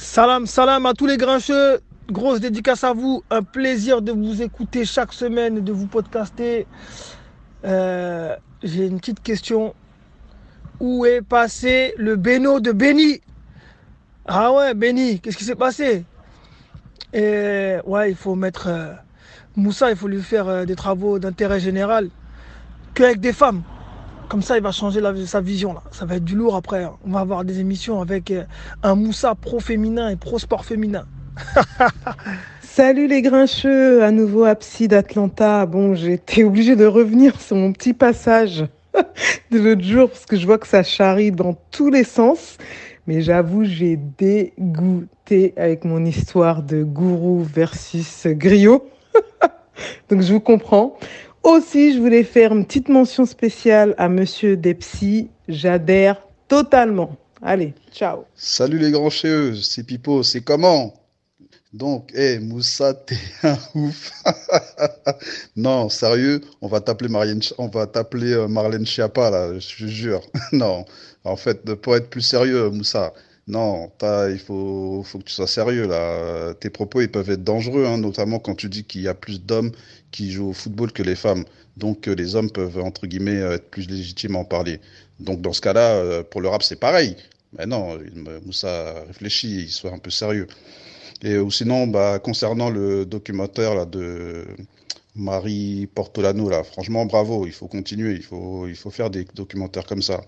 Salam, salam à tous les grincheux. Grosse dédicace à vous. Un plaisir de vous écouter chaque semaine, de vous podcaster. Euh, J'ai une petite question. Où est passé le Beno de Benny Ah ouais, Benny, qu'est-ce qui s'est passé? Et ouais, il faut mettre euh, Moussa, il faut lui faire euh, des travaux d'intérêt général qu'avec des femmes. Comme ça, il va changer sa vision. Là. Ça va être du lourd après. hein. On va avoir des émissions avec euh, un Moussa pro-féminin et pro-sport féminin. Salut les grincheux, à nouveau Psy d'Atlanta. Bon, été obligée de revenir sur mon petit passage de l'autre jour parce que je vois que ça charrie dans tous les sens. Mais j'avoue, j'ai dégoûté avec mon histoire de gourou versus griot. Donc je vous comprends. Aussi, je voulais faire une petite mention spéciale à Monsieur Depsy. J'adhère totalement. Allez, ciao. Salut les grands chez c'est Pipo, c'est comment? Donc, hé, Moussa, t'es un ouf. Non, sérieux, on va t'appeler on va t'appeler euh, Marlène Schiappa, là, je jure. Non, en fait, pour être plus sérieux, Moussa, non, il faut, faut que tu sois sérieux, là. Tes propos, ils peuvent être dangereux, hein, notamment quand tu dis qu'il y a plus d'hommes qui jouent au football que les femmes. Donc, euh, les hommes peuvent, entre guillemets, euh, être plus légitimes à en parler. Donc, dans ce cas-là, euh, pour le rap, c'est pareil. Mais non, Moussa réfléchit, il soit un peu sérieux. Et ou sinon, bah, concernant le documentaire là, de Marie Portolano, là, franchement, bravo, il faut continuer, il faut, il faut faire des documentaires comme ça.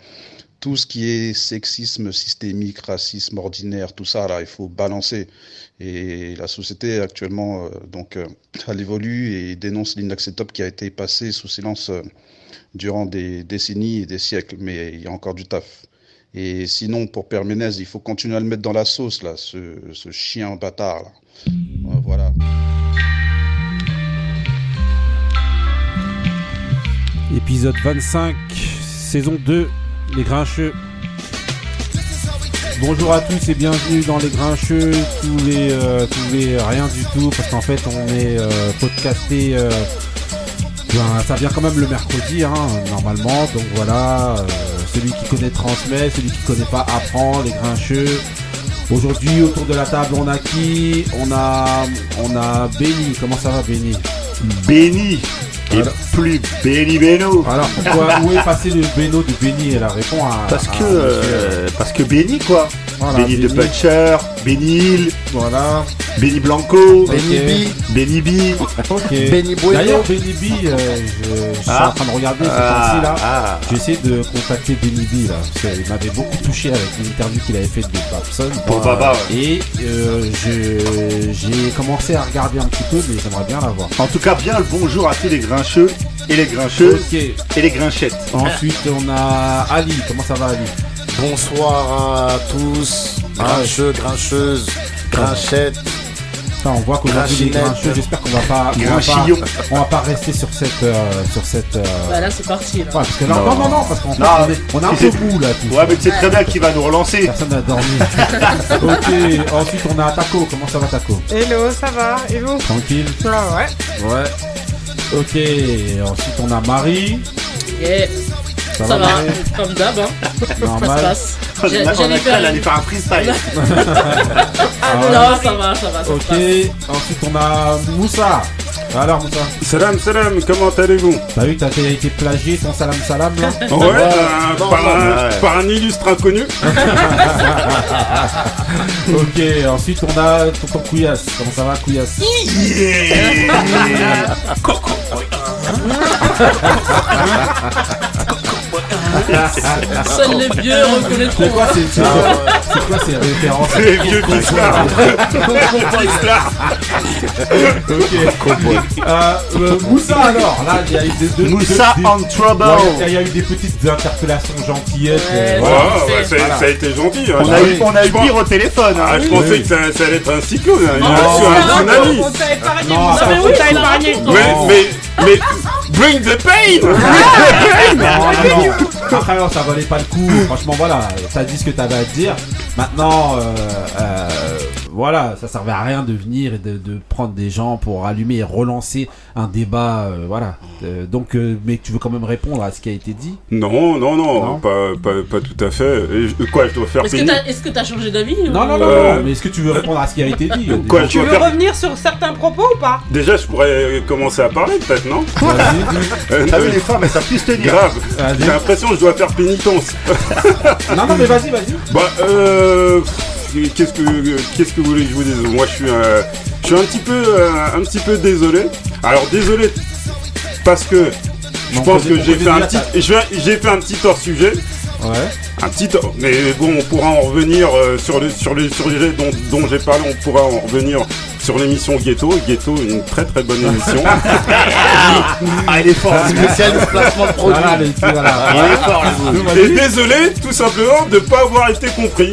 Tout ce qui est sexisme systémique, racisme ordinaire, tout ça, là, il faut balancer. Et la société actuellement, euh, donc, euh, elle évolue et dénonce l'inacceptable qui a été passé sous silence euh, durant des décennies et des siècles. Mais il y a encore du taf. Et sinon, pour Père il faut continuer à le mettre dans la sauce, là, ce, chien bâtard, là. Voilà. Épisode 25, saison 2, Les Grincheux. Bonjour à tous et bienvenue dans Les Grincheux, tous les, euh, tous les rien du tout, parce qu'en fait on est euh, podcasté, euh, ben, ça vient quand même le mercredi, hein, normalement, donc voilà, euh, celui qui connaît transmet, celui qui connaît pas apprend, Les Grincheux. Aujourd'hui autour de la table on a qui? On a, on a Benny, comment ça va Benny? Béni et plus Béni Beno. Alors pourquoi, où est passé le Beno de Benny Elle répond à... Parce à que monsieur, euh, parce que Béni quoi. Voilà, Béni de Benny. Butcher, Béni Hill, Voilà. Béni Blanco, Benny B. Béni B. Benny Bueno. D'ailleurs, Benny B, euh, je, je suis Ah. en train de regarder ces Ah, temps-ci là. ah. J'essaie de contacter Benny B là, parce qu'il m'avait beaucoup touché avec l'interview qu'il avait faite de Babson. Pour Baba, ouais. Et euh, je- j'ai commencé à regarder un petit peu, mais j'aimerais bien la voir. En tout cas, bien le bonjour à tous les grincheux et les grincheuses et les grinchettes. Ensuite, on a Ali. Comment ça va, Ali? Bonsoir à tous, grincheux, grincheuses, grinchettes. Putain, on voit qu'aujourd'hui les grincheux, j'espère qu'on va pas, on va pas, on va pas rester sur cette, euh, sur cette. euh, Bah là c'est parti là. Ouais, parce que là, non, Non. non, non, parce qu'en fait, Non, on est, on est un c'est- peu bout là. Tous. Ouais, mais tu sais très bien qui va nous relancer. Personne n'a dormi. ok, ensuite on a Taco. Comment ça va, Taco? Hello, ça va Et vous? Tranquille Ah ouais Ouais. Ok, ensuite on a Marie. Yeah. Ça, Ça, va, comme d'hab. Hein. Ça se Normal. j'allais a cru faire un freestyle. Ah ouais. Non, ça va, ça va. Ça Ok, passe. ensuite on a Moussa. Alors Moussa, Salam salam, comment allez-vous? T'as vu que t'as été plagié ton salam salam là Ouais, euh, non, par, non, un, ouais. par un illustre inconnu. Ok, ensuite on a tonton Couillasse. Comment ça va Couillasse Seuls les vieux reconnaîtront. C'est quoi ces, c'est- c'est quoi ces références Les vieux bislards. Ok. Euh, euh, Moussa alors, là il y a eu des, deux- Moussa des- on Ouais, trouble. il y a eu des petites interpellations gentillettes. Ouais, euh, Ouais, voilà. ouais, c'est- Voilà. Ça a été gentil. hein. On a eu, on a eu je pense- pire au téléphone. hein. Ah, je pensais que ça, ça allait être un cyclone, hein, une Non, action, non, un non, tsunami. Non, Non, ça- mais oui, bring the pain non, non, non. Après, non, ça valait pas le coup. Franchement, voilà, t'as dit ce que t'avais à dire. Maintenant, euh, euh, voilà, ça servait à rien de venir et de, de prendre des gens pour allumer et relancer un débat, euh, voilà. Euh, donc, euh, mais tu veux quand même répondre à ce qui a été dit? Non, non, non, Non? Pas, pas, pas tout à fait. Et quoi, je dois faire Est-ce que que t'as changé d'avis Non, ou- non, non, Euh, non, mais est-ce que tu veux répondre à ce qui a été dit? Quoi, je Tu veux faire... revenir sur certains propos ou pas? Déjà, je pourrais commencer à parler, peut-être, non? Vas-y, Euh, T'as vu euh, les femmes, elles savent plus tenir. Grave. J'ai l'impression que je dois faire pénitence. non, non, mais vas-y, vas-y. Bah, euh. Qu'est-ce que qu'est-ce que vous voulez que je vous dise Moi, je suis euh, je suis un petit peu euh, un petit peu désolé. Alors désolé parce que je Non, pense que j'ai fait un petit j'ai fait un petit hors sujet. Ouais. Un petit, mais bon, on pourra en revenir euh, sur le sur les sujets dont, dont j'ai parlé. On pourra en revenir sur l'émission Ghetto. Ghetto, une très très bonne émission. Ah, il est fort. Spécialiste placement de produit. Voilà, voilà. Il est fort. Et désolé, tout simplement, de pas avoir été compris.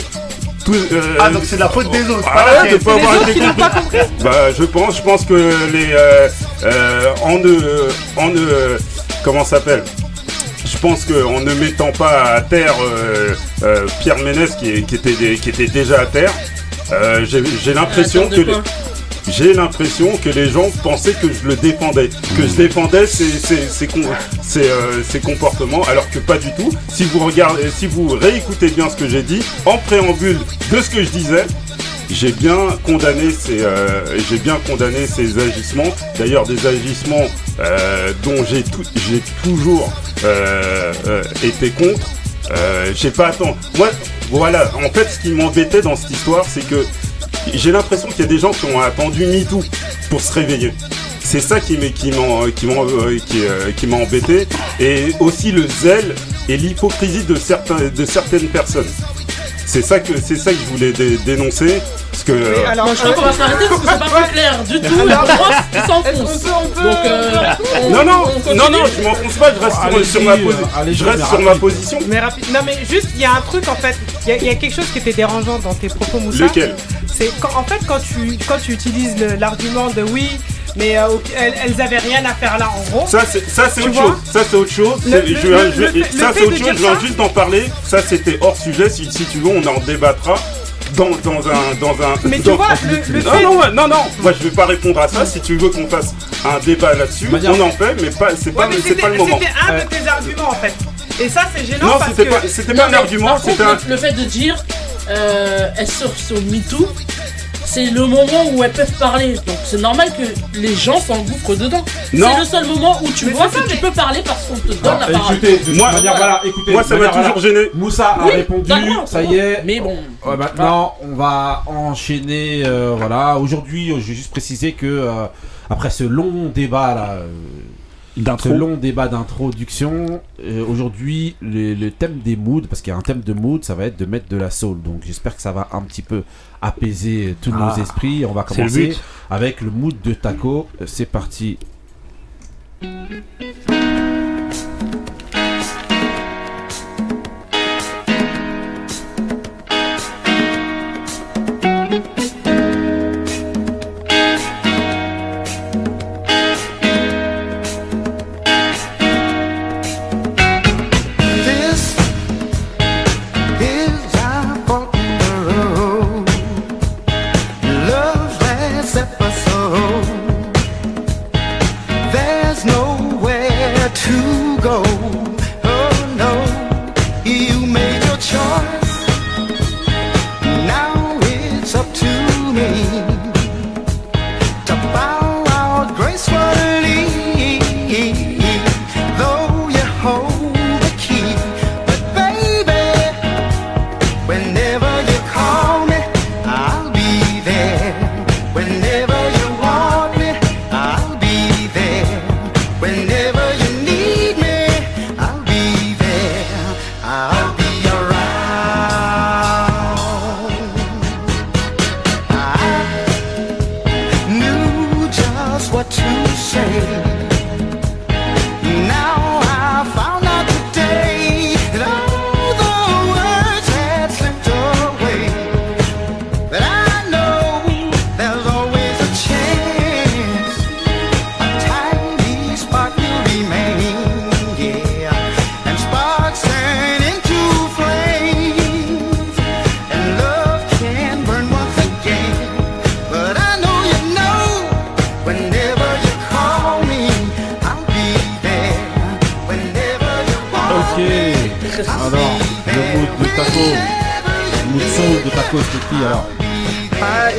Tout, euh, Ah, donc c'est de la faute des autres. Ah de pas avoir été qui n'ont compris. pas compris Bah, je pense, je pense que les euh, euh, en ne, en ne, comment ça s'appelle? Je pense que en ne mettant pas à terre euh, euh, Pierre Ménès qui, était qui était déjà à terre, euh, j'ai l'impression que les- j'ai l'impression que les gens pensaient que je le défendais, que je défendais euh, ses comportements, alors que pas du tout. Si vous regardez, si vous réécoutez bien ce que j'ai dit, en préambule de ce que je disais, j'ai bien condamné ces, euh, j'ai bien condamné ces agissements. D'ailleurs, des agissements euh, dont j'ai j'ai toujours été contre. J'ai pas attends. Moi, voilà. En fait, ce qui m'embêtait dans cette histoire, c'est que j'ai l'impression qu'il y a des gens qui ont attendu MeToo pour se réveiller. C'est ça qui m'a embêté et aussi le zèle et l'hypocrisie de certaines personnes. C'est ça que c'est ça que je voulais dé- dénoncer parce que euh, alors, Bon, je crois qu'on va s'arrêter parce que c'est pas plus clair du tout. La Est-ce s'enfonce. Donc, euh, on- non non on non non je m'enfonce pas je reste sur- ma euh, position allez-y, je reste mais sur ma rapide. position Mais rapide. Non mais juste, il y a un truc en fait. Il y, a- il y a quelque chose qui était dérangeant dans tes propos, Moussa. lequel? C'est en fait quand tu quand tu utilises l'argument de oui, mais euh, elles, elles avaient rien à faire là en gros. Ça c'est ça c'est autre chose. Ça c'est autre chose. Le- C'est- le- je- le- je- le fait- ça c'est autre de chose. Je viens juste d'en parler. Ça c'était hors sujet. Si, si tu veux, on en débattra dans, dans un dans un. Mais tu dans- vois, le, le non, fait. non, ouais, non, non, moi je vais pas répondre à ça. Si tu veux qu'on fasse un débat là-dessus, on en fait, mais pas, c'est Ouais, pas, c'est pas le moment. c'était un de tes arguments en fait. Et ça c'est gênant Non, parce c'était que. pas, c'était Non, pas un argument, contre, un. le, le fait de dire euh, elles surfent sur MeToo, c'est le moment où elles peuvent parler. Donc c'est normal que les gens s'engouffrent dedans. C'est le seul moment où tu Mais vois c'est ça, que tu mais- peux parler parce qu'on te donne la Alors, parole. écoutez, Moi- manière, voilà, écoutez. Moi, de ça m'a toujours voilà. gêné. Moussa a Oui, répondu, ça y est. Mais bon. Ouais, maintenant, on va enchaîner. euh, voilà, aujourd'hui, euh, je vais juste préciser que euh, après ce long débat là, euh, ce long débat d'introduction, euh, aujourd'hui, le, le thème des moods, parce qu'il y a un thème de mood, ça va être de mettre de la soul. Donc, j'espère que ça va un petit peu apaiser tous Ah, nos esprits. On va le commencer avec le mood de Taco. Euh, C'est parti.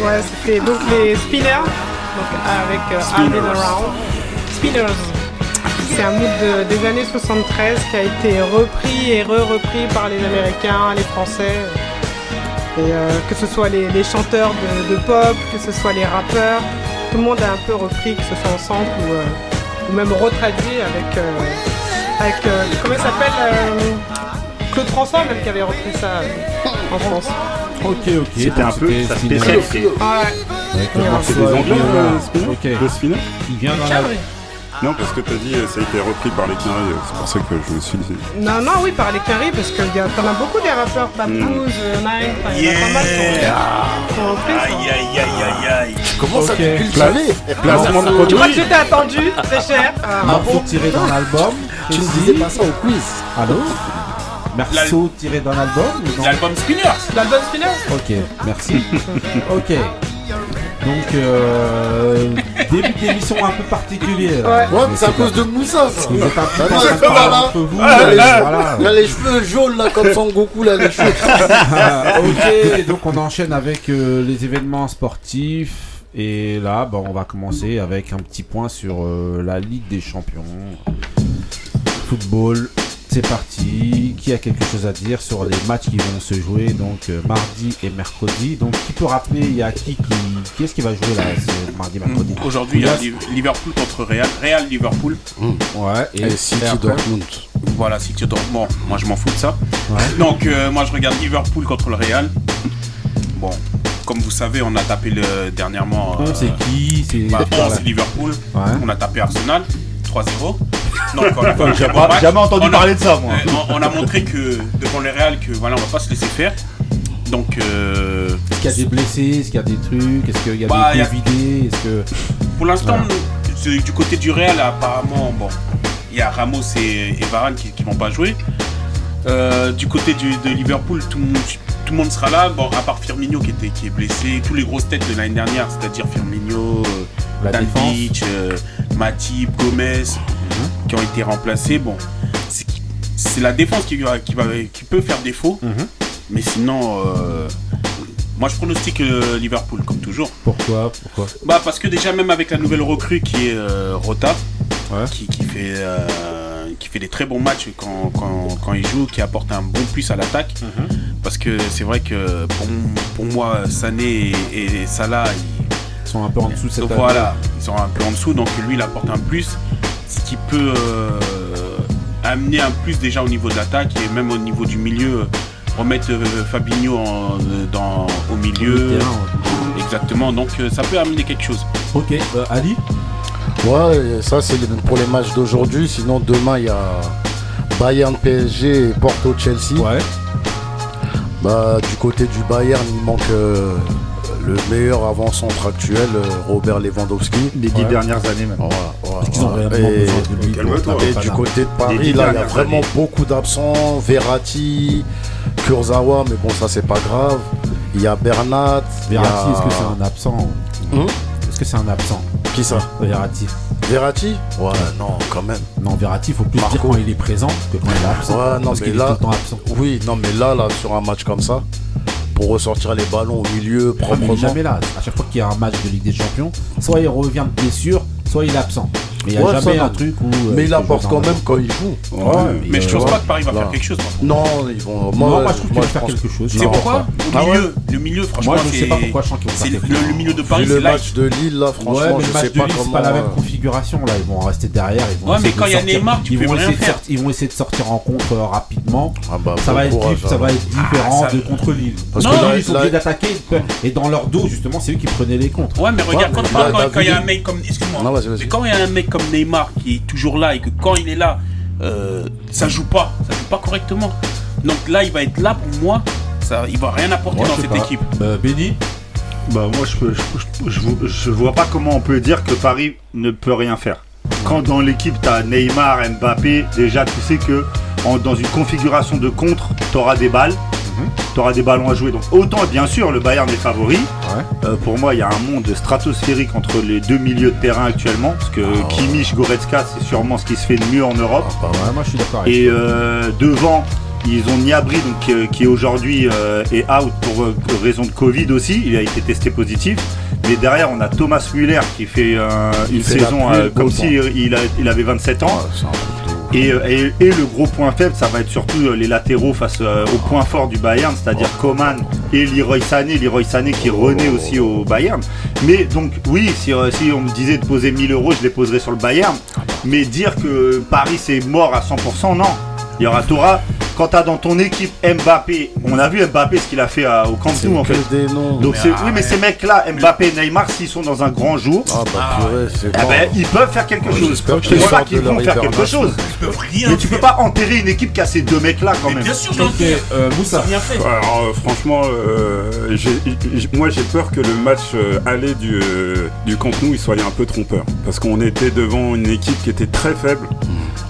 Ouais, c'était donc les Spinners, donc avec euh, I've Been Around. Spinners. C'est un mood de- des années 73 qui a été repris et re-repris par les Américains, les Français. Et euh, que ce soit les, les chanteurs de, de pop, que ce soit les rappeurs, tout le monde a un peu repris, que ce soit en centre ou, euh, ou même retraduit avec, avec comment il s'appelle Claude François même qui avait repris ça euh, en France. Ok, ok. C'était un peu sa spécialité. Ouais. Le C'est des de anglais, Viola. euh, Spinner Ok. Le spinner Il vient dans la. Non, parce que t'as dit euh, ça a été repris par les Canaries, c'est pour ça que je me suis dit. Non, non, oui, par les Quinry, parce que y a- t'en as beaucoup des rappeurs, Papoose, euh, Nine, enfin, il y en a pas mal qui ont- qui ont repris ça. Aïe aïe aïe aïe aïe. Comment ça tu cultivé Placement de Tu crois que produit j'étais attendu, très cher Ah, Morceau tiré dans l'album. Tu ne disais pas ça au quiz. Allô? Morceau tiré ou non L'album Spinners. L'album Spinner Ok, merci. ok. Donc, euh, début d'émission un peu particulier. là. Ouais. Ouais, c'est à cause de Moussa ça. Vous êtes un peu Ah, là. entre vous. Il a les euh, cheveux- voilà. Il a les cheveux jaunes là comme Son Goku là les cheveux. Ah, ok, donc on enchaîne avec euh, les événements sportifs. Et là, bah, on va commencer avec un petit point sur euh, la Ligue des Champions. Football, c'est parti. Qui a quelque chose à dire sur les matchs qui vont se jouer donc euh, mardi et mercredi? Donc, qui peut rappeler, il y a qui qui, qui est-ce qui va jouer là ce mardi, mercredi? Aujourd'hui, il y a Liverpool contre Real. Real Liverpool. Ouais, et, Et City Dortmund. Voilà, City Dortmund. Bon, moi je m'en fous de ça. Ouais. Donc euh, moi je regarde Liverpool contre le Real. Bon, comme vous savez, on a tapé le dernièrement. On euh, qui? C'est bah, c'est Liverpool. Ouais. On a tapé Arsenal 3-0. Donc on a fait un J'ai très bon pas- match. jamais entendu On a- parler de ça, moi. euh, on, on a montré que devant le Real que voilà, on va pas se laisser faire. Donc euh, Est-ce qu'il y a des blessés? Est-ce qu'il y a des trucs? Est-ce qu'il y a Bah, des a- Covidés Est-ce que. Pour l'instant, du côté du Real, apparemment, bon, il y a Ramos et, et Varane qui, qui vont pas jouer. Euh, du côté du- de Liverpool, tout, le monde- tout le monde sera là, bon, à part Firmino qui, était, qui est blessé, tous les grosses têtes de l'année dernière, c'est-à-dire Firmino, La Dan défense. Beach, euh, Matip, Gomez, qui ont été remplacés. Bon, c'est la défense qui, va, qui, va, qui peut faire défaut, Mhm. mais sinon, euh, moi je pronostique euh, Liverpool comme toujours. Pourquoi? Pourquoi? Bah parce que déjà même avec la nouvelle recrue qui est euh, Rota, Ouais. qui, qui fait qui fait des très bons matchs quand, quand, quand il joue, qui apporte un bon plus à l'attaque. Mhm. Parce que c'est vrai que pour, pour moi Sané et, et Salah, ils, Ils sont un peu en dessous de cette voilà, ils sont un peu en dessous, donc lui il apporte un plus, ce qui peut euh, amener un plus déjà au niveau de l'attaque et même au niveau du milieu. euh, Remettre euh, Fabinho en- dans, au milieu, exactement. Donc ça peut amener quelque chose. Ok, euh, Ali Ouais, ça c'est pour les matchs d'aujourd'hui. Sinon demain il y a Bayern PSG et Porto Chelsea. Ouais. Bah du côté du Bayern il manque euh, le meilleur avant-centre actuel, euh, Robert Lewandowski. Les dix Ouais. dernières années même. Voilà, qu'ils ont réellement Et- besoin de lui pour Calme-toi. taper Et le du côté de Paris, là, il y a vraiment années. beaucoup d'absents. Verratti, Kurzawa, mais bon, ça, c'est pas grave. Il y a Bernat. a- Verratti, est-ce que c'est un absent Hum Est-ce que c'est un absent? Qui ça? Verratti. Verratti? Ouais, non, quand même. Non, Verratti, il faut plus dire quand il est présent que quand il est absent. Ouais, non, parce mais là- est tout le temps absent. Oui, non, mais là, là, sur un match comme ça, pour ressortir les ballons au milieu Ouais, mais il proprement. jamais là. À chaque fois qu'il y a un match de Ligue des Champions, soit il revient de blessure, soit il est absent. Mais il n'y a Ouais, jamais un truc où. euh, mais il apporte quand même le- quand il joue. Ouais, mais il je euh, pense ouais. pas que Paris va faire quelque chose. Non, ils vont. Moi, Moi, moi, je trouve qu'il moi, va je faire quelque chose. Non, pourquoi Ah le milieu, franchement, Moi, je c'est sais pas pourquoi je sens qu'ils vont c'est faire le, quelque chose. le milieu de Paris, le c'est là. match de Lille, là, franchement, ouais, mais je le match sais de pas Lille, c'est comment. pas la même euh, configuration là. Ils vont rester derrière. Ils vont Ouais, essayer mais quand de il y a sortir- Neymar, tu ils peux vont rien essayer de faire. sortir- Ils vont essayer de sortir en contre euh, rapidement. Ah bah, Ça va, être, courage, dif- ça va être différent Ah, de contre Lille. Parce non, que ils sont obligés d'attaquer. Et dans leur dos, justement, c'est eux qui prenaient les contres. Ouais, mais regarde, quand, il y a un mec comme. Excuse-moi. Non, vas-y, vas-y. Mais quand il y a un mec comme Neymar qui est toujours là et que quand il est là, euh, ça joue pas. Ça joue pas correctement. Donc là, il va être là pour moi. Ça, il va rien apporter Moi, dans cette pas. équipe. Euh, Benny Bah moi je, peux- je, vois- je vois pas comment on peut dire que Paris ne peut rien faire. Quand dans l'équipe t'as Neymar, Mbappé, déjà tu sais que en- dans une configuration de contre, t'auras des balles, t'auras des ballons à jouer. Donc autant bien sûr le Bayern est favori. Euh, pour moi il y a un monde stratosphérique entre les deux milieux de terrain actuellement, parce que Ah, Kimmich, Goretzka c'est sûrement ce qui se fait de mieux en Europe. Ouais, moi je suis d'accord avec Et euh, devant, ils ont Niabri donc euh, qui aujourd'hui euh, est out pour euh, raison de Covid aussi. Il a été testé positif. Mais derrière, on a Thomas Müller qui fait une fait saison comme beau si il, a- il avait 27 ans. Et, euh, et- et le gros point faible, ça va être surtout euh, les latéraux face euh, au point fort du Bayern, c'est-à-dire Coman et Leroy Sané. Leroy Sané qui renaît aussi au Bayern. Mais donc, oui, si, si on me disait de poser 1000 euros, je les poserais sur le Bayern. Mais dire que Paris c'est mort à 100%, non. Il y aura Torah. Quand t'as dans ton équipe Mbappé, on a vu Mbappé ce qu'il a fait à- au Camp Nou en que fait. des noms. Donc Mais c'est- oui, mais ces mecs-là, Mbappé et Neymar, s'ils sont dans un grand jour, Ah bah purée, c'est eh ben, ils peuvent faire quelque Ouais, chose. Je te qu'ils vont faire quelque chose. Ils peuvent rien Mais tu peux pas enterrer une équipe qui a ces deux mecs-là quand même. Bien sûr, euh, Moussa. rien fait. Alors euh, franchement, euh, moi j'ai peur que le match euh, aller du, euh, du Camp Nou il soit un peu trompeur. Parce qu'on était devant une équipe qui était très faible.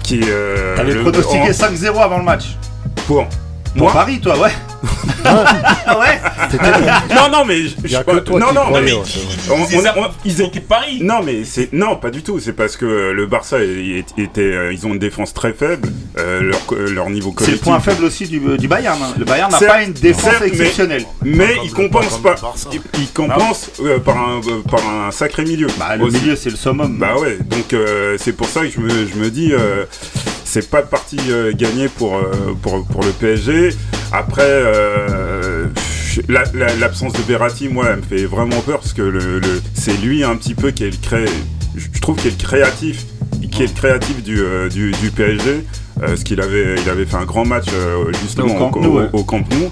Qui, euh, T'avais le- pronostiqué en- 5-0 avant le match. Pour Pour moi Paris, toi, ouais. Ouais. Non, non, mais je- je- que toi non, non, mais on- on- on- ils Ils Paris. Non, mais c'est non, pas du tout. C'est parce que le Barça était, euh, ils ont une défense très faible. euh, leur, leur niveau C'est le point faible aussi du, du Bayern. hein. Le Bayern n'a pas une défense certes, mais- exceptionnelle. Mais Pas ils compensent pas pas. Ils, compensent euh, par un euh, par un sacré milieu. Bah, le Aussi. milieu, c'est le summum. Bah ouais, donc euh, c'est pour ça que je me, je me dis, euh, c'est pas parti euh, gagné pour, euh, pour, pour le PSG. Après, euh, la- la- l'absence de Verratti, moi, elle me fait vraiment peur parce que le, le- c'est lui un petit peu qui est le cré... Je trouve qu'il est le créatif, qui est le créatif du, euh, du, du PSG. euh, parce qu'il avait, il avait fait un grand match euh, justement au- au Camp Nou.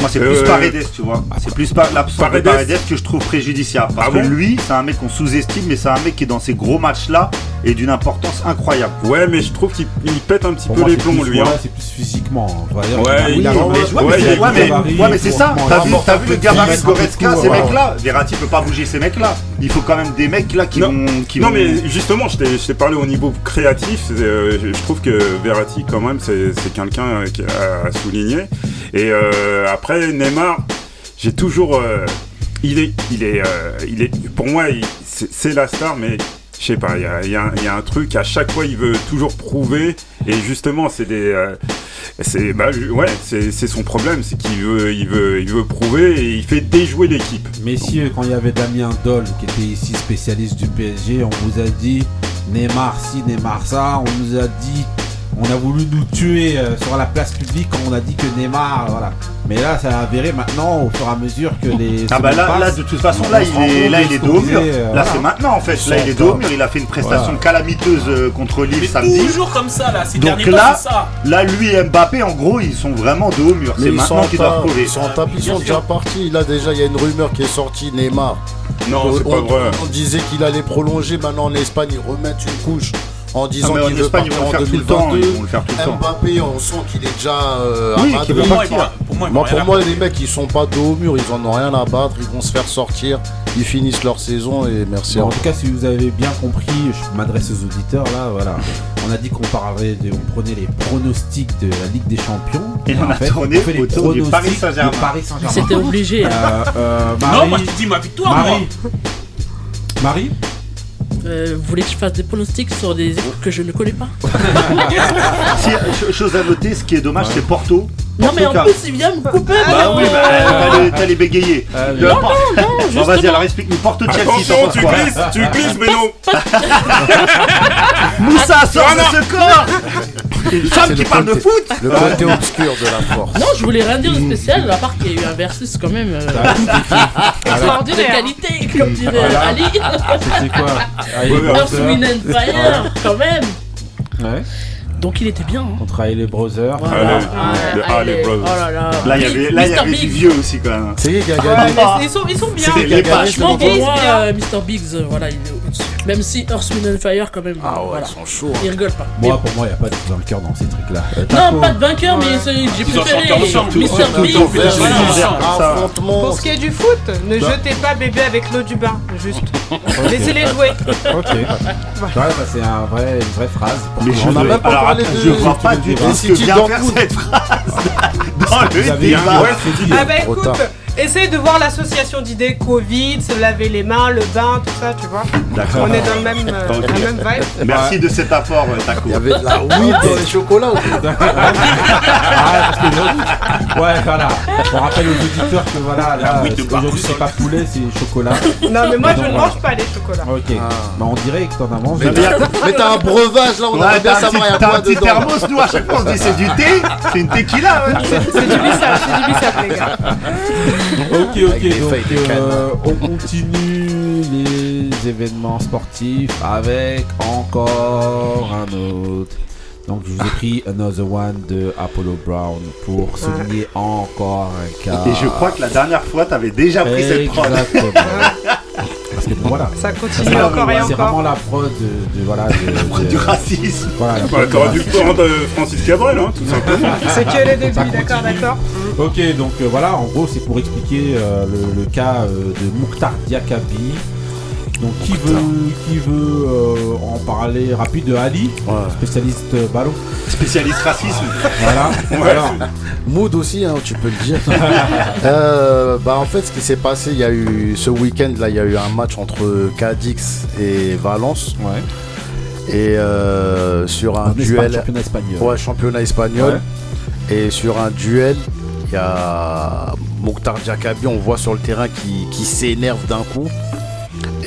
Moi, c'est plus Euh, Paredes, tu vois. C'est plus pas l'absence de Paredes. Que je trouve préjudiciable. Parce Ah que bon lui, c'est un mec qu'on sous-estime, mais c'est un mec qui est dans ces gros matchs-là et d'une importance incroyable. Ouais, mais je trouve qu'il il pète un petit Pour peu moi, les plombs, plus- lui. hein. c'est plus physiquement. Ouais, Il a Mais, ouais, c'est- a ouais, mais- gabarit, ouais, mais c'est ça. T'as vu, le gabarit de Goretzka, ces mecs-là Verratti peut pas bouger ces mecs-là. Il faut quand même des mecs là qui Non. vont. Qui Non vont- mais justement, je t'ai parlé au niveau créatif. euh, je trouve que Verratti quand même c'est quelqu'un euh, qui a à souligner. Et euh, après Neymar, j'ai toujours, euh, il est, il est, euh, il est. Pour moi, c'est la star, mais je sais pas. Il y a, un- truc. À chaque fois, il veut toujours prouver. Et justement, c'est des. c'est bah, ouais, son problème, c'est qu'il veut, il veut, il veut prouver et il fait déjouer l'équipe. Messieurs, quand il y avait Damien Doll qui était ici spécialiste du PSG, on vous a dit Neymar ci, Neymar ça, on nous a dit, on a voulu nous tuer euh, sur la place publique quand on a dit que Neymar, voilà. Mais là, ça a avéré maintenant au fur et à mesure que les. Ah bah là, là de toute façon on là il est compte là de il est dos mur. euh, Là voilà. c'est maintenant en fait. Là il est dos au mur. Il a fait une prestation Voilà. calamiteuse euh, contre Lille Mais samedi. toujours comme ça, là. Ces Donc derniers là- temps, ça. Là lui et Mbappé en gros ils sont vraiment dos au mur. Mais C'est ils maintenant sont qu'ils en doivent prouver. Ils sont en ils sont déjà partis. Là déjà, il y a une rumeur qui est sortie, Neymar. Non, c'est on, pas vrai. on disait qu'il allait prolonger. Maintenant en Espagne, ils remettent une couche en Ah, disant en qu'il veut Espagne ils partir en faire tout le temps. 2022. Ils vont le faire tout le temps. Mbappé, on sent qu'il est déjà euh, Oui, à veut Pour moi, pour moi, rien pour moi, les mecs, ils sont pas dos au mur, ils en ont rien à battre, ils vont se faire sortir, ils finissent leur saison et merci. Bon, en tout cas, si vous avez bien compris, je m'adresse aux auditeurs là, voilà. On a dit qu'on parlerait, de, on prenait les pronostics de la Ligue des Champions. Et on en a fait, tourné on fait les autour pronostics Paris Saint-Germain. du Paris Saint-Germain. C'était obligé. Euh, euh, Non, moi je te dis ma victoire, moi. Marie, Marie, Euh, vous voulez que je fasse des pronostics sur des équipes que je ne connais pas Si, ch- chose à noter, ce qui est dommage, c'est Porto. Non, mais en plus, il vient me couper. Bah oui, bah, t'allais- bégayer. Euh, Le non, non, non, Bon, justement. vas-y, alors explique-nous Porto Chelsea. t'en Attention, tu quoi glisses, tu glisses, mais non. Moussa, sort Non, de ce corps Une femme qui le parle de foot Le côté obscur de la force. Non, je voulais rien dire de spécial, à part qu'il y a eu un versus quand même euh, de Extraordinaire. qualité, comme dirait. Ali. c'était quoi? Earth, Wind and Fire, quand même. Ouais, Donc il était bien. hein. contre Hailey Brothers. Voilà. Allez, Ouais, le allez. Harley Brothers. Oh là là. Là, il y avait, là, il y Mr. avait du Biggs. vieux aussi, quand même. C'est qui qui a Ah, ils sont, ils sont bien. Les c'est euh, Mr. Biggs, euh, voilà, il est. Même si Earth, Wind and Fire, quand même, Ah ouais, voilà. ils sont chauds. il rigole pas. Moi, pour moi, il n'y a pas de vainqueur dans ces trucs-là. Euh, non, pas de vainqueur, mais c'est- j'ai Ils préféré Mr. affrontements. Pour ce qui est du foot, ne Bah. jetez pas bébé avec l'eau du bain, juste. Laissez-les jouer. Ok. Ouais, bah, c'est un vrai, une vraie phrase. Pour Mais je veux- même pas je vois pas du tout hein. ce que vient faire cette phrase dans le débat. Ah bah écoute. Essaye de voir l'association d'idées Covid, se laver les mains, le bain, tout ça, tu vois. D'accord. On est dans le même, euh, Ok. la même vibe. Merci de cet apport, euh, Taco. Il y avait de la weed dans les chocolats ou quoi Ah, parce qu'aujourd'hui- Ouais, voilà. On rappelle aux auditeurs que voilà, là, de aujourd'hui c'est pas poulet, c'est chocolat. Non, mais moi je Donc, ne mange pas les chocolats. Ok. Bah, on dirait que t'en as mangé. Mais t'as mais t'as un breuvage là, on aimerait bien t'as un savoir a quoi un petit dedans. thermos, nous à chaque fois on se dit c'est du thé, c'est une tequila. ouais. C'est du bissap, c'est du bissap, les gars. Ok, ok, donc euh, on continue les événements sportifs avec encore un autre. Donc je vous ai pris Another One de Apollo Brown pour souligner encore un cas. Et je crois que la dernière fois t'avais déjà pris cette prod. Parce que bon, voilà. Ça continue encore et C'est vraiment encore. la prod de, de- voilà de, de- Du racisme. voilà, la Bah, T'aurais du dû prendre euh, Francis Cabrel, hein, tout simplement. C'est que le début, Ça d'accord, d'accord. Ok, donc euh, voilà, en gros, c'est pour expliquer euh, le, le cas euh, de Mouktar Diakabi. Donc, qui veut, qui veut euh, en parler rapide de Ali, Ouais. spécialiste euh, ballon Spécialiste racisme. Voilà. Alors, Mood aussi, hein, tu peux le dire. Euh, bah en fait, ce qui s'est passé, il y a eu ce week-end là, il y a eu un match entre Cadix et Valence ouais. et euh, sur un En Espagne, duel, championnat espagnol. ouais, championnat espagnol. Et sur un duel, il y a Mokhtar Diakabi, on voit sur le terrain qui, qui s'énerve d'un coup.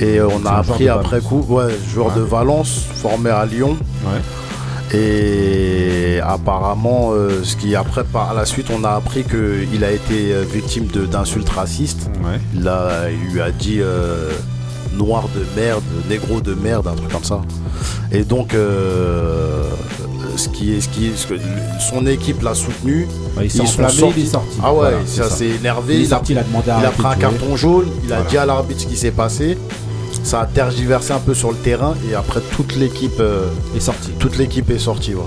Et euh, on a appris après coup, ouais, joueur Ouais. de Valence, formé à Lyon. Ouais. Et apparemment, euh, ce qui après par la suite, on a appris qu'il a été euh, victime d'insultes racistes. Ouais. Il lui a dit euh, noir de merde, négro de merde, un truc comme ça. Et donc, euh, ce qui est, ce qui est- ce que son équipe l'a soutenu. Il s'est enflammé, sortis. il est sorti. Ah ouais, Voilà, ça, s'est énervé. Il est sorti, il a il a pris un carton jaune, il a Voilà. dit à l'arbitre ce qui s'est passé. Ça a tergiversé un peu sur le terrain et après toute l'équipe euh, est sorti. toute l'équipe est sortie. ouais.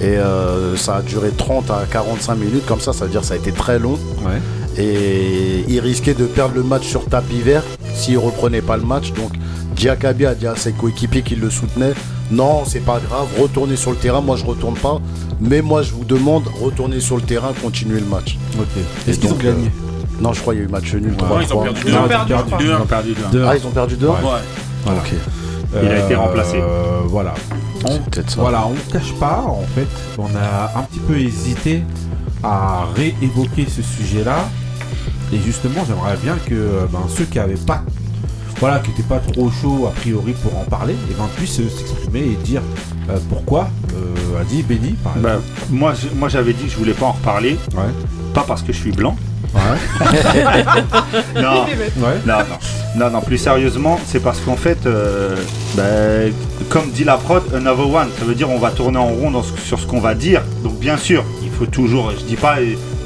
Et euh, ça a duré 30 à 45 minutes comme ça, ça veut dire que ça a été très long. Ouais. Et il risquait de perdre le match sur tapis vert s'il reprenait pas le match. Donc Diakabi a dit à ses coéquipiers qui le soutenaient Non, c'est pas grave, retournez sur le terrain. Moi je retourne pas, mais moi je vous demande retournez sur le terrain, continuez le match. Ok. Et Est-ce qu'ils ont donc, gagné? Non, je crois qu'il y a eu match nul. Ouais, ils ont perdu Ils ont perdu, Ils ont perdu deux. Deux. Ah, ils ont perdu deux Ouais. Voilà. Ok. Il a été remplacé. Euh, voilà. On, ça. voilà, on ne cache pas, en fait, on a un petit peu hésité à réévoquer ce sujet-là. Et justement, j'aimerais bien que euh, ben, ceux qui avaient pas, voilà, qui n'étaient pas trop chauds a priori pour en parler, et ben, puissent euh, s'exprimer et dire euh, pourquoi. Euh, a dit Benny, par Bah, exemple. moi j'avais dit que je voulais pas en reparler, Ouais. pas parce que je suis blanc. Ouais. Non, Ouais. non, non, non, non, plus sérieusement, c'est parce qu'en fait, euh, bah, comme dit la prod, another one, ça veut dire on va tourner en rond dans ce- sur ce qu'on va dire. Donc bien sûr, il faut toujours, je dis pas,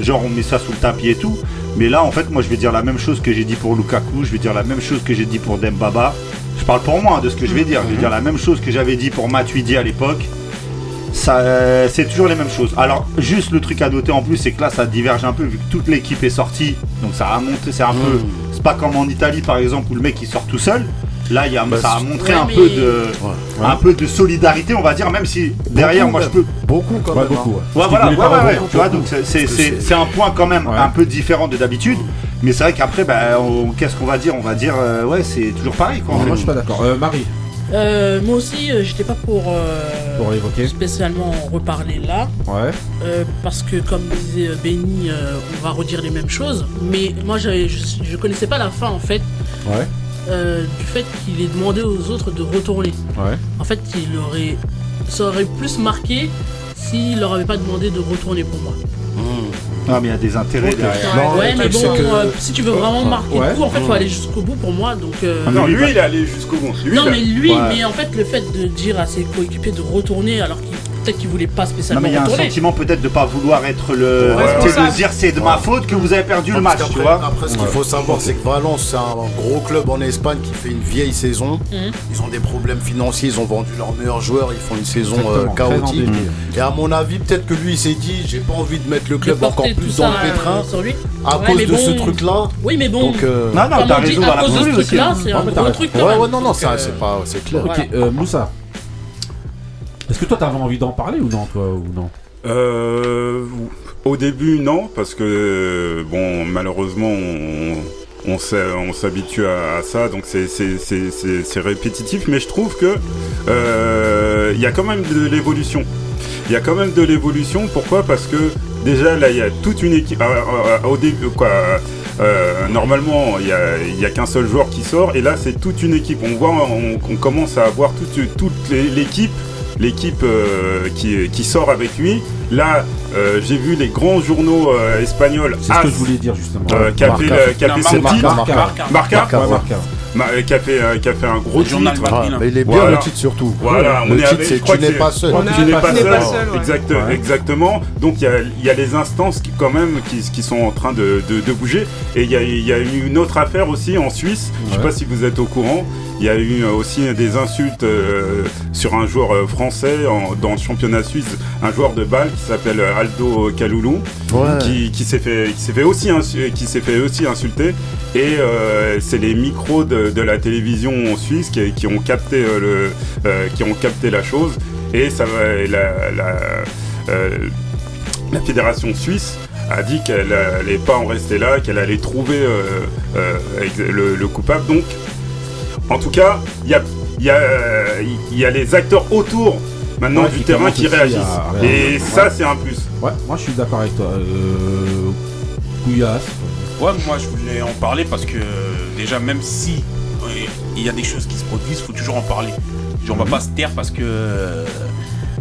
genre on met ça sous le tapis et tout, mais là en fait, moi je vais dire la même chose que j'ai dit pour Lukaku, je vais dire la même chose que j'ai dit pour Dembaba. Je parle pour moi hein, de ce que je vais dire, je vais dire la même chose que j'avais dit pour Matuidi à l'époque. Ça, euh, c'est toujours les mêmes choses. Alors, juste le truc à noter en plus, c'est que là, ça diverge un peu vu que toute l'équipe est sortie. Donc, ça a monté, c'est un peu. C'est pas comme en Italie, par exemple, où le mec il sort tout seul. Là, il y a, Bah, ça a montré Ouais, un mais- peu de, Ouais. un peu de solidarité, on va dire, même si derrière, Beaucoup, moi, je peux. Beaucoup quand Ouais, même. beaucoup. hein. ouais. Voilà, beaucoup. tu vois, donc c'est- un point quand même Ouais. un peu différent de d'habitude. Mais c'est vrai qu'après, bah, on- qu'est-ce qu'on va dire? On va dire, euh, ouais, c'est toujours pareil, quoi. en Moi, je suis pas d'accord. Euh, Marie, Euh, moi aussi, euh, j'étais pas pour, euh, pour spécialement reparler là, Ouais. euh, parce que comme disait euh, Benny, euh, on va redire les mêmes choses. Mais moi, j'avais- je, je connaissais pas la fin en fait Ouais. euh, du fait qu'il ait demandé aux autres de retourner. Ouais. En fait, il aurait, ça aurait plus marqué s'il leur avait pas demandé de retourner pour moi. Non, mais il y a des intérêts derrière. Non, ouais, mais bon, que- euh, si tu veux vraiment marquer Ouais. le coup, en fait, faut aller jusqu'au bout pour moi. Donc, euh, Ah Non, lui, lui, bah- il est allé jusqu'au bout. Lui, non, il mais lui, Ouais. mais en fait, le fait de dire à ses coéquipiers de retourner alors qu'il peut-être qu'il voulait pas Non, spécialement mais il y a un sentiment peut-être de pas vouloir être le. Ouais, tu sais, de dire c'est de ma faute que vous avez perdu le Non, match, tu qu'après- vois. Après, ce qu'il faut savoir, c'est que Valence, c'est un gros club en Espagne qui fait une vieille saison. Mhm. Ils ont des problèmes financiers, ils ont vendu leurs meilleurs joueurs, ils font une saison euh, chaotique. Et à mon avis, peut-être que lui, il s'est dit, j'ai pas envie de mettre le club encore plus dans le pétrin euh, sur lui. à Ouais, cause de bon. ce truc-là. Oui, mais bon, Donc, euh, Non, non, t'as raison à cause de ce truc-là, c'est un gros truc ouais, ouais, non, non, euh, c'est pas, c'est clair. Ok, euh, Moussa. Est-ce que toi t'avais envie d'en parler ou non, toi ou non Euh, Au début, non, parce que bon, malheureusement, on, s'habitue à, ça, donc c'est- répétitif. Mais je trouve que euh, il y a quand même de l'évolution. Il y a quand même de l'évolution. Pourquoi? Parce que déjà là, il y a toute une équipe. ah, ah, ah, au début, quoi. euh, normalement, il y a, qu'un seul joueur qui sort, et là, c'est toute une équipe. On voit, on, commence à avoir toute, l'équipe l'équipe euh, qui, qui sort avec lui. Là, euh, j'ai vu les grands journaux euh, espagnols. C'est ce que je voulais dire justement. qui a fait, son titre. Marca. Marca. Marca. Marca, Ouais, ouais. Marca. Ma- qui, a fait, euh, qui a fait un gros Le journal titre. Ah, mais il est bien Voilà. le titre surtout. Voilà, on le est titre avec- Tu n'es pas seul. Tu n'es pas seul. ouais. Exact- Ouais. Exactement. Donc il y a, il y a les instances qui, quand même qui, qui sont en train de, de- de bouger. Et il y a, il y a eu une autre affaire aussi en Suisse. Je sais Ouais. pas si vous êtes au courant. Il y a eu aussi des insultes euh, sur un joueur euh, français en- dans le championnat suisse, un joueur de balle qui s'appelle euh, Aldo Kaloulou, Ouais. qui, qui s'est fait, qui s'est fait aussi qui s'est fait aussi insulter. Et euh, c'est les micros de, de la télévision suisse qui, qui ont capté le, euh, qui ont capté la chose. Et ça va, la, la, la fédération suisse a dit qu'elle n'allait pas en rester là, qu'elle allait trouver euh, euh, le, le coupable. Donc, en tout cas, il y a, il y, a, euh, il y a les acteurs autour maintenant Ouais, du qui terrain qui réagissent. à. Et Ouais. ça, c'est un plus. Ouais, moi je suis d'accord avec toi. Euh... Couillasse. Ouais, moi je voulais en parler parce que déjà, même si ouais, il y a des choses qui se produisent, il faut toujours en parler. On va pas se taire parce que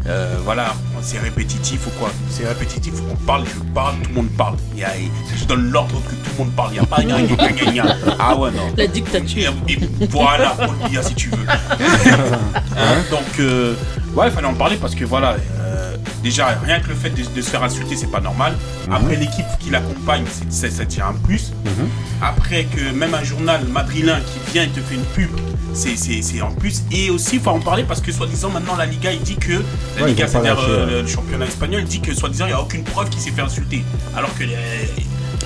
euh, voilà, c'est répétitif ou quoi? C'est répétitif, faut qu'on parle, je parle, tout le monde parle. Il y a- je donne l'ordre que tout le monde parle. Il n'y a pas gna, gna, gna, gna. Ah ouais, non. La dictature. Et- et voilà, on le dit si tu veux. Hein, donc, euh, ouais, il fallait en parler parce que voilà, euh, déjà, rien que le fait de, de se faire insulter, c'est pas normal. Après, l'équipe qui l'accompagne, ça tient un plus. Après, que même un journal madrilène qui vient et te fait une pub, c'est- c'est c'est en plus. Et aussi, il faut en parler parce que, soi-disant, maintenant, la Liga, il dit que. La Ouais, Liga, c'est-à-dire euh, le, championnat espagnol, dit que, soi-disant, il n'y a aucune preuve qu'il s'est fait insulter. Alors que.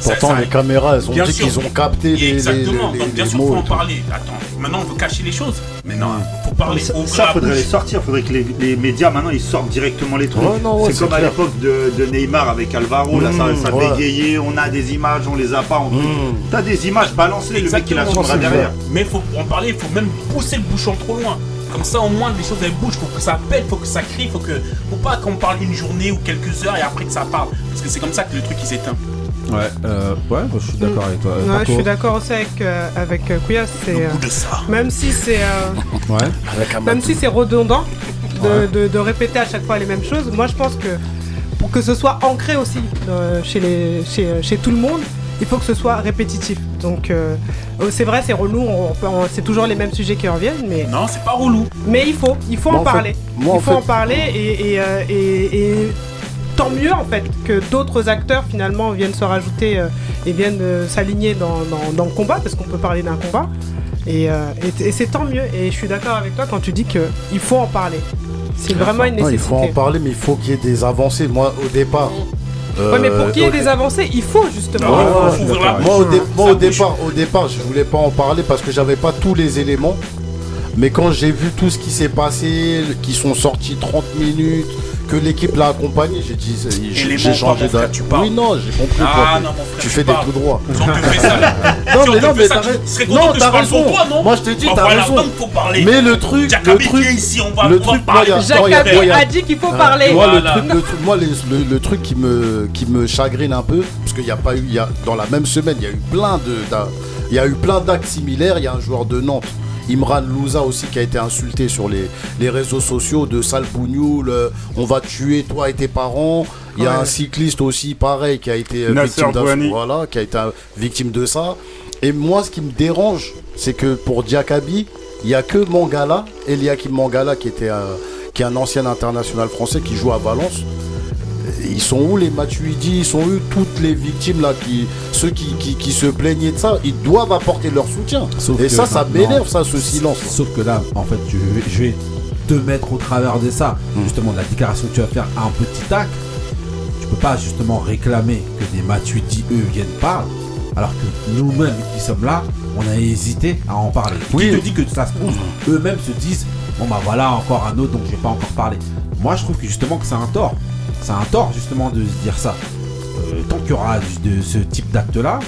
Pourtant, ça- les caméras, elles ont Bien dit qu'ils ont capté les, les, Exactement, les- donc bien sûr, mots faut en parler. Attends, maintenant on veut cacher les choses. Mais non, faut parler. Ça, ça, la faudrait bouche. les sortir, faudrait que les, les médias maintenant ils sortent directement les trucs. Ouais, c'est comme à l'époque de, de Neymar avec Alvaro, là ça, ça ouais. bégayait, on a des images, on les a pas. On... Mmh. T'as des images balancées, le mec qui la Exactement, sortira c'est derrière. Mais il faut en parler, il faut même pousser le bouchon trop loin. Comme ça, au moins, les choses elles bougent. Faut que ça pète, faut que ça crie, faut que. Faut pas qu'on parle d'une journée ou quelques heures et après que ça parle. Parce que c'est comme ça que le truc il s'éteint. Ouais, euh, ouais, bah, je suis d'accord avec toi. Euh, Ouais, je suis d'accord aussi avec, euh, avec euh, c'est, euh, goût de ça. même si c'est euh, Ouais. Même si c'est redondant de, Ouais. de- de répéter à chaque fois les mêmes choses, moi je pense que pour que ce soit ancré aussi euh, chez, les, chez, chez tout le monde, il faut que ce soit répétitif. Donc euh, euh, c'est vrai, c'est relou, on- on- c'est toujours les mêmes sujets qui reviennent, mais, Non, c'est pas relou. mais il faut, il faut Moi, en en fait- parler. moi, il en faut fait- en parler et, et, euh, et- et tant mieux en fait que d'autres acteurs finalement viennent se rajouter euh, et viennent euh, s'aligner dans, dans- dans le combat parce qu'on peut parler d'un combat et, euh, et- et c'est tant mieux et je suis d'accord avec toi quand tu dis que il faut en parler c'est vraiment une Non, il nécessité faut en parler, mais il faut qu'il y ait des avancées. Moi, au départ. ouais mais pour qu'il y ait euh, des avancées il faut justement Ouais, Il faut- ouais. Moi, au, dé- moi, au départ, au départ, je voulais pas en parler parce que j'avais pas tous les éléments. Mais quand j'ai vu tout ce qui s'est passé, qui sont sortis 30 minutes, que l'équipe l'a accompagné, j'ai dit, j'ai changé parles. Oui, non, j'ai compris. Ah non, mon frère, tu fais des tout droits. Non, mais non, mais content Non, t'as raison. pour toi, non Moi, je t'ai dit, Bah t'as raison. donc faut parler. Mais le truc, le truc, ici, on va le truc, y a- dit qu'il faut parler Moi, le truc, qui me, qui me chagrine un peu, parce qu'il n'y a pas eu, dans la même semaine, il y a eu plein de, il y a eu plein d'actes similaires. Il y a un joueur de Nantes, Imran Louza aussi, qui a été insulté sur les, les réseaux sociaux de sale bougnoul, euh, on va tuer toi et tes parents. Il y a Ouais. un cycliste aussi, pareil, qui a été euh, Nasser victime voilà, qui a été euh, victime de ça. Et moi, ce qui me dérange, c'est que pour Diakabi, il n'y a que Mangala, Eliakim Mangala, qui était qui est un ancien international français qui joue à Valence. Ils sont où les Matuidi Ils sont où toutes les victimes là qui, Ceux qui, qui, qui se plaignaient de ça, ils doivent apporter leur soutien. Sauf Et ça, ça m'énerve, ça, ce silence. Sauf que là, en fait, je, vais- je vais te mettre au travers de ça, Hmm. justement, de la déclaration que tu vas faire à un petit acte. Tu peux pas justement réclamer que des Matuidi, eux, viennent parler, alors que nous-mêmes qui sommes là, on a hésité à en parler. Oui. Qui te dit que ça se trouve, eux-mêmes se disent, bon bah voilà, encore un autre, donc je vais pas encore parler. Moi, je trouve que justement que c'est un tort. C'est un tort, justement, de se dire ça. euh, tant qu'il y aura de ce type d'acte-là,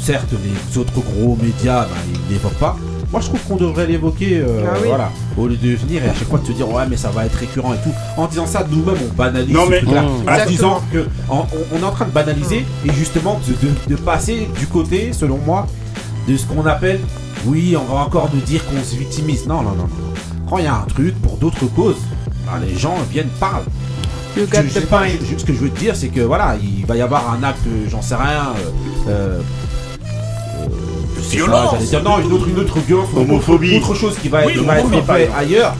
certes, les autres gros médias, bah, ils l'évoquent pas. Moi, je trouve qu'on devrait l'évoquer, euh, Ah oui. voilà, au lieu de venir et à chaque fois de se dire ouais, mais ça va être récurrent et tout. En disant ça, nous-mêmes, on banalise Non, ce mais- truc-là. Mmh. en disant que en- on, est en train de banaliser et justement de, de- de passer du côté, selon moi, de ce qu'on appelle, oui, on va encore nous dire qu'on se victimise. Non, non, non, non. Quand il y a un truc pour d'autres causes, bah, les gens viennent parlent. You Je- got je sais the pas, point. je- ce que je veux te dire, c'est que voilà, il va y avoir un acte, j'en sais rien. euh, euh, euh, Violence. j'allais dire, non, une autre, une autre violence, Homophobie. autre chose qui va être, Oui, qui va être fait ailleurs.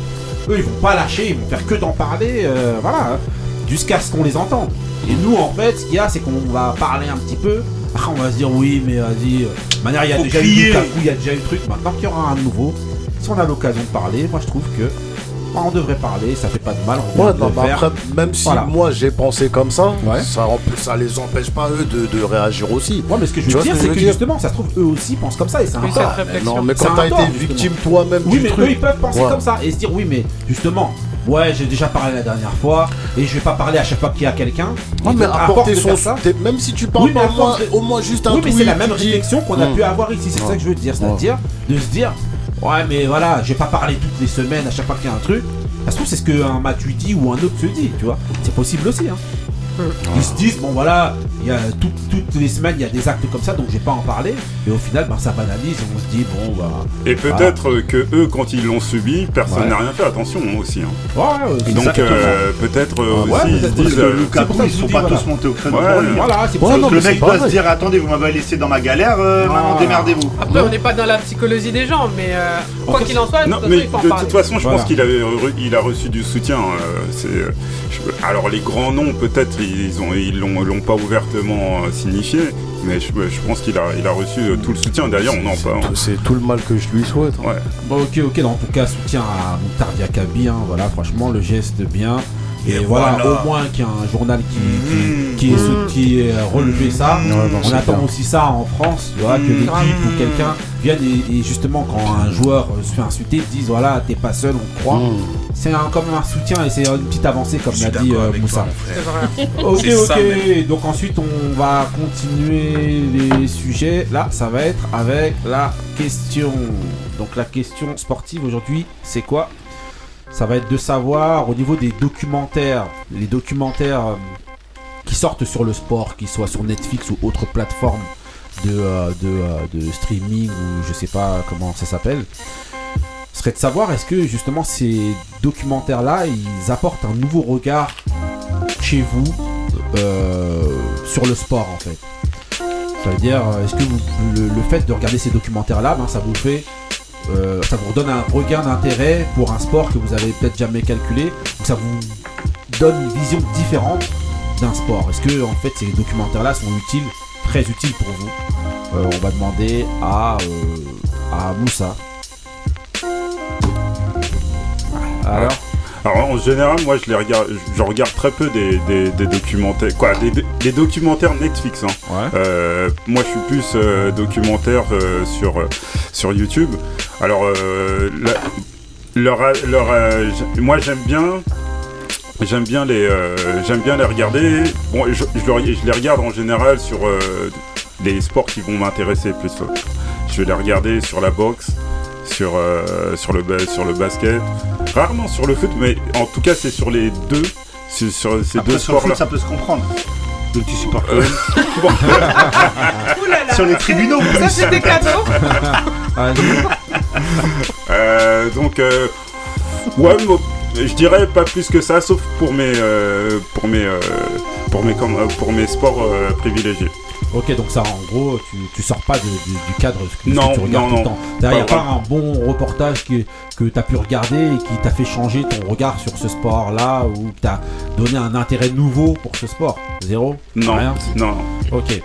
Eux, ils vont pas lâcher, ils vont faire que d'en parler, euh, voilà, hein, jusqu'à ce qu'on les entende. Et nous, en fait, ce qu'il y a, c'est qu'on va parler un petit peu. Après, on va se dire, oui, mais vas-y, euh, de manière, il y a déjà eu il y a déjà eu le truc. Maintenant qu'il y aura un nouveau, si on a l'occasion de parler, moi, je trouve que on devrait parler, ça fait pas de mal. on Ouais, de non, le mais faire. après, même si Voilà. moi j'ai pensé comme ça, Ouais. ça, les empêche pas eux de, de réagir aussi. Ouais, mais ce que je veux dire, que c'est que justement, ça se trouve, eux aussi pensent comme ça et c'est un tort. Non, mais quand t'as été justement. victime toi-même Oui, du mais truc, eux, ils peuvent penser Ouais. comme ça et se dire, oui, mais justement, ouais, j'ai déjà parlé la dernière fois et je vais pas parler à chaque fois qu'il y a quelqu'un. Non, mais apporter son ça. même si tu parles Oui, pas au moins, juste un Oui, mais c'est la même réflexion qu'on a pu avoir ici, c'est ça que je veux dire. C'est-à-dire de se dire, ouais, mais voilà, je vais pas parler toutes les semaines à chaque fois qu'il y a un truc. Se trouve, c'est ce qu'un dit ou un autre se dit, tu vois. C'est possible aussi, hein. Ils se disent, bon voilà, il y a tout- toutes les semaines il y a des actes comme ça, donc je vais pas en parler. Et au final, ben, ça banalise et on se dit, bon bah. Et peut-être euh, que eux, quand ils l'ont subi, personne Ouais. n'a rien fait. Attention hein, aussi. hein. Ouais, Donc euh, peut-être euh, Ah ouais, aussi ils se disent. Euh, c'est pour ça ils je sont pas dis, tous voilà. montés au créneau pour. Voilà, c'est pour Ouais, ça non, que le mec doit se dire attendez, vous m'avez laissé dans ma galère, euh, Ah. maintenant démerdez-vous. Après, on n'est pas dans la psychologie des gens, mais euh, quoi qu'il en soit, de Non, toute façon, je Voilà. pense qu'il a reçu du soutien. alors les grands noms, peut-être, ils ont, ils l'ont, l'ont pas ouvertement euh, signifié, mais je, je pense qu'il a, il a reçu euh, tout le soutien. D'ailleurs, on en parle. C'est tout le mal que je lui souhaite. hein. Ouais. Bon, ok, ok, en tout cas, soutien à Mouktar Diakabi, hein, voilà, franchement, le geste bien. Et, Et voilà, voilà. au moins qu'il y a un journal qui, Mhm. qui, qui, est, sou- qui est relevé ça. Ouais, non, On attend bien. aussi ça en France, que Mhm. l'équipe ou quelqu'un vienne et, et justement quand un joueur euh, se fait insulter, dise voilà, t'es pas seul, on te croit. C'est un, comme un soutien et c'est une petite avancée, comme l'a dit euh, Moussa. toi. Ok, ok. Donc ensuite, on va continuer les sujets. Là, ça va être avec la question. Donc la question sportive aujourd'hui, c'est quoi? Ça va être de savoir au niveau des documentaires, les documentaires euh, qui sortent sur le sport, qu'ils soient sur Netflix ou autre plateforme de, euh, de, euh, de streaming ou je sais pas comment ça s'appelle serait de savoir est-ce que justement ces documentaires-là, ils apportent un nouveau regard chez vous euh, sur le sport en fait? Ça veut dire, euh, est-ce que le, fait de regarder ces documentaires-là, ben, ça vous fait, euh, ça vous redonne un regain d'intérêt pour un sport que vous avez peut-être jamais calculé, donc ça vous donne une vision différente d'un sport? Est-ce que en fait ces documentaires-là sont utiles, très utiles pour vous? On va demander à à Moussa. Alors Alors en général, moi je les regarde, je regarde très peu des, des- des documentaires, quoi, des, des documentaires Netflix. hein. Ouais. Euh, moi je suis plus euh, documentaire euh, sur sur YouTube. Alors la- leur, leur, j- moi j'aime bien. J'aime bien les, j'aime bien les regarder. Bon, je, je le- je les regarde en général sur des sports qui vont m'intéresser plus. Je vais les regarder sur la boxe, sur euh, sur le sur le basket, rarement sur le foot, mais en tout cas c'est sur les deux, c'est sur ces Après, deux sur le sports-là. foot, ça peut se comprendre. Donc tu supportes Euh, bon, Ouh là là. Sur les tribunaux, Ça, plus. c'était cadeau. Euh, donc, euh, ouais, je dirais pas plus que ça, sauf pour mes, euh, pour mes, euh, pour mes, comme, euh, pour mes sports euh, privilégiés. Ok, donc ça, en gros, tu, tu sors pas de- du, du cadre de ce que Non, tu regardes non, tout le non. temps. Il n'y a Pas pas un bon reportage que, que tu as pu regarder et qui t'a fait changer ton regard sur ce sport-là ou que t'as donné un intérêt nouveau pour ce sport? Zéro? Non, Rien? non. Ok.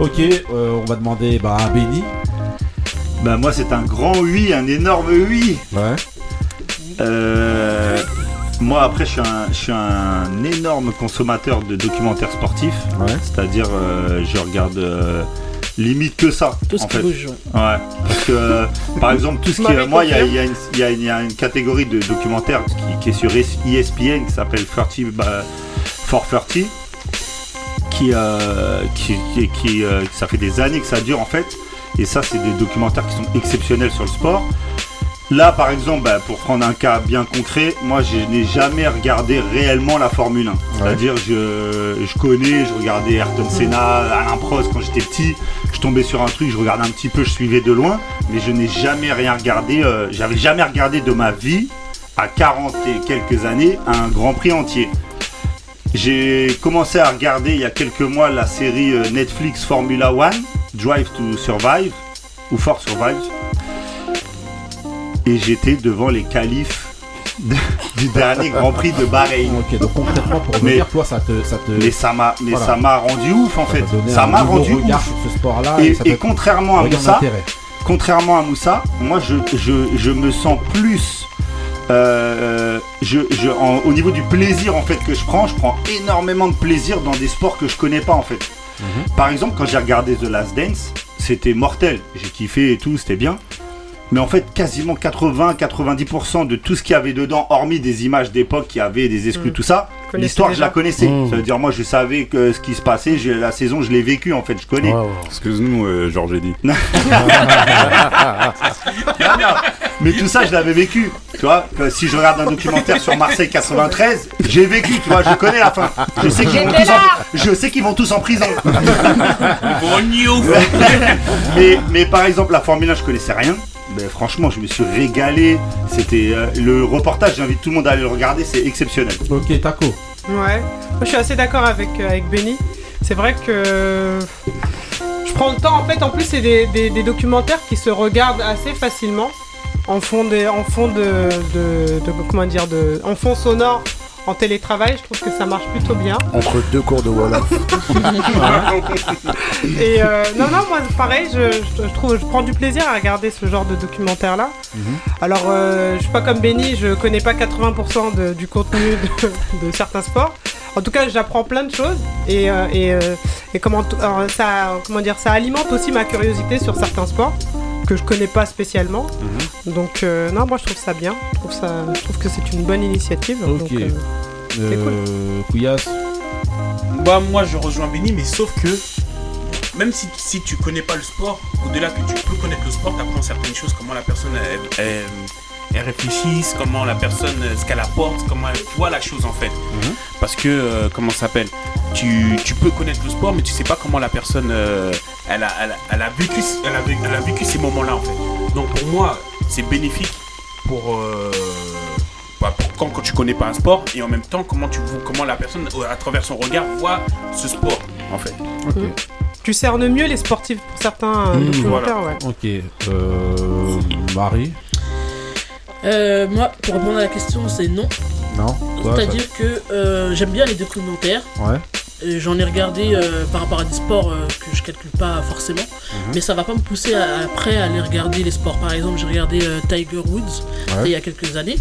Ok, euh, on va demander bah, à Benny. Bah moi c'est un grand oui, un énorme oui. Ouais. Euh, moi après je suis, un, je suis un énorme consommateur de documentaires sportifs. Ouais. C'est-à-dire euh, je regarde euh, limite que ça. Tout ce en qui fait. bouge. Ouais. Parce que euh, par exemple tout ce qui est... Moi il y a, y une- il y a une- il y a une catégorie de documentaires qui, qui est sur ESPN qui s'appelle 30 bah, for 30 qui, euh, qui, qui, qui, euh, ça fait des années que ça dure en fait. Et ça, c'est des documentaires qui sont exceptionnels sur le sport. Là, par exemple, bah, pour prendre un cas bien concret, moi, je n'ai jamais regardé réellement la Formule 1. C'est-à-dire, je, je connais, je regardais Ayrton Senna, Alain Prost quand j'étais petit. Je tombais sur un truc, je regardais un petit peu, je suivais de loin, mais je n'ai jamais rien regardé. euh, J'avais jamais regardé de ma vie, à 40 et quelques années, un Grand Prix entier. J'ai commencé à regarder il y a quelques mois la série euh, Netflix Formula One, Drive to Survive, ou For Survive. Et j'étais devant les qualifs de- du dernier Grand Prix de Bahreïn. Ok, donc concrètement, pour Mais- toi, ça te. Ça te Mais ça m'a, mais Voilà. ça m'a rendu ouf en fait. Ça m'a rendu ouf. sur ce sport-là. Et, contrairement à Moussa, contrairement à Moussa, moi je, je, je me sens plus. euh, je, je, en- au niveau du plaisir en fait que je prends, je prends énormément de plaisir dans des sports que je connais pas en fait. Mhm. Par exemple, quand j'ai regardé The Last Dance, c'était mortel. J'ai kiffé et tout, c'était bien. Mais en fait, quasiment 80-90% de tout ce qu'il y avait dedans, hormis des images d'époque qui avaient des exclus, Mm. tout ça, l'histoire je la connaissais. Mm. Ça veut dire, moi je savais que ce qui se passait, j'ai- la saison je l'ai vécu en fait, je connais. Excuse-nous, euh, Georges Eddy. Non, non, mais tout ça, je l'avais vécu. Tu vois, que si je regarde un documentaire sur Marseille 93, j'ai vécu, tu vois, je connais la fin. Je sais qu'ils vont, tous en... je sais qu'ils vont tous en prison. mais, mais par exemple, la Formule 1, je connaissais rien. Mais franchement, je me suis régalé. C'était euh, le reportage, j'invite tout le monde à aller le regarder, c'est exceptionnel. Ok, Taco. Ouais, moi je suis assez d'accord avec, euh, avec Benny. C'est vrai que je prends le temps, en fait, en plus, c'est des, des- des documentaires qui se regardent assez facilement en fond, des, en fond de, de, de- Comment dire de, En fond sonore, en télétravail, je trouve que ça marche plutôt bien. Entre deux cours de Wolof. Et euh, non, non, moi pareil, je, je- je trouve, je prends du plaisir à regarder ce genre de documentaire-là. Alors, euh, je suis pas comme Benny, je connais pas 80% de- du contenu de, de certains sports. En tout cas, j'apprends plein de choses et, euh, et, euh, et comment, ça, comment dire, ça alimente aussi ma curiosité sur certains sports que je connais pas spécialement. Donc, euh, non, moi je trouve ça bien. Je trouve, ça, je trouve que c'est une bonne initiative. Ok. Donc, euh, c'est cool. Euh, Couillasse. Bah moi je rejoins Benny mais sauf que même si, si tu connais pas le sport, au-delà que tu peux connaître le sport, tu apprends certaines choses, comment la personne elle, elle- elle réfléchisse, comment la personne, ce qu'elle apporte, comment elle voit la chose en fait. Parce que, euh, comment ça s'appelle? Tu, tu peux connaître le sport mais tu sais pas comment la personne, euh, elle, a, elle, a, elle a vécu, elle, a, vé- elle a vécu ces moments-là en fait. Donc pour moi, c'est bénéfique pour... euh, bah, pour quand, quand tu connais pas un sport et en même temps comment tu vois- comment la personne à travers son regard voit ce sport en fait. Tu cernes mieux les sportifs pour certains Mmh, documentaires, voilà. ouais. Ok. Euh, Marie? Euh, moi, pour répondre à la question, c'est non. Non. C'est-à-dire que euh, j'aime bien les documentaires. Ouais. J'en ai regardé euh, par rapport à des sports euh, que je calcule pas forcément, Mhm. mais ça va pas me pousser à- après à aller regarder les sports. Par exemple, j'ai regardé Tiger Woods Ouais. il y a quelques années.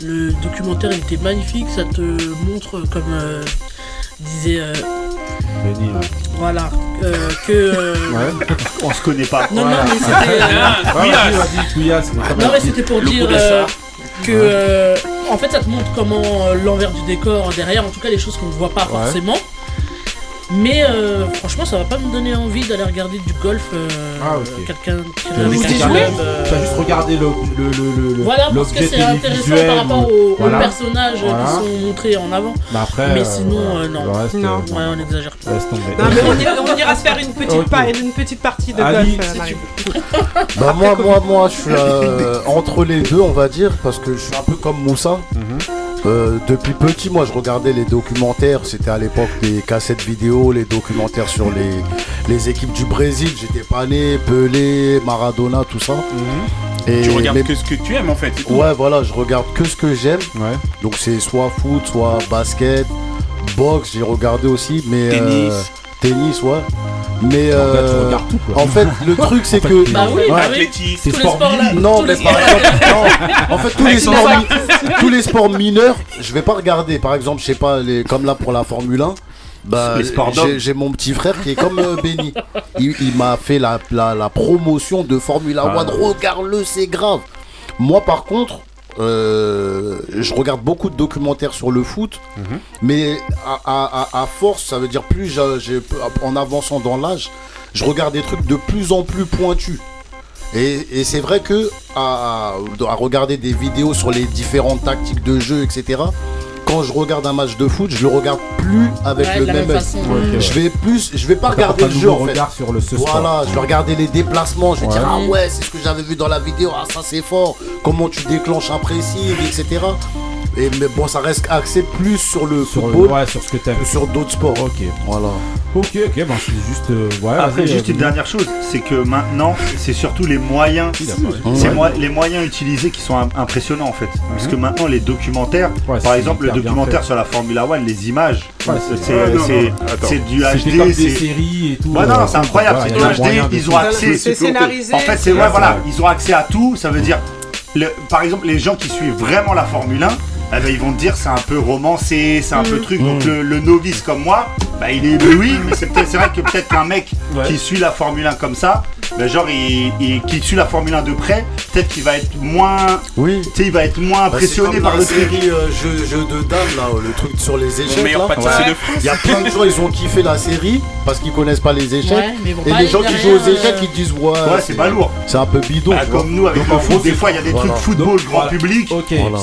Le documentaire il était magnifique, ça te montre comme euh, disait euh, Benny. ouais. voilà euh, que euh, Ouais. On se connaît pas. non non mais c'était euh, Ah, mais quand non mais c'était pour dire euh, que euh, en fait ça te montre comment euh, l'envers du décor derrière, en tout cas les choses qu'on ne voit pas Ouais. forcément. Mais euh, franchement, ça va pas me donner envie d'aller regarder du golf. euh, Ah, ok. Quelqu'un qui avec juste un regardé- club, euh, T'as juste regardé le, le, le, le, le- Voilà, parce que c'est intéressant par rapport ou- aux, aux Voilà. personnages Voilà. qui sont montrés en avant. Bah après, Mais euh, sinon, voilà. euh, non. Le reste, Non. euh, Ouais, on exagère pas. Non, mais on, ira, on ira se faire une petite, Ok. pa- une petite partie de Ali, golf, si Marie. Bah moi, moi, moi, je suis euh, entre les deux, on va dire, parce que je suis un peu comme Moussa. Mhm. Euh, depuis petit, moi, je regardais les documentaires. C'était à l'époque des cassettes vidéo, les documentaires sur les, les équipes du Brésil. J'étais pas né, Pelé, Maradona, tout ça. Et Tu regardes que ce que tu aimes en fait. c'est tout. Ouais, voilà, je regarde que ce que j'aime. Ouais. Donc c'est soit foot, soit basket, boxe, j'ai regardé aussi, mais Tennis. euh, tennis, ouais. Mais En fait, tu euh, regardes tout, quoi. en fait, le truc c'est que Bah oui, bah oui. C'est sport non, tous mais les par sports- exemple, non. En fait, tous les, sports, tous les sports mineurs, je vais pas regarder. Par exemple, je sais pas, les, comme là pour la Formule 1, bah, j'ai- mon petit frère qui est comme euh, Benny. Il, il m'a fait la, la, la promotion de Formula Ah. One. Regarde-le, c'est grave. Moi, par contre, euh, je regarde beaucoup de documentaires sur le foot, Mhm. mais à, à- à- à force, ça veut dire plus en avançant dans l'âge, je regarde des trucs de plus en plus pointus. Et, et c'est vrai que à, à regarder des vidéos sur les différentes tactiques de jeu, etc. Quand je regarde un match de foot, je le regarde plus avec Ouais, le même façon. Ouais. Je vais plus, je vais pas regarder pas le jeu en fait. sur le ce sport. Voilà, je vais regarder les déplacements, je vais Ouais. dire ah ouais, c'est ce que j'avais vu dans la vidéo, ah ça c'est fort, comment tu déclenches un pressing, etc. Et mais bon, ça reste axé plus sur le Sur, le- ouais, sur ce que que sur d'autres sports. Ok. Voilà. Ok, ok, ben c'est juste. euh, ouais, Après, juste euh, une dernière chose, c'est que maintenant, c'est surtout les moyens, c'est Ouais. les moyens utilisés qui sont im- impressionnants en fait. Parce que maintenant, les documentaires, Ouais, par exemple, le documentaire sur la Formula One, les images, Ouais, c'est du HD, c'est. séries et tout. Ouais, non, c'est incroyable, c'est du HD, ils ont accès. Scénarisé. En fait, c'est voilà, ils ont accès à tout. Ça veut dire, par exemple, les gens qui suivent vraiment la Formule 1, eh ben, ils vont te dire c'est un peu romancé, c'est un peu truc. Donc le, le novice comme moi, bah, il est ébloui, mais c'est vrai que peut-être qu'un mec Ouais. qui suit la Formule 1 comme ça, ben, genre il, il- qui suit la Formule 1 de près, peut-être qu'il va être moins, Oui. tu sais, il va être moins Bah, impressionné comme par la le truc. série euh, jeu, jeu de dames là, le truc sur les Le échecs là. Ouais. Il y a plein de gens, ils ont kiffé la série parce qu'ils connaissent pas les échecs. Ouais, mais Et les gens qui jouent aux échecs, euh, ils disent ouais, Ouais, c'est pas lourd. C'est un peu bidon. Bah, vois. comme nous avec Donc, le en foot, des fois il y a des trucs football grand public.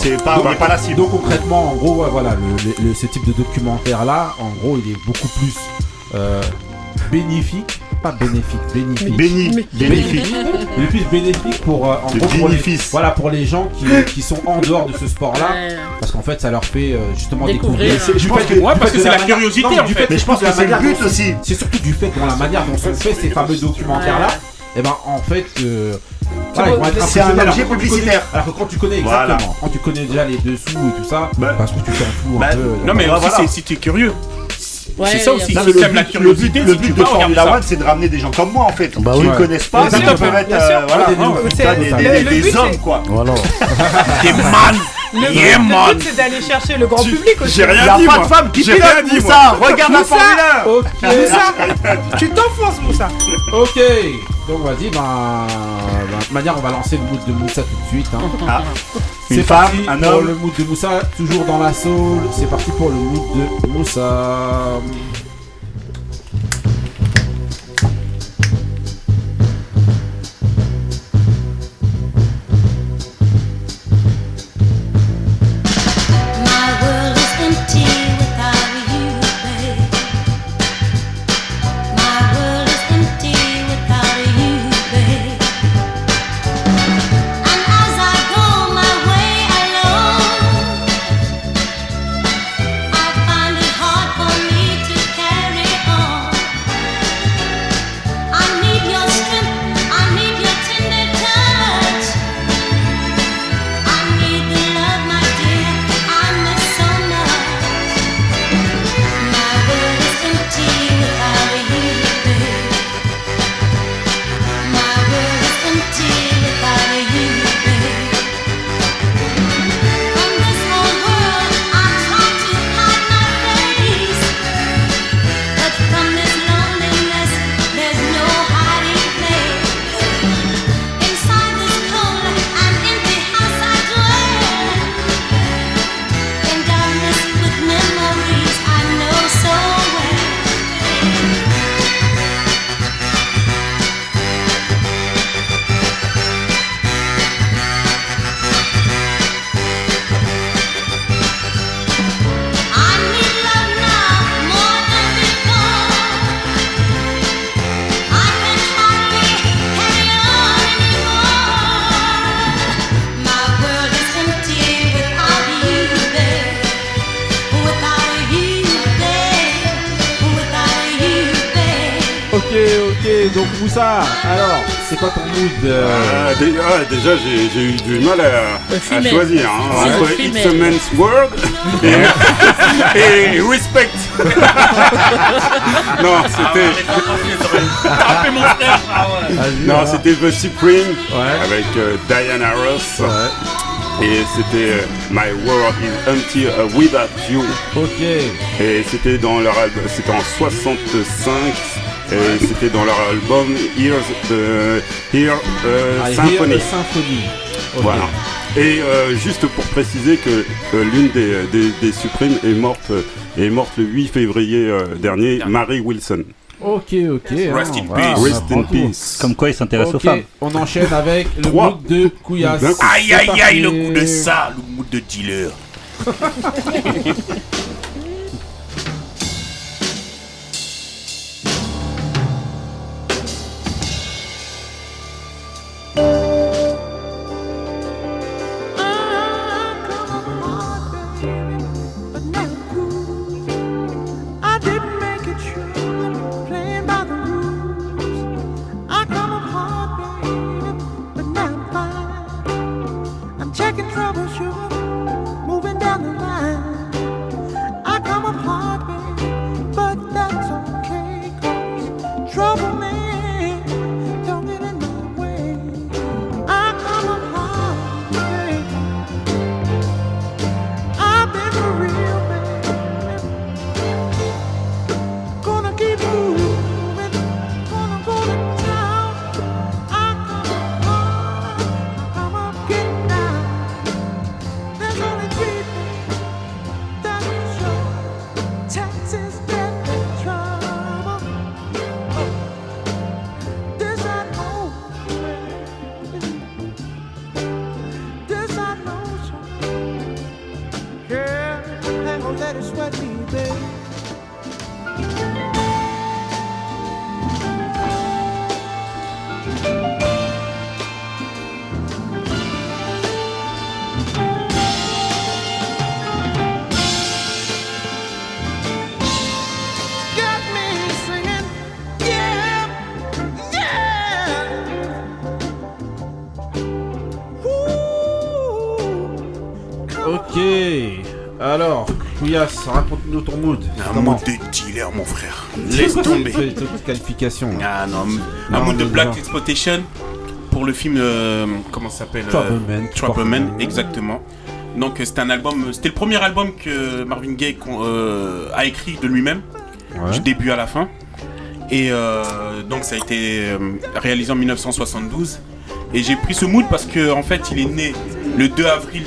C'est pas, on n'est pas la cible. Donc concrètement, en gros, ouais, voilà, le, le- le- ce type de documentaire là, en gros, il est beaucoup plus euh, bénéfique, pas bénéfique, bénéfique. Béni, bénéfique. Il est plus bénéfique pour, euh, en Le gros, pour les, voilà, pour les gens qui, qui sont en dehors de ce sport-là, Ouais. parce qu'en fait, ça leur fait euh, justement Découvrir. découvrir. Mais c'est- je Du pense fait que- ouais, parce que c'est la curiosité, non, en du fait. Mais je pense que c'est le but aussi. C'est surtout du fait dans la manière dont sont faits ces fameux documentaires-là. Et ben en fait, euh, voilà, ils vont être c'est un objet publicitaire. Alors que quand tu connais Voilà. exactement, quand tu connais déjà les dessous et tout ça, Bah, parce que tu t'en fous bah, un peu. Non, mais aussi, voilà. c'est- si tu es curieux. Ouais, c'est ça aussi. Si la le but, curiosité, si tu de vas, Formula ça. One, c'est de ramener des gens comme moi en fait. Bah qui oui. ne connaissent pas, Bien qui sûr, peuvent être bien euh, sûr. voilà, des des, des- des hommes quoi. Voilà. T'es man Le, Yeah, but, c'est d'aller chercher le grand public aussi. J'ai Il n'y rien a dit, pas moi. de femme qui J'ai pilote dit, moi. ça. Regarde la Moussa. Formule 1. Ok, Moussa, tu t'enfonces, Moussa. ok. Donc vas-y, ben, ben, de manière, on va lancer le mood de Moussa tout de suite. hein. Ah, C'est parti femme, un pour homme. le mood de Moussa, toujours dans la soul. C'est parti pour le mood de Moussa. Ah, dé- ah, déjà, j'ai eu du mal à, choisir. Hein, entre It's a. Man's World et, et Respect. non, c'était Frappez mon frère Ah vas-y, non, c'était The Supreme Ouais. avec euh, Diana Ross. Ouais. Et c'était euh, My World is Empty uh, Without You. Ok. Et c'était dans leur album, c'était en 65. Et c'était dans leur album Here's the Here euh, Ah, Symphony. Here, Symphony. Voilà. Et euh, juste pour préciser que euh, l'une des, des, des Supremes est morte, euh, est morte le 8 février euh, dernier, Mary Wilson. Ok, ok. Rest hein, in voilà, peace. Rest in peace. Comme quoi il s'intéresse aux femmes. On enchaîne avec le mood de Couillasse. Coup. Aïe aïe aïe, le goût de ça, le goût de dealer. Ok. Alors, Couillasse, raconte-nous ton mood. Un mood de dealer, mon frère. Laisse tomber. Toute qualification. Ah non, un mood de Black. Exploitation pour le film, euh, comment ça s'appelle euh, Trouble Man, Trouble Trouble Man, Man. exactement. Donc euh, c'était un album, c'était le premier album que Marvin Gaye con- euh, a écrit de lui-même, du début à la fin. Et euh, donc ça a été euh, réalisé en 1972. Et j'ai pris ce mood parce que en fait il est né le 2 avril,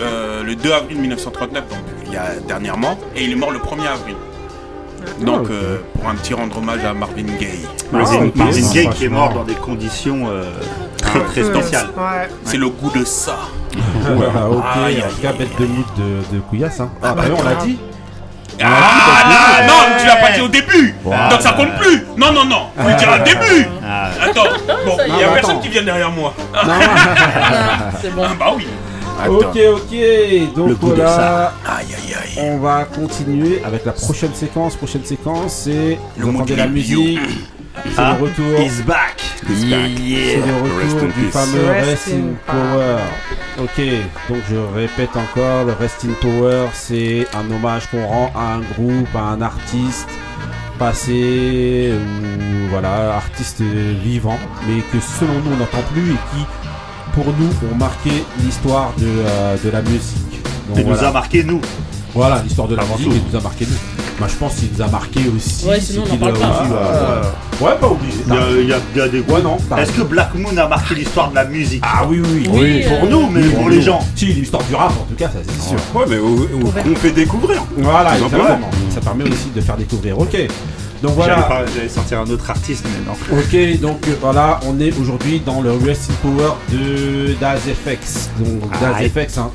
euh, le 2 avril 1939, donc il y a dernièrement, et il est mort le 1er avril. Donc ok. euh, pour un petit rendre hommage à Marvin Gaye. Marvin, ok, Marvin Gaye qui est mort dans des conditions euh, très très spéciales. Ouais. C'est le goût de ça. Ah, ok, en tout cas, aïe, bête de mood de, de Couillasse. Hein. Ah, bah, on l'a dit. Ah là, non, tu l'as pas dit au début. Voilà. Donc ça compte plus. Non, non, non. Faut le dire au début. Ah, Attends, bon, il y Non, a personne attends. qui vient derrière moi. Non. C'est bon. Ah bah oui. Ok, ok. Donc voilà. Aïe, aïe, aïe. On va continuer avec la prochaine séquence. Prochaine séquence, c'est. Le Vous entendez la musique. C'est Ah, le retour. he's back. C'est le retour du fameux Rest Rest in in Power. Ok, donc je répète encore, le Rest in Power, c'est un hommage qu'on rend à un groupe, à un artiste passé, ou voilà, artiste vivant, mais que selon nous on n'entend plus et qui, pour nous, ont marqué l'histoire de, euh, de la musique. Donc, Il nous a marqué nous. Voilà, l'histoire de la Avant musique, il nous a marqué nous. Moi je pense qu'il nous a marqué aussi. Ouais, c'est sinon, on qu'il n'en parle a pas. aussi, euh, ouais, pas obligé. Il y a, il y a- il y a des Ouais, non. Est-ce que Black Moon a marqué l'histoire de la musique? Ah oui, oui, oui. Oui, Pour euh, nous, mais Oui, pour les gens. Si, l'histoire du rap en tout cas, ça c'est sûr. Ouais, mais au- on fait découvrir. Voilà, exactement. Ça permet aussi de faire découvrir. Ok. Donc voilà. J'allais sortir un autre artiste, mais non. Ok, donc euh, voilà, on est aujourd'hui dans le Rest in Power de Daz FX. Donc Daz Aïe. FX, hein.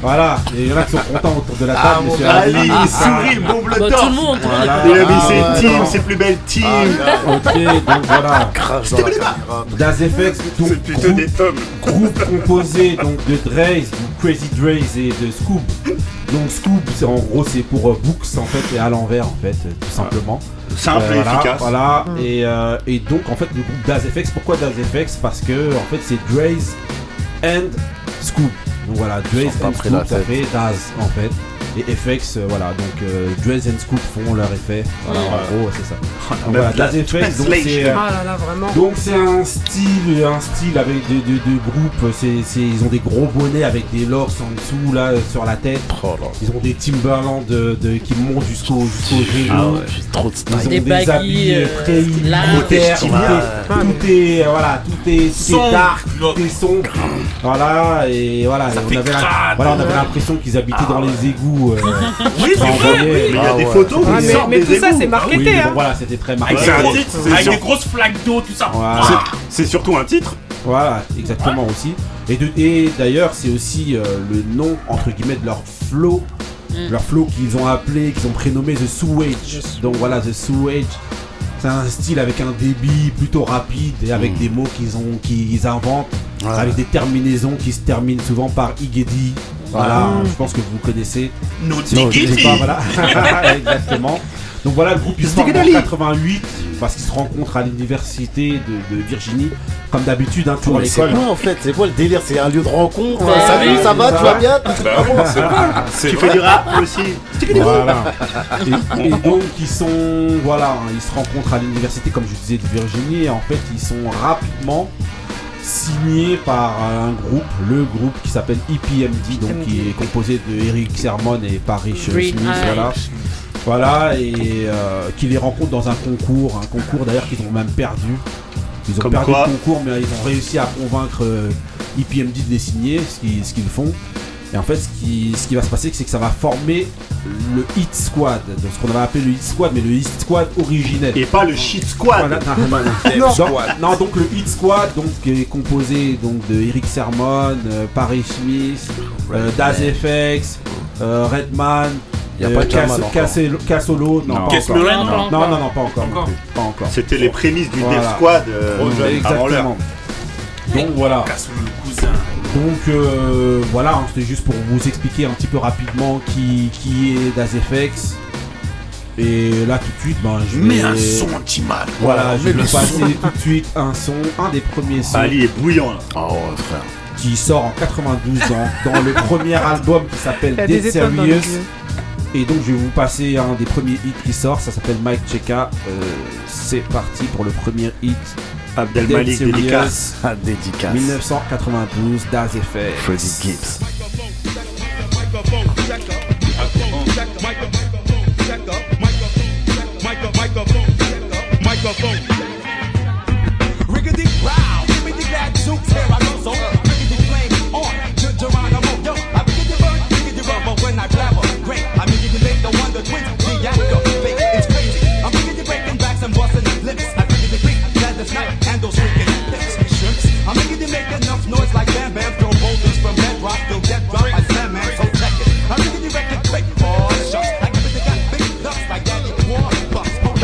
Voilà, et il y en a qui sont contents autour de la Ah, table, mon monsieur Ali. Ali, il sourit, il bombe le Bah, tout le monde. Voilà. Il a mis Ah, ses ouais, teams, non. ses plus belles teams. Ok, donc voilà. Daz FX, donc C'est plutôt groupe, des tomes. groupe composé donc de donc Crazy Dre's et de Scoop. Donc Scoop, c'est en gros c'est pour euh, Books en fait et à l'envers en fait, euh, tout simplement. Simple Euh, et voilà, efficace. Voilà, et, euh, et donc en fait le groupe Daz FX, pourquoi Daz FX Parce que en fait c'est Dre's and Scoop. Donc voilà, pas and Scoop, ça fait Daz en fait. Et FX, euh, voilà, donc euh, Dress and Scoop font leur effet. Voilà, en gros, c'est ça. Donc, voilà, la Daz FX, donc c'est. euh, Ah donc un style, un style avec des, des- des groupes, c'est, c'est- ils ont des gros bonnets avec des locks en dessous là euh, sur la tête. Ils ont des Timberland de, de- qui montent jusqu'au jusqu'au genou. Ah ouais, trop de Ils style. ont Des des, habits euh, très militaires, tout, est, tout est voilà, tout est, tout est Sombre, dark, tout est sombre. Voilà et voilà, on avait, voilà, on avait l'impression qu'ils habitaient dans les égouts. Euh, Oui, c'est vrai. il y a Ah des ouais. photos ils mais, des tout ça, c'est marketé. bon, hein. voilà, c'était très marqué. Avec, C'est un un titre, avec des grosses flaques d'eau, tout ça. Voilà. Ah. C'est surtout un titre. Voilà, exactement aussi. Et, de- et d'ailleurs, c'est aussi euh, le nom, entre guillemets, de leur flow. Mm. Leur flow qu'ils ont appelé, qu'ils ont prénommé The Sewage. Donc voilà, The Sewage. C'est un style avec un débit plutôt rapide et avec des mots qu'ils ont, qu'ils inventent, Ouais. avec des terminaisons qui se terminent souvent par Igedi. Voilà, je pense que vous connaissez. No pas, voilà. Exactement. Donc voilà, le groupe il se forme en 88 parce qu'ils se rencontrent à l'université de, de Virginie. Comme d'habitude, hein, toujours à Mais c'est l'école. quoi en fait? C'est quoi le délire? C'est un lieu de rencontre? Ouais, Salut, ça va ça Tu vas va. bien Bah bon, c'est c'est Tu fais du rap aussi? Voilà. Et, et donc ils sont, voilà, hein, ils se rencontrent à l'université, comme je disais, de Virginie. Et en fait, ils sont rapidement signés par un groupe, le groupe qui s'appelle E EPMD, donc qui est composé de Eric Sermon et Green Smith, Eye. voilà. Voilà, et euh, qui les rencontre dans un concours, un concours d'ailleurs qu'ils ont même perdu. Ils ont Comme perdu quoi le concours, mais ils ont réussi à convaincre euh, EPMD de les signer, ce qu'ils ce qu'ils font. Et en fait, ce qui, ce qui va se passer, c'est que ça va former le Hit Squad, donc ce qu'on avait appelé le Hit Squad, mais le Hit Squad originel. Et pas le shit squad. Voilà, non, non, non. Donc- non, donc le Hit Squad donc, qui est composé donc, de Eric Sermon, euh, Paris Smith, euh, Daz FX, euh, Redman, Y a pas encore. Cassolo, non, Non. pas Cass encore. Muren, Non, non. pas Non, encore. non, non, pas encore. Encore. non plus, Pas encore. C'était les prémices du Voilà. Death Squad euh, avant l'heure. Exactement. Donc voilà. Donc euh, voilà, hein, c'était juste pour vous expliquer un petit peu rapidement qui, qui est DazFX. Et là tout de suite, ben, je vais... Mets un son anti-mal. Voilà, je Mets vais le passer son. tout de suite un son, un des premiers sons Ali est bouillant là. Oh ouais, frère. qui sort en 92 dans, dans le premier album qui s'appelle Dead Serious. Et donc je vais vous passer un des premiers hits qui sort, ça s'appelle Mike Cheka. Euh, C'est parti pour le premier hit. Abdel Dead Malik Serious, dédicace. Ah, dédicace. 1992, Daz FX. Freddie Gibbs. Riggedy wow, give me the gadzooks, here I go, so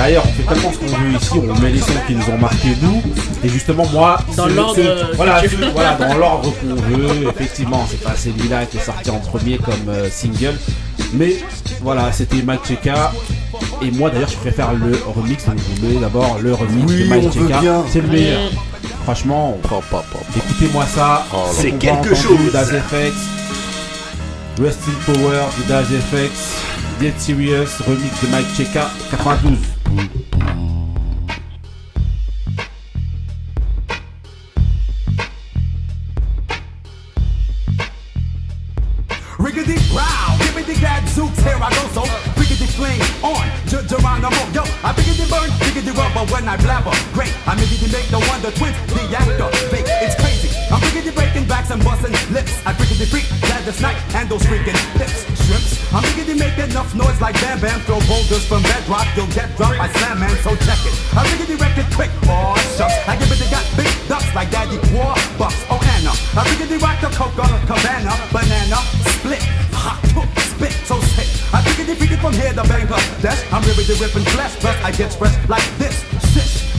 D'ailleurs, on fait tellement ce qu'on veut ici, on met les sons qui nous ont marqué nous. Et justement, moi, Dans l'ordre, voilà, ce- dans l'ordre qu'on veut. Effectivement, c'est pas celui-là qui est sorti en premier comme euh, single. Mais voilà, c'était Mike Cheka. Et moi, d'ailleurs, je préfère le remix. Donc, je voulais d'abord le remix Oui, de Mike on veut Cheka. bien. C'est le meilleur. Franchement, écoutez-moi ça. Oh, c'est quelque chose. FX. Rest in Power de Daz FX. Dead Serious, remix de Mike Cheka, 92. Riggedy row, give me the gadzooks, here I go, so riggedy flame on, Ge- Geronimo, yo, I riggedy burn, riggedy rubber when I blabber, great, I riggedy make the wonder twins, the actor, fake, it's crazy, I'm riggedy breaking backs and busting lips, I riggedy freak, glad this night, and those freaking hips, I'm riggedy make enough noise like Bam Bam, throw boulders from bedrock, you'll get dropped by Slam Man, so check it, I riggedy wreck it quick, oh shucks, I give it the got big ducks like Daddy Warbucks, oh Anna, I riggedy rock the coca, cabana, banana, split, hot, hook, spit, so sick. I think it defeated from here to Bangladesh. I'm really the ripping flesh, plus I get expressed like this.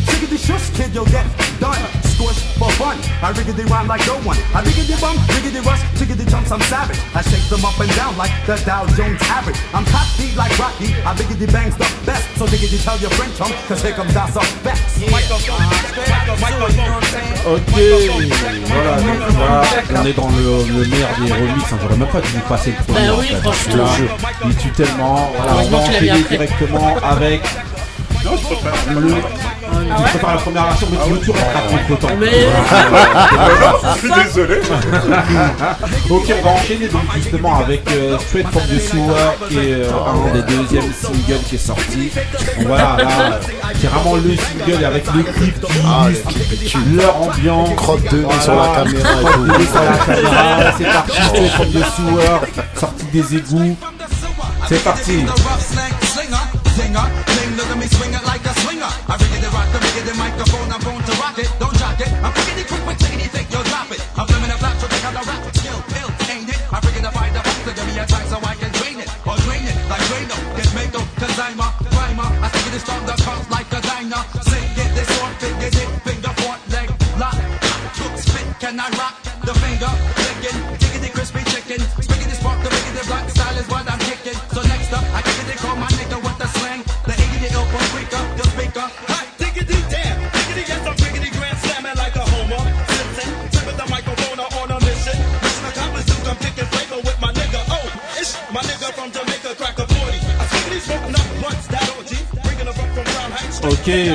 Shish, shiggity shush, kid, you'll get done. Squish for fun. I riggedy rhyme like no one. I riggedy bum, riggedy rush, chiggity jumps, I'm savage. I shake the them up and down like the Dow Jones average. I'm top speed like Rocky. I biggity bangs the best. So diggity tell your friend chum, cause here comes Das Bex. Ok, voilà, donc là, on est dans le, le meilleur des remixes. hein. J'aurais même pas dû vous passer le premier. Bah en oui, fait. franchement. Là, il tue tellement. Voilà, on va enchaîner directement avec. Le... tu préfères la première version, mais tu veux toujours être à contre temps. Mais- Je suis désolé. ok, on va enchaîner donc justement avec euh, Straight from the Sewer, qui est euh, un des deuxièmes singles qui est sorti. Voilà, là, euh, c'est vraiment le single avec le clip qui Ah, illustre leur ambiance. Crotte de nez sur la caméra et Crotte tout. de nez sur la caméra. C'est parti, Straight from the Sewer, sorti des égouts. C'est parti.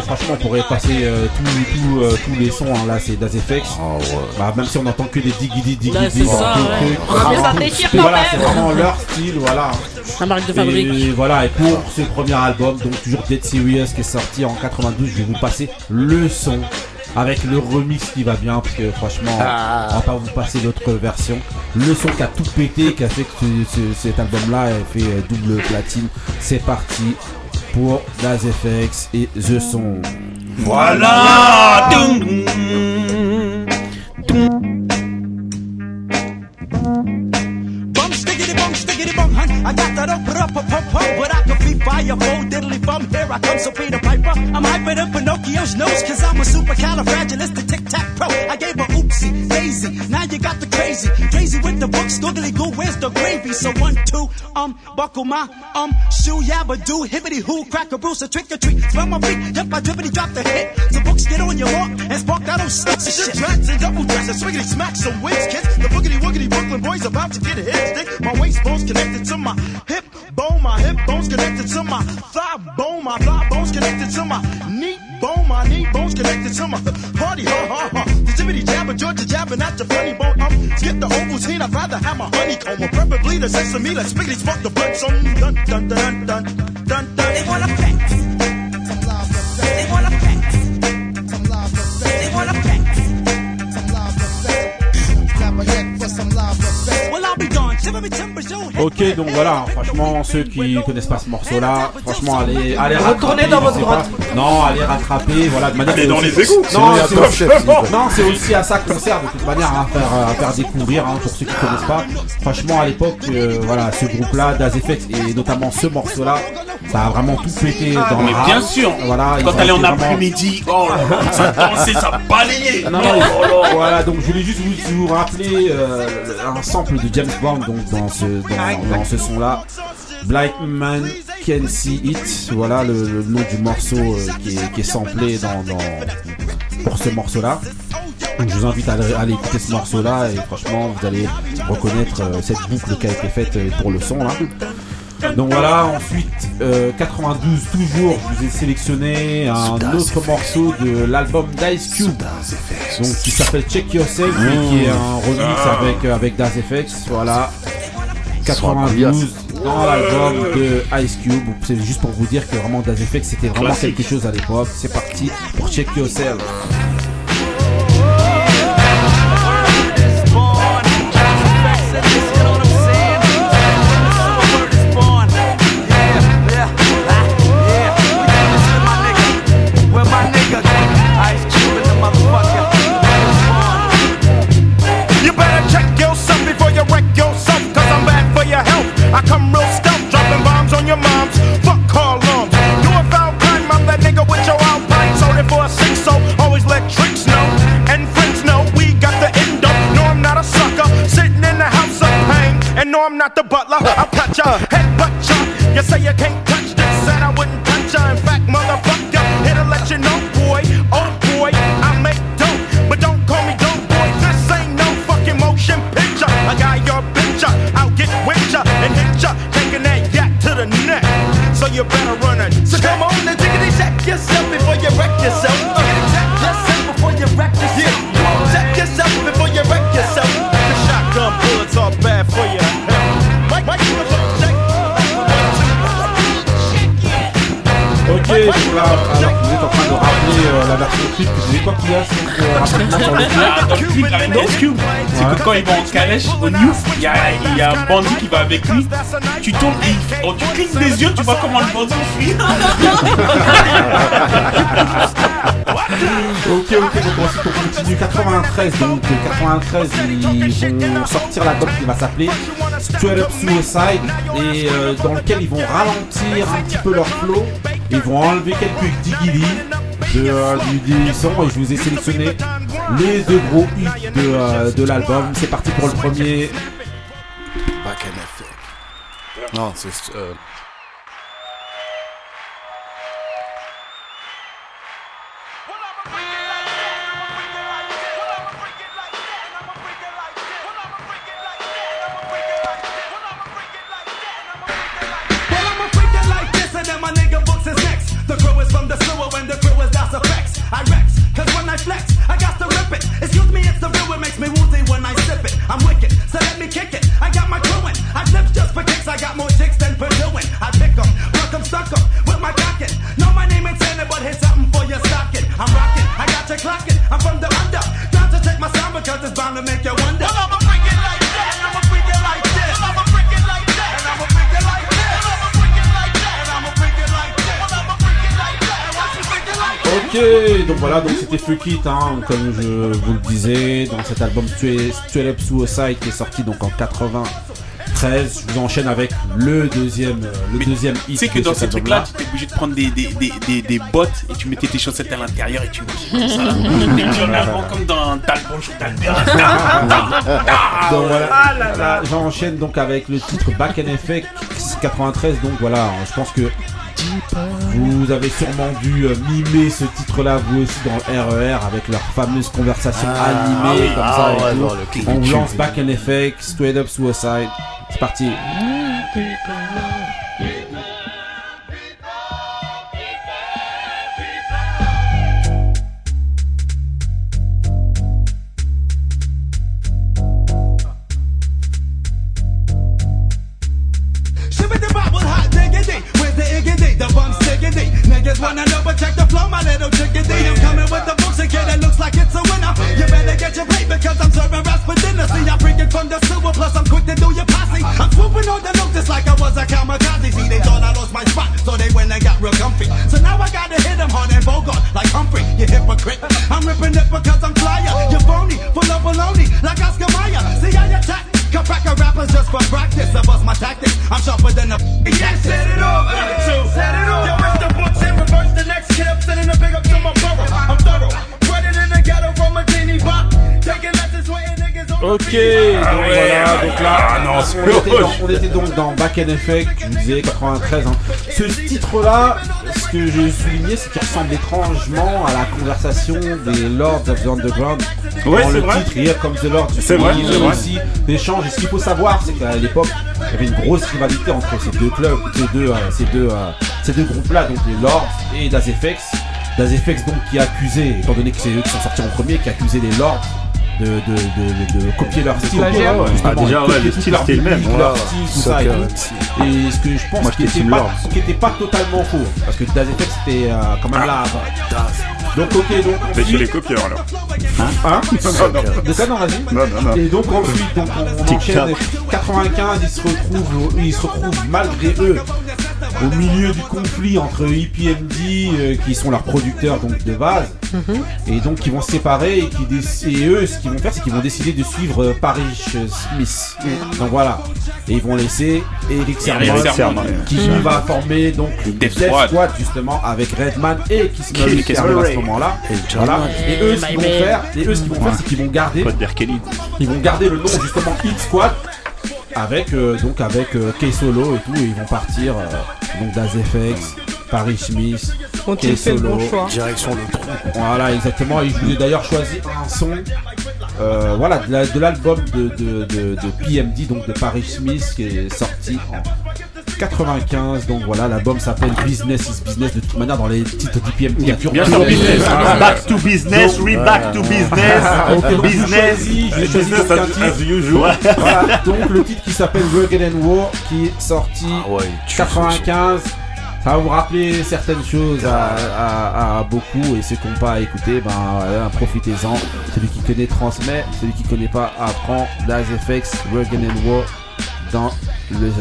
Franchement, on pourrait passer euh, tous tous, euh, tous les sons. hein. Là, c'est Dazefx. Bah, même si on entend que des c'est ça, ouais. vraiment- Mais ça déchire quand Voilà, même. c'est vraiment leur style, voilà. La marque de fabrique. Et voilà, et pour ce premier album, donc toujours Dead Serious qui est sorti en 92, je vais vous passer le son avec le remix qui va bien, parce que franchement, Ah. on va pas vous passer l'autre version. Le son qui a tout pété, qui a fait que ce- ce- cet album-là a fait euh, double platine. C'est parti pour Daz FX et The Son. Voilà Bum stiggity bum stiggity bum hun. I got that up up up up up, but I could be fire full diddly bum. Here I come, so Peter Piper. I'm hyper than Pinocchio's nose, cause I'm a supercalifragilistic tic tac pro. I gave her oopsie, daisy. Now you got the crazy, crazy with the books, googly goo, where's the gravy? So one, two, um, buckle my um shoe, yabba do, hibbity hoo, crack a bruise, a trick or treat. Smell my feet, jump by drippity, drop the hit. The books get on your walk and spark that old sticks of shit. Tracks and double dress, and swiggity smack some wigs, kids. The boogity woogity Brooklyn boys about to get a hit stick. My waistbone's connected to my hip bone, my hip bones connected to my thigh bone, my thigh bones connected to my knee bone, my knee bones connected to my party, ha ha ha. The jibbity jabber, Georgia jabbing at the funny bone. Um, skip the Ovaltine, I'd rather have my honeycomb, or preferably the sesame. Let's spiggity spark the blood some dun dun dun dun dun dun. They wanna flex. They wanna flex. They wanna flex. Well, Ok, donc voilà, franchement, ceux qui connaissent pas ce morceau-là, franchement, allez, allez Retournez rattraper, dans votre grotte. Non, allez rattraper, voilà, de manière. Allez dans aussi- les égouts. Non, c'est aussi à ça qu'on sert de toute manière à faire, à faire découvrir hein, pour ceux qui connaissent pas. Franchement, à l'époque, euh, voilà, ce groupe-là, Daz FX et notamment ce morceau-là, ça a vraiment tout pété dans Ah, Mais le bien sûr, Voilà, quand est en après-midi, oh, ça dansait, ça balayait. non, non, voilà, donc je voulais juste vous, vous rappeler euh, un sample de James Brown donc, dans ce, son-là. Blind Man Can See It, voilà le, le nom du morceau euh, qui, est, samplé dans, pour ce morceau-là. Donc je vous invite à aller, à aller écouter ce morceau-là et franchement vous allez reconnaître euh, cette boucle qui a été faite euh, pour le son là. Donc voilà, ensuite euh, 92 toujours, je vous ai sélectionné un autre morceau de l'album d'Ice Cube, donc qui s'appelle Check Yourself, et qui est un remix Ah. avec euh, avec Das FX, voilà. Soit 92 dans l'album de Ice Cube, c'est juste pour vous dire que vraiment Das FX c'était vraiment Classique. quelque chose à l'époque. C'est parti pour Check Yourself. Know I'm not the butler. I'll cut ya, headbutt ya. You say you can't touch this, said I wouldn't touch ya. In fact, motherfucker, here to let you know, boy, oh boy, I make dope, but don't call me dope boy. This ain't no fucking motion picture. I got your picture, I'll get with ya and hit ya, taking that yak to the neck. So you better run it. So come on and diggity check yourself before you wreck yourself Là, alors que vous êtes en train de rappeler euh, la version clip, vous savez quoi qu'il y a sur, euh, rapidement sur le clip Ah, dans Cube, c'est que quand il va en calèche au New, il y a, il y a un bandit qui va avec lui. Tu tournes et oh, tu clignes des yeux, tu vois comment le bandit fuit. Ok, ok, donc ensuite on continue 93, donc de 93 ils vont sortir l'album qui va s'appeler Straight Up Suicide et euh, dans lequel ils vont ralentir un petit peu leur flow, ils vont enlever quelques diggily de, euh, du, son je vous ai sélectionné les deux gros hits de, euh, de l'album. C'est parti pour le premier. Back. Non, c'est. Voilà, donc c'était Fuck It, hein, comme je vous le disais, dans cet album Up Suicide qui est sorti donc en 93. Je vous enchaîne avec le deuxième, euh, le deuxième Tu hit sais que dans ces trucs-là, tu étais obligé de prendre des, des, des, des, des bottes et tu mettais tes chaussettes à l'intérieur et tu comme ça. tu en avant comme dans T'as le bonjour. Donc voilà, Ah j'enchaîne donc avec le titre Back in Effect 93. Donc voilà, je pense que vous avez sûrement dû euh, mimer ce titre-là vous aussi dans le RER avec leur fameuse conversation Ah, animée oui. comme Ah ça. et ouais, tout. dans le clip On YouTube. lance Back in Effect, Straight Up Suicide. C'est parti. Était moche. dans, on était donc dans Back in Effect, je vous disais 93. hein. Ce titre-là, ce que je soulignais, c'est qu'il ressemble étrangement à la conversation des Lords of the Underground. Ouais, dans le vrai. titre Here Comes the Lord. C'est vrai, c'est vrai. aussi d'échanges. Et ce qu'il faut savoir, c'est qu'à l'époque, il y avait une grosse rivalité entre ces deux clubs, ces deux, euh, ces deux, euh, ces deux groupes-là, donc les Lords et Das FX. Das FX donc qui a accusé, étant donné que c'est eux qui sont sortis en premier, qui a accusé les Lords de, de, de, de copier leur style. Ouais, justement, Ah, déjà, ouais, le tout style, c'était le même. musique, leur Ouais. style, tout Ça, ça et que- tout. Et ce que je pense Moi, qui était pas, qui était pas totalement faux, parce que Das FX c'était euh, quand même là avant. Donc ok, donc Mais tu ensuite- les copieurs alors. Hein? Non, non, non. De quoi non, vas-y. Non, non, non. Et donc ensuite, donc, on, enchaîne 95, ils se retrouvent, ils se retrouvent malgré eux au milieu du conflit entre EPMD, euh, qui sont leurs producteurs donc de base, et donc qui vont se séparer et qui et eux, ce qu'ils vont faire, c'est qu'ils vont décider de suivre euh, Parrish euh, Smith. Donc voilà, et ils vont laisser Eric Sermon, Eric Sermon, qui lui va former donc le Death Death Squad. Squad justement avec Redman et Kiss Kiss qui Kiss arrive à ce moment-là. Voilà. Et eux, ce qu'ils vont faire, et eux, ce qu'ils vont faire, c'est qu'ils vont garder, ils vont garder le nom justement Hit Squad avec euh, donc avec euh, K Solo et tout, et ils vont partir euh, donc d'Azefex, Paris Smith, Ont-ils K fait le bon Solo. choix Direction le trou. Voilà, exactement. Et je vous ai d'ailleurs choisi un son, euh, voilà, de la- de l'album de, de, de, de PMD, donc de Paris Smith, qui est sorti en 95. Donc voilà, l'album s'appelle Business is Business. De toute manière, dans les titres du PMD, il y a toujours Bien sûr, business. Back to business, we back to business. Business, business as- usual. Donc le titre qui s'appelle Rugged and War, qui est sorti Ah 95. Ça va vous rappeler certaines choses à, à- à beaucoup et ceux qui n'ont pas écouté, ben voilà, profitez-en. Celui qui connaît transmet, celui qui connaît pas apprend. Das FX, Rugged and War dans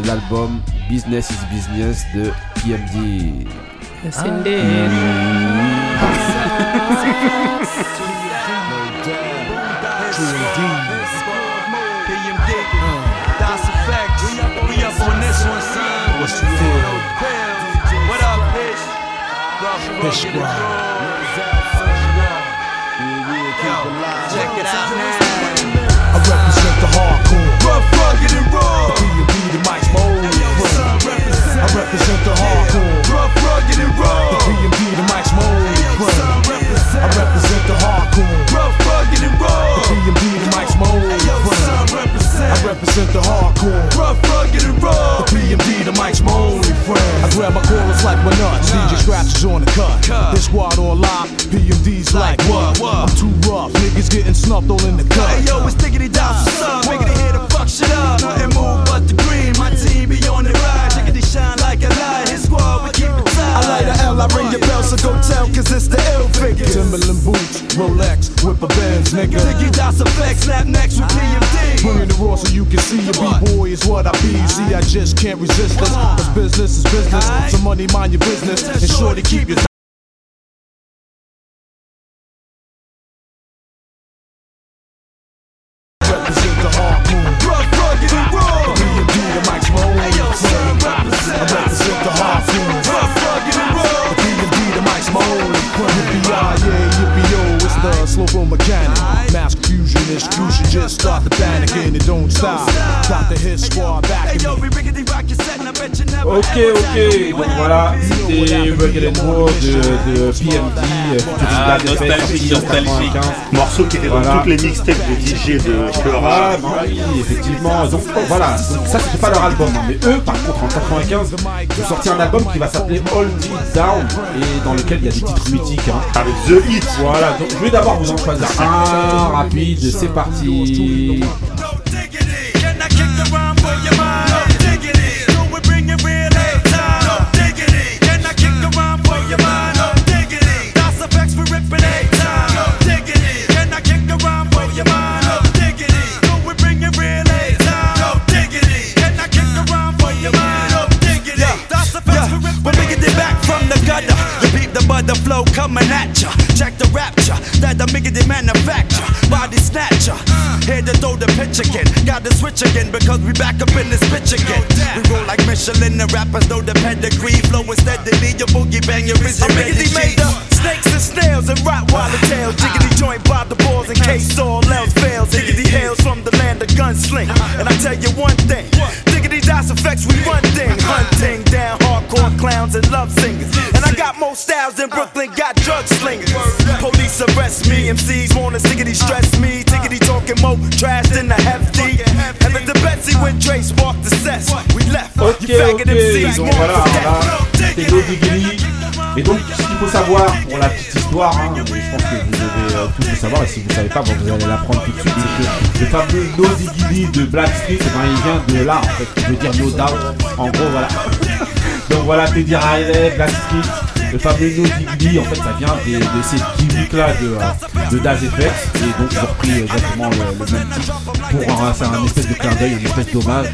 l'album Business is Business de PMD. Yes, indeed. That's a fact. We up, we up on this one, son. What's the deal? What up, bitch? Bitch squad. Check it out now. I represent the hardcore. Rough, rugged, and raw. The B&B, the Mike's Mode. I represent the hardcore. Rough, rugged, and raw. The B&B, the Mike's Mode. I represent the hardcore. Rough, rugged, and raw. The B&B, the Mike's Mode. I represent the hardcore. Rough, rugged, and raw. The B&B, the Mike's friend. I grab my chorus like my nuts. DJ scratches on the cut. This squad on lock. PMD's like what? I'm too rough. Niggas getting snuffed all in the cut. Hey yo, it's Diggity Down, son. Wiggity here to fuck shit up. Nothing move but the like a light. His squad, we keep it tight. I light a L, I ring your bell, so go tell, cause it's the ill figure. Timberland boots, Rolex, whip a Benz, nigga. Diggy Dots effect, snap next with PMD. Bringing the raw so you can see your B-boy is what I be. See, I just can't resist this. Cause business is business. So money, mind your business. And sure to keep your Ok, ok, donc voilà, c'était Rugged and War de, de PMD, Ah. 95. Morceau qui était dans Voilà. toutes les mixtapes de DJ de Ah, Flora. bah oui, effectivement. Donc oh, voilà, donc, ça c'était pas leur album, hein. mais eux, par contre, en 95, ils ont sorti un album qui va s'appeler Hold It Down et dans lequel il y a des titres mythiques. hein. Avec The Hit. Voilà, donc je vais d'abord vous en choisir un rapide, c'est parti. The manufacture. Body snatcher. Here to throw the pitch again. Got to switch again because we back up in this bitch again. We roll like Michelin, the rappers know the pedigree. Flowing steadily, your boogie bang, your is your miggity made up. Snakes and snails and Rottweiler tails. Jiggity joint by the balls in case all else fails. Jiggity hails from the land of gunsling. And I tell you one thing. Diggity dice effects, we run thing. Hunting down hardcore clowns and love singers. And I got more styles than Brooklyn got drug slingers. Police arrest me, MCs wanna stiggity stress me. Tiggity talking more trash than the hefty. And the Betsy when Dre sparked the cess. We left. You faggot MCs want to c'était No Diggity. Et donc, ce qu'il faut savoir pour la petite histoire, hein, je pense que vous devez euh, tous le savoir, et si vous ne savez pas, vous allez l'apprendre tout de suite, c'est que le fameux No Diggity de Blackstreet, eh ben, il vient de là, en fait, qui veut dire No Doubt. En gros, voilà. donc voilà, Teddy Riley, Blackstreet, le fameux No Diggity, en fait, ça vient des- de ces gimmicks-là de, euh, de Daz Effects, et donc ils ont repris exactement le, le même titre pour un, un espèce de clin d'œil, un espèce d'hommage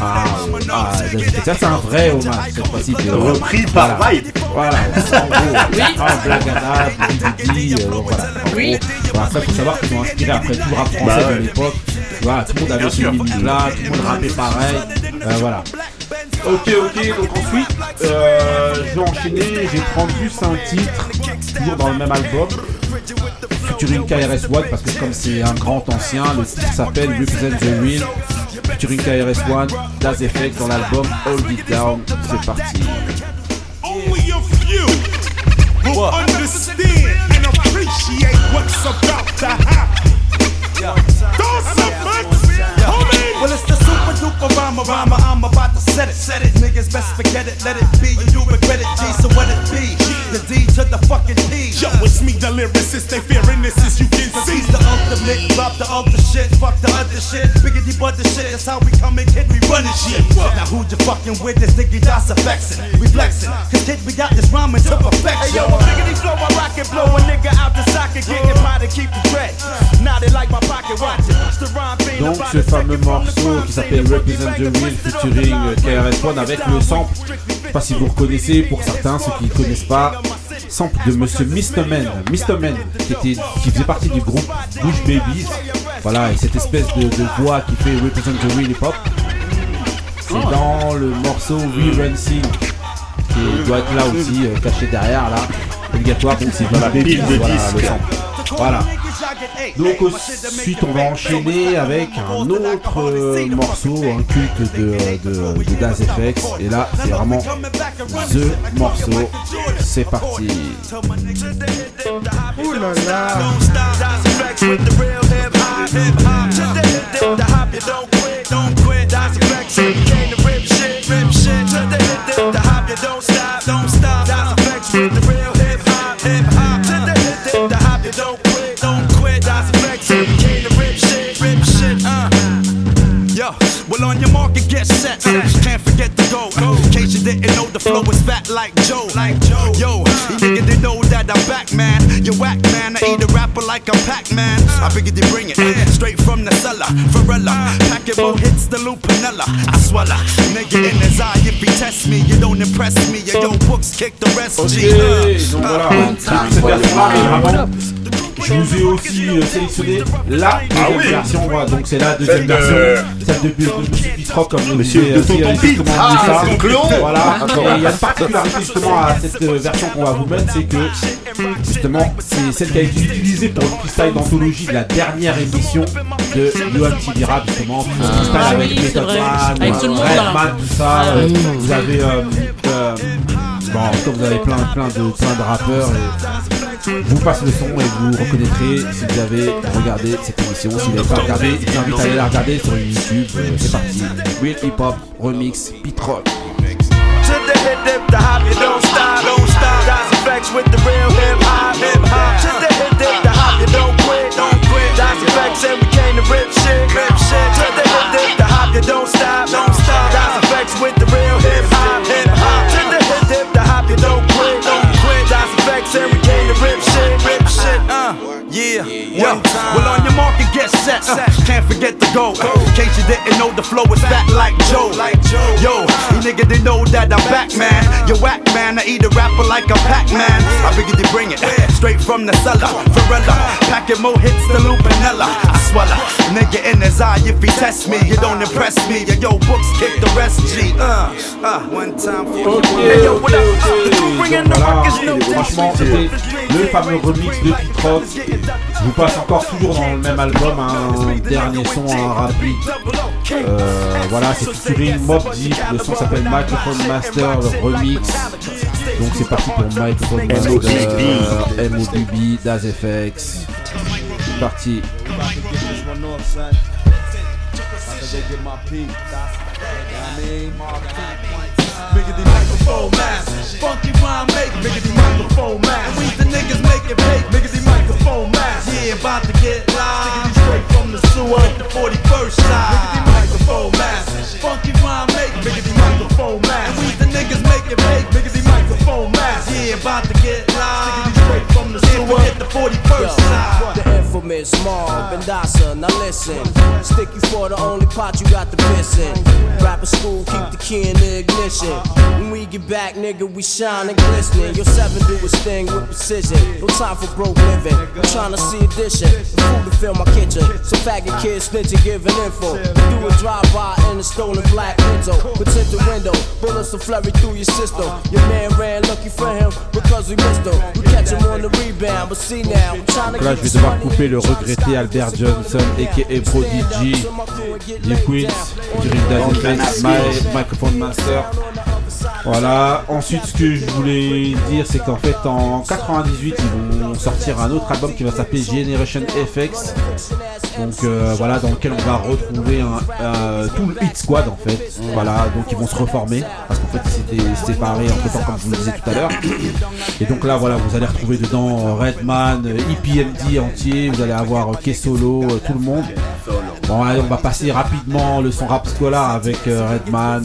à, à Daz Effects. Ça, c'est un vrai hommage, cette fois-ci. de- Repris par voilà. Vibe. Voilà, en gros, Oui. ah, Black Adam, Diddy, euh, voilà. En Oui. Voilà, ça, faut savoir qu'ils ont inspiré après tout le rap français Bah ouais. de l'époque. Voilà, tout le monde avait ce sûr. mimique-là, tout le monde rappait pareil. Euh, voilà. Ok, ok, donc ensuite, euh, je vais enchaîner, je vais prendre juste un titre, toujours dans le même album, featuring KRS One, parce que comme c'est un grand ancien, le titre s'appelle Represent the Real. featuring KRS-One, Das FX dans l'album Hold It Down. C'est parti. Only a few will understand and appreciate what's about to happen. Those are homie. Well, it's the super duper rhymer, rhymer. I'm about to set it. Set it. Niggas best forget it. Let it be. You regret it, G. So what it be? The D to the fucking P. Yo, it's me, the lyricist. They fearing this as you can Cause see. he's the ultimate, drop the ultra shit, fuck the other shit. Biggity but the shit, that's how we come and kid, we running shit. Now who you fucking with this nigga that's affecting? We flexing, cause kid, we got this rhyming to perfection. Hey yo, a biggity flow, I rock it, blow a nigga out the socket, getting uh-huh. by to keep the dread. Now they like my pocket, watch it. It's the rhyme thing Donc about ce it. fameux morceau qui s'appelle Represent the Real featuring KRS-One avec le sample, je sais pas si vous reconnaissez pour certains, ceux qui ne connaissent pas, sample de Monsieur Mr. Man, Mr. Man qui, était, qui faisait partie du groupe Bush Babies, voilà, et cette espèce de, de voix qui fait Represent the Real Hip Hop, c'est dans le morceau We Run Sing, qui doit être là aussi, euh, caché derrière là, obligatoire, donc c'est Bush pile de voilà, sample. Voilà. Donc ensuite on va enchaîner avec un autre euh, morceau, un culte de, de, de Das FX et là c'est vraiment THE morceau, c'est parti. Ouh là là. Don't can't forget the go. Uh, in case you didn't know, the flow is fat like Joe. Like Joe. Yo, you nigga they know that I'm back, man. You whack, man. I eat a rapper like I'm Pac-Man. I figured they bring it straight from the cellar. Varela, pack it more hits the loop, Lupinella. I swallow, nigga in his eye. If he test me, you don't impress me. Your yo books kick the rest. G. Ok, Je vous ai aussi euh, sélectionné la deuxième Ah oui. version, donc c'est la deuxième Celle de- version, celle de, Pitrock, comme comment on Ah, dit ça. c'est clone. Voilà, et il y a une particularité justement à cette euh, version qu'on va vous mettre, c'est que justement c'est celle qui a été utilisée pour le freestyle d'anthologie de la dernière émission de Johan Tibira justement, le freestyle Ah avec Method. Man, le Redman, tout ça, Ah vous avez euh, Bon, en tout cas, vous avez plein, plein, de, plein de rappeurs et vous passe le son et vous reconnaîtrez si vous avez regardé cette émission. Si vous n'avez pas regardé, je vous invite à aller la regarder sur YouTube. Euh, C'est parti. Real Hip Hop Remix Pit Rock. To the hip, dip, the hop, you don't stop, don't stop. That's effects with the real hip hop, hip hop. Uh, yeah, yo. Well, on your market, get set. Uh, can't forget the go. Uh, in case you didn't know, the flow is fat like Joe. Like Joe. Yo, you nigga, they know that I'm back, man. You whack, man. I eat a rapper like a Pac-Man. I figured they bring it straight from the cellar. Varela, packing more hits than Lupinella. I swallow, nigga in his eye. If he test me, you don't impress me. Yo, yo, books kick the rest. G. Uh, uh, one time for Ok, Hey, yo, ok, what up? Uh, the crew ok. bringing Donc the voilà, records, no franchement, c'était le fameux remix de Pit Rock. Je vous passe encore toujours dans le même album un dernier son, un rapide. Euh, voilà, c'est featuring Mob Deep. Le son s'appelle Microphone Master, le remix. Donc c'est parti pour Microphone Master, euh, MOBB, Das FX. C'est parti. Microphone mask. Funky rhyme make biggity microphone mask. We the niggas make it big. Biggity microphone mask. Yeah, about to get live. Straight from the sewer. The 41st side. Biggity microphone mask. Funky rhyme make biggity microphone mask. We the niggas make it big. Biggity microphone mask. Yeah, about to get live. Straight from the sewer. Hit the 41st side. The infamous Marv and Dasa, now listen. Nigga, we shine and glistening. Your seven do his thing with precision. No time for broke living. I'm trying to see addition. The food to fill my kitchen. So faggot kids snitching, giving info. Do a drive by in a stolen black window. Protect the window, bullets will flurry through your system. Your man ran lucky for him because we missed him. We catch him on the rebound, but see now, I'm trying to là, je vais devoir couper le regretté Albert Johnson, aka Prodigy, Queens, Microphone Master. Voilà. Ensuite, ce que je voulais dire, c'est qu'en fait, en 98, ils vont sortir un autre album qui va s'appeler Generation FX. Donc euh, voilà, dans lequel on va retrouver un- tout le Hit Squad en fait. Voilà, donc ils vont se reformer parce qu'en fait ils s'étaient séparés entre temps, comme je vous le disais tout à l'heure. Et donc là, voilà, vous allez retrouver dedans Redman, euh, EPMD entier, vous allez avoir euh, K-Solo, euh, tout le monde. Bon, allez, on va passer rapidement le son rap scolar avec euh, Redman.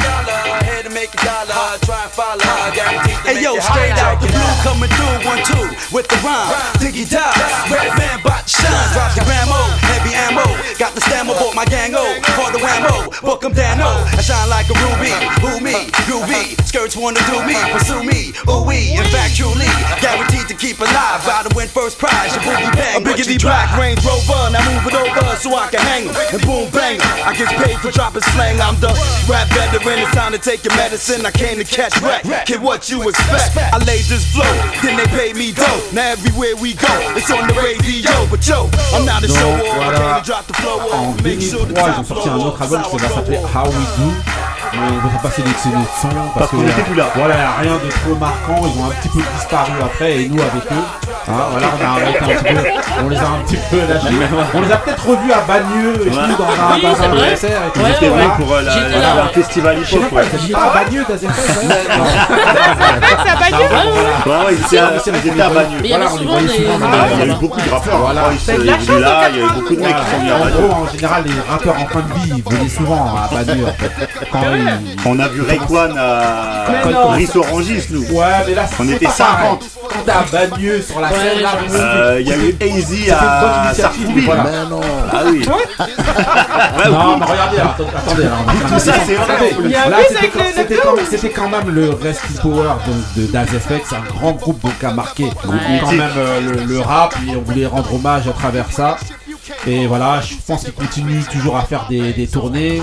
Scholar, here to make a dollar, try and follow, guaranteed to make out. A dollar, try and follow, guaranteed to Hey yo, straight out the blue, coming through one two with the rhyme. Diggy die, red man bout to shine. Drop the gramo, heavy ammo. Got the stammer, bought my gang O for the whammo. Book 'em down, oh, I shine like a ruby. Who me? Groovy. Skirts wanna do me, pursue me. Ooh wee, in fact, truly guaranteed to keep alive. About to win first prize. Your boogie bang. A biggity black Range Rover, now move it over so I can hang 'em and boom bang 'em. I get paid for dropping slang. I'm the rap veteran. It's time to take your medicine. I came to catch wreck. Kid, what you expect? I laid this flow, then they paid me dough. Now everywhere we go, it's on the radio. But yo, I'm not a show off. I came to drop the flow off. Make sure the 2003, top flow off. How We Do. Mais on va pas sélectionner de son parce, Parce qu'on que était plus là. Voilà, y a rien de trop marquant. Ils ont un petit peu disparu après et nous avec eux. Hein, voilà, on a arrêté un petit peu. On les a un petit peu lâchés. On les a peut-être revus à Bagneux et tout dans un, Oui, dans c'est un vrai. concert. Et tout. Ils étaient venus pour, euh, la- J'étais la- là. un festival pas, ouais. ils étaient pas à Bagneux, t'as Ouais, ouais, ils étaient à- à Bagneux. Mais il y avait Voilà, on les souvent voyait des- souvent. des- Ah, Il y a eu beaucoup de rappeurs. Voilà. Il y a eu beaucoup de mecs qui sont venus à En Bagneux. gros, en général, les rappeurs en fin de vie, ils venaient souvent à Bagneux ils- On a vu Rayquan à Mais non. Riss Orangis, nous. Ouais, mais là, on c'est était pas 50. Quand t'es à Bagneux sur la scène, là, Euh, il y a eu Hazy à Sartrouville. Voilà. Ah oui. non, mais regardez, attendez, Tout ça, c'est vrai, c'était quand- même le Rescue Power de Daz FX, un grand groupe donc a marqué quand même euh, le, le rap et on voulait rendre hommage à travers ça. Et voilà, je pense qu'ils continuent toujours à faire des tournées.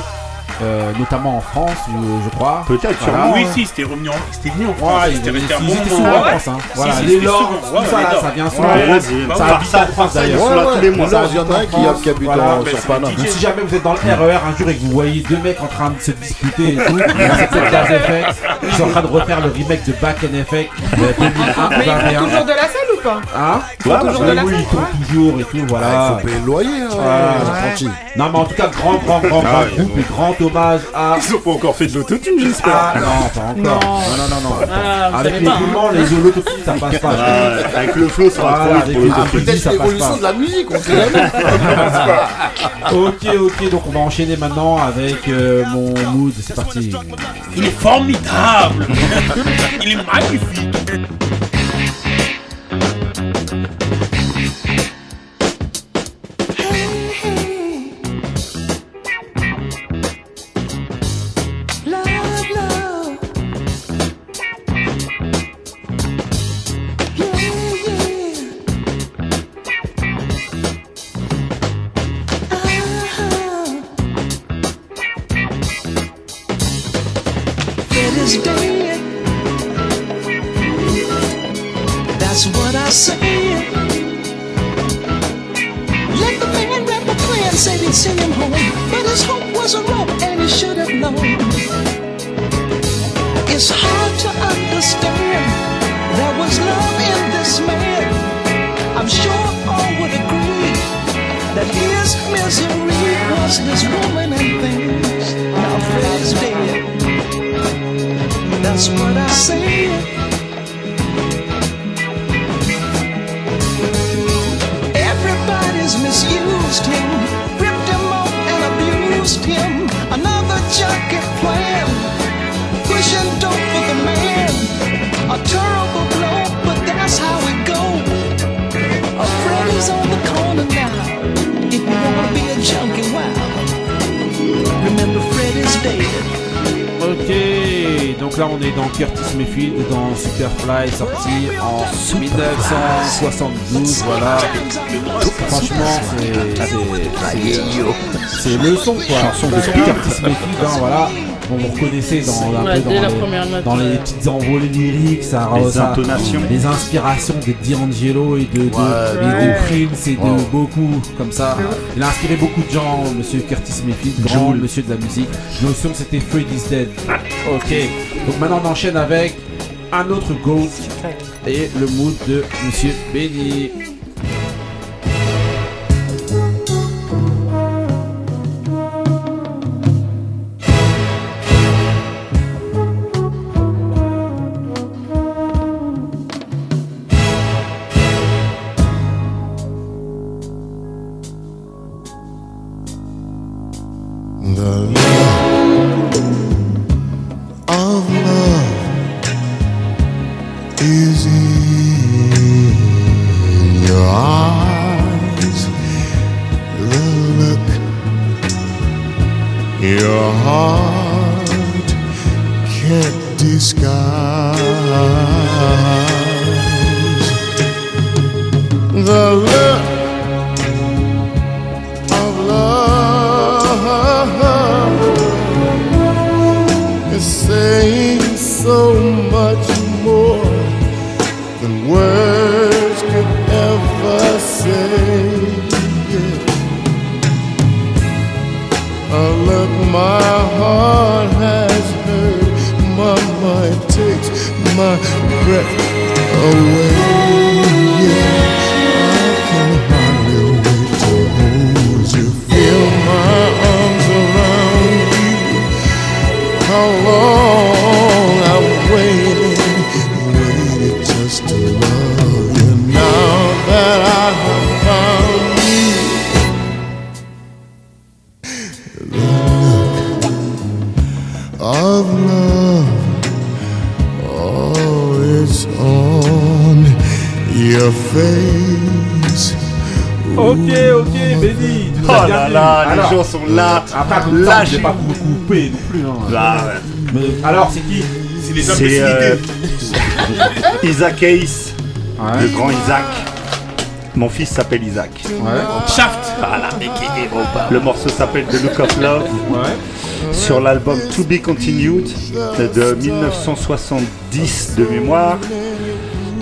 Euh, notamment en France, je, je crois. Peut-être, Voilà. Oui, si, c'était revenu en, c'était venu en France. Ouais, c'était ils, resté un ils bon étaient moment. souvent en. France. Hein. Voilà, si, les Lords, tout Ouais, ça, là, ça vient souvent. ouais, en France. Ça Bah, habite en France ça, ils d'ailleurs. tous les mois. Il y en a un qui- France. qui habite Voilà. en- Mais sur c'est Paname. Si jamais vous êtes dans le RER un jour et que vous voyez deux mecs en train de se disputer et tout, c'est peut-être FX. Ils sont en train de refaire le remake de Back in Effect euh, 2001 Mais il faut 2021. toujours de la ou pas Hein Faut toujours de la oui, ils toujours et tout, voilà. Ah, il faut payer le loyer, hein, tranquille. Non, mais en tout cas, grand, grand, grand, Ah grand groupe et grand hommage à. Ils ont pas encore fait de l'autotune, j'espère. Ah non, pas encore. Non, non, non, non. Ah, avec les pas, hein. roulements, les autotunes, ça passe pas. Ah, avec le flow, ça va Voilà, trop vite avec pour les l'autotune. autotunes, ça passe l'évolution pas. de la musique, on sait jamais. ok, ok, donc on va enchaîner maintenant avec euh, mon mood, c'est parti. Il est formidable. Il est magnifique. Dans, un Ouais, peu dès dans, la les, première note, dans les ouais. petites envolées lyriques, ça, Les ça- intonations. les inspirations de D'Angelo et de, de, Ouais, et de ouais. Prince et de beaucoup comme ça. Il a inspiré beaucoup de gens, monsieur Curtis Mayfield, grand monsieur de la musique. Notion c'était Freddy's Dead. Ok. Donc maintenant on enchaîne avec un autre GOAT et le mood de monsieur Benny. Your heart can't disguise. The look breath away. Oh là là, les Alors, gens sont là. Après, comme ça, Là, je pas vous couper non plus. hein. Là, ouais. Mais alors, c'est qui? C'est les euh, Isaac Hayes, Ouais. le grand Isaac. Mon fils s'appelle Isaac. Shaft. Voilà, Le morceau s'appelle The Look of Love. Sur l'album To Be Continued de 1970 de mémoire.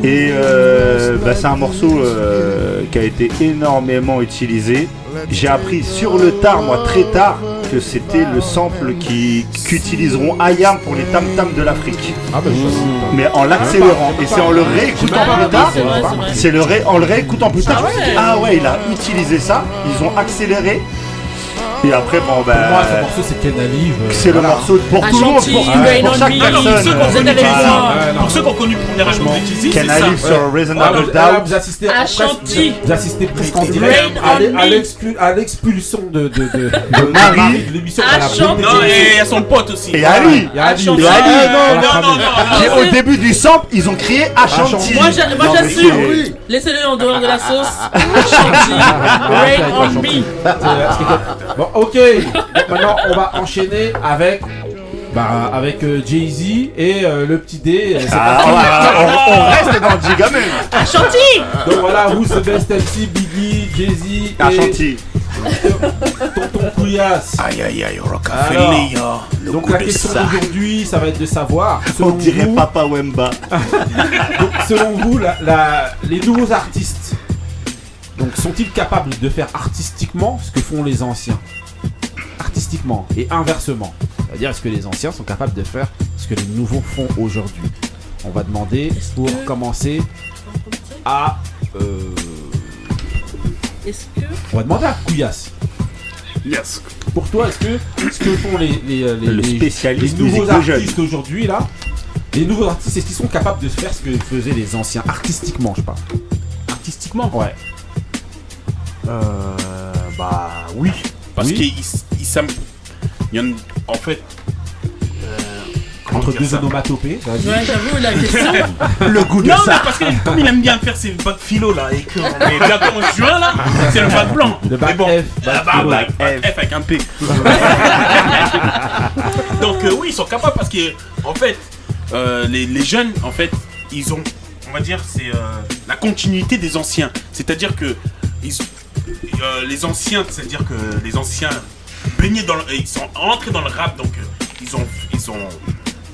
Et euh, bah, c'est un morceau euh, qui a été énormément utilisé. J'ai appris sur le tard, moi très tard, que c'était le sample qui- qu'utiliseront Ayam pour les tam-tams de l'Afrique. Mais en l'accélérant. Et c'est en le réécoutant plus tard. C'est le ré- en le réécoutant plus tard. Ah ouais. Ah ouais, il a utilisé ça. Ils ont accéléré. Et après, bon, ben. Pour moi, ce morceau, c'est Ken euh, C'est le morceau pour tout le monde, pour, chaque personne. Pour ceux qui ont connu le premier album de ça. live sur Reasonable Doubt vous assistez presque, vous assistez presque en direct à à à l'expulsion de, Marie. De l'émission. Non, et il y a son pote aussi. Et Ali. Il y a Ali. Ashanti. Et Ali. Ah, non, non, non, Au début du sample, ils ont crié Ashanti. Moi, j'assume. Laissez-le en dehors de la sauce. Ashanti. Rain on me. Bon, ok. Donc, maintenant, on va enchaîner avec. Bah, avec euh, Jay-Z et euh, le petit D. euh, c'est Ah, ouais, on, on reste dans le giga même. Ashanti. Donc voilà, Who's the best MC, Biggie, Jay-Z et Ashanti. Tonton Couillasse. Aïe aïe aïe, Rockefeller. Le Donc la question d'aujourd'hui, ça va être de savoir, On selon dirait vous, Papa Wemba. donc, selon vous la- la- les nouveaux artistes, donc sont-ils capables de faire artistiquement ce que font les anciens? Artistiquement et inversement. C'est-à-dire est-ce que les anciens sont capables de faire ce que les nouveaux font aujourd'hui? On va demander pour commencer à... euh, Est-ce que. on va demander à Couillasse. Yes. Pour toi, est-ce que ce que font les, les, les- Le les- spécialiste les nouveaux artistes aujourd'hui là, les nouveaux artistes, est-ce qu'ils sont capables de faire ce que faisaient les anciens artistiquement, je parle? Artistiquement? Ouais. Euh. Bah oui. Parce Oui. qu'il il y en en fait. euh, Entre deux ça onomatopées. vas-y. Ouais, j'avoue, la question. Le goût de Non, mais ça. parce que comme il aime bien faire ses bacs philo là, et qu'on est bientôt en juin là, c'est le bac blanc. Le bac bon, F, bac bah, philo. bac F avec un P. Donc euh, oui, ils sont capables parce que en fait, euh, les, les jeunes, en fait, ils ont, on va dire, c'est euh, la continuité des anciens. C'est-à-dire que ils, euh, les anciens, c'est-à-dire que les anciens dans le, ils sont entrés dans le rap, donc euh, ils ont, ils ont